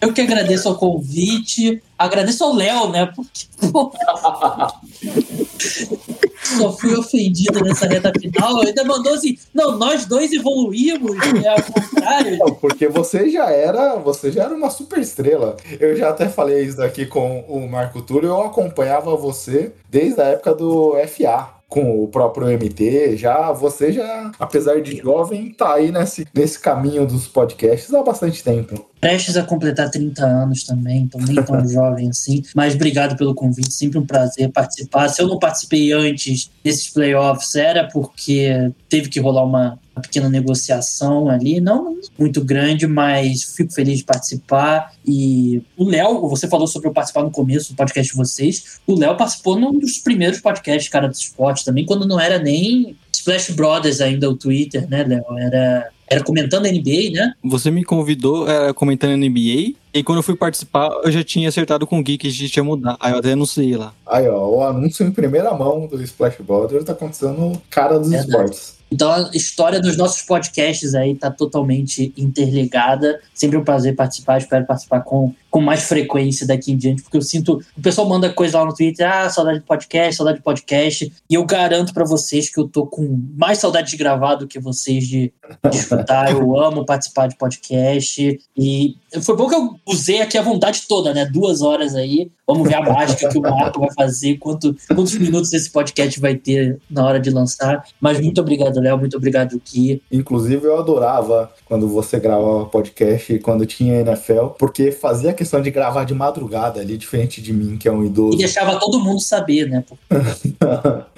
S3: Eu que agradeço ao convite, agradeço ao Léo, né? Porque pô, só fui ofendido nessa reta final. Ainda mandou assim: não, nós dois evoluímos, é ao contrário.
S1: Não, porque você já era, você já era uma super estrela. Eu já até falei isso aqui com o Marco Túlio, eu acompanhava você desde a época do FA. Com o próprio MT, já você já, apesar de jovem, tá aí nesse, nesse caminho dos podcasts há bastante tempo.
S3: Prestes a completar 30 anos também, então nem tão jovem assim. Mas obrigado pelo convite, sempre um prazer participar. Se eu não participei antes desses playoffs, era porque teve que rolar uma, uma pequena negociação ali, não muito grande, mas fico feliz de participar. E o Léo, você falou sobre eu participar no começo do podcast de vocês. O Léo participou num dos primeiros podcasts, cara, do esporte também, quando não era nem Splash Brothers ainda o Twitter, né, Léo? Era, era comentando NBA, né?
S2: Você me convidou é, comentando NBA, e quando eu fui participar, eu já tinha acertado com o Gui que a gente ia mudar. Aí eu até anunciei lá.
S1: Aí, ó, o anúncio em primeira mão do Splash Brothers tá acontecendo no cara dos
S3: Verdade.
S1: esportes.
S3: Então a história dos nossos podcasts aí tá totalmente interligada. Sempre um prazer participar, espero participar com, com mais frequência daqui em diante, porque eu sinto. O pessoal manda coisa lá no Twitter, ah, saudade de podcast, saudade de podcast. E eu garanto pra vocês que eu tô com mais saudade de gravar do que vocês de, de escutar. Eu amo participar de podcast. E foi bom que eu usei aqui a vontade toda, né? Duas horas aí. Vamos ver a mágica que o Marco vai fazer, quanto, quantos minutos esse podcast vai ter na hora de lançar. Mas muito obrigado, Léo. Muito obrigado, Ki.
S1: Inclusive, eu adorava quando você gravava podcast e quando tinha NFL, porque fazia questão de gravar de madrugada ali, diferente de mim, que é um
S3: E
S1: idoso.
S3: deixava todo mundo saber, né?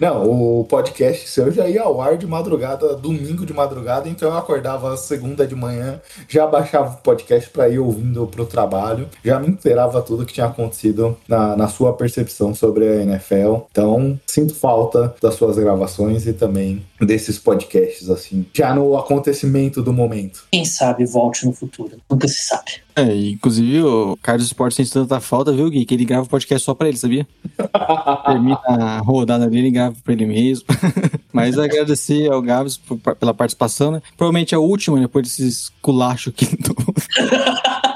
S1: Não, o podcast seu já ia ao ar de madrugada, domingo de madrugada, então eu acordava segunda de manhã, já baixava o podcast para ir ouvindo pro trabalho, já me inteirava tudo que tinha acontecido na, na sua percepção sobre a NFL. Então, sinto falta das suas gravações e também desses podcasts, assim, já no acontecimento do momento.
S3: Quem sabe volte no futuro. Nunca se sabe.
S2: É, inclusive o Carlos Esporte sente tanta falta, viu, Gui? Que ele grava o podcast só pra ele, sabia? Termina a rodada dele e grava pra ele mesmo. Mas agradecer ao Gabs por- pela participação, né? Provavelmente a última, depois desses culachos aqui do,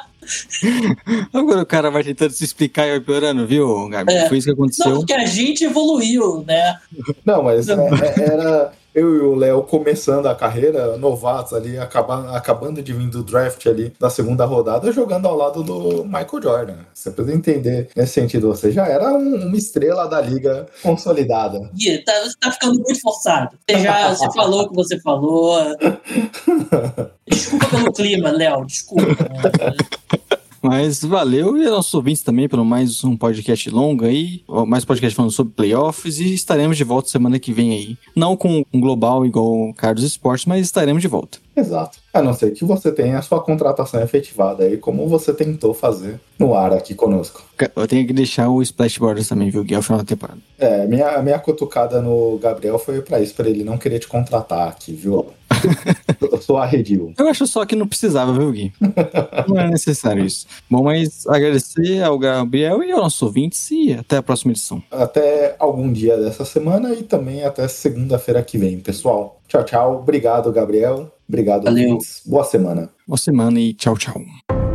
S2: Agora o cara vai tentando se explicar e vai piorando, viu, Gabi?
S3: É.
S2: Foi isso que aconteceu.
S3: Não, porque a gente evoluiu, né?
S1: Não, mas é- é- era eu e o Léo começando a carreira, novatos ali, acaba- acabando de vir do draft ali da segunda rodada, jogando ao lado do Michael Jordan. Você precisa entender nesse sentido. Você já era um- uma estrela da liga consolidada.
S3: Gui, tá, você tá ficando muito forçado. Você já você falou o que você falou. Desculpa pelo clima, Léo, desculpa.
S2: Mas valeu e aos nossos ouvintes também pelo mais um podcast longo aí, mais podcast falando sobre playoffs e estaremos de volta semana que vem aí. Não com um global igual o Carlos Esportes, mas estaremos de volta.
S1: Exato. A não ser que você tenha a sua contratação efetivada aí, como você tentou fazer no ar aqui conosco.
S2: Eu tenho que deixar o Splash Borders também, viu, Gui, ao final da temporada.
S1: É, minha, minha cutucada no Gabriel foi pra isso, pra ele não querer te contratar aqui, viu? Eu sou arredio.
S2: Eu acho só que não precisava, viu, Gui? Não é necessário isso. Bom, mas agradecer ao Gabriel e aos nossos ouvintes e até a próxima edição.
S1: Até algum dia dessa semana e também até segunda-feira que vem, pessoal. Tchau, tchau. Obrigado, Gabriel. Obrigado,
S3: Valeu.
S1: ouvintes. Boa semana.
S2: Boa semana e tchau, tchau.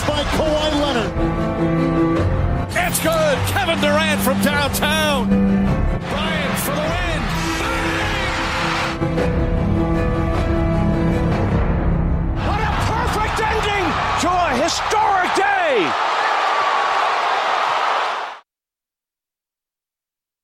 S4: missed by
S5: Kawhi Leonard.
S4: It's good. Kevin Durant from downtown. Bryant for the win. What a perfect ending to a historic day.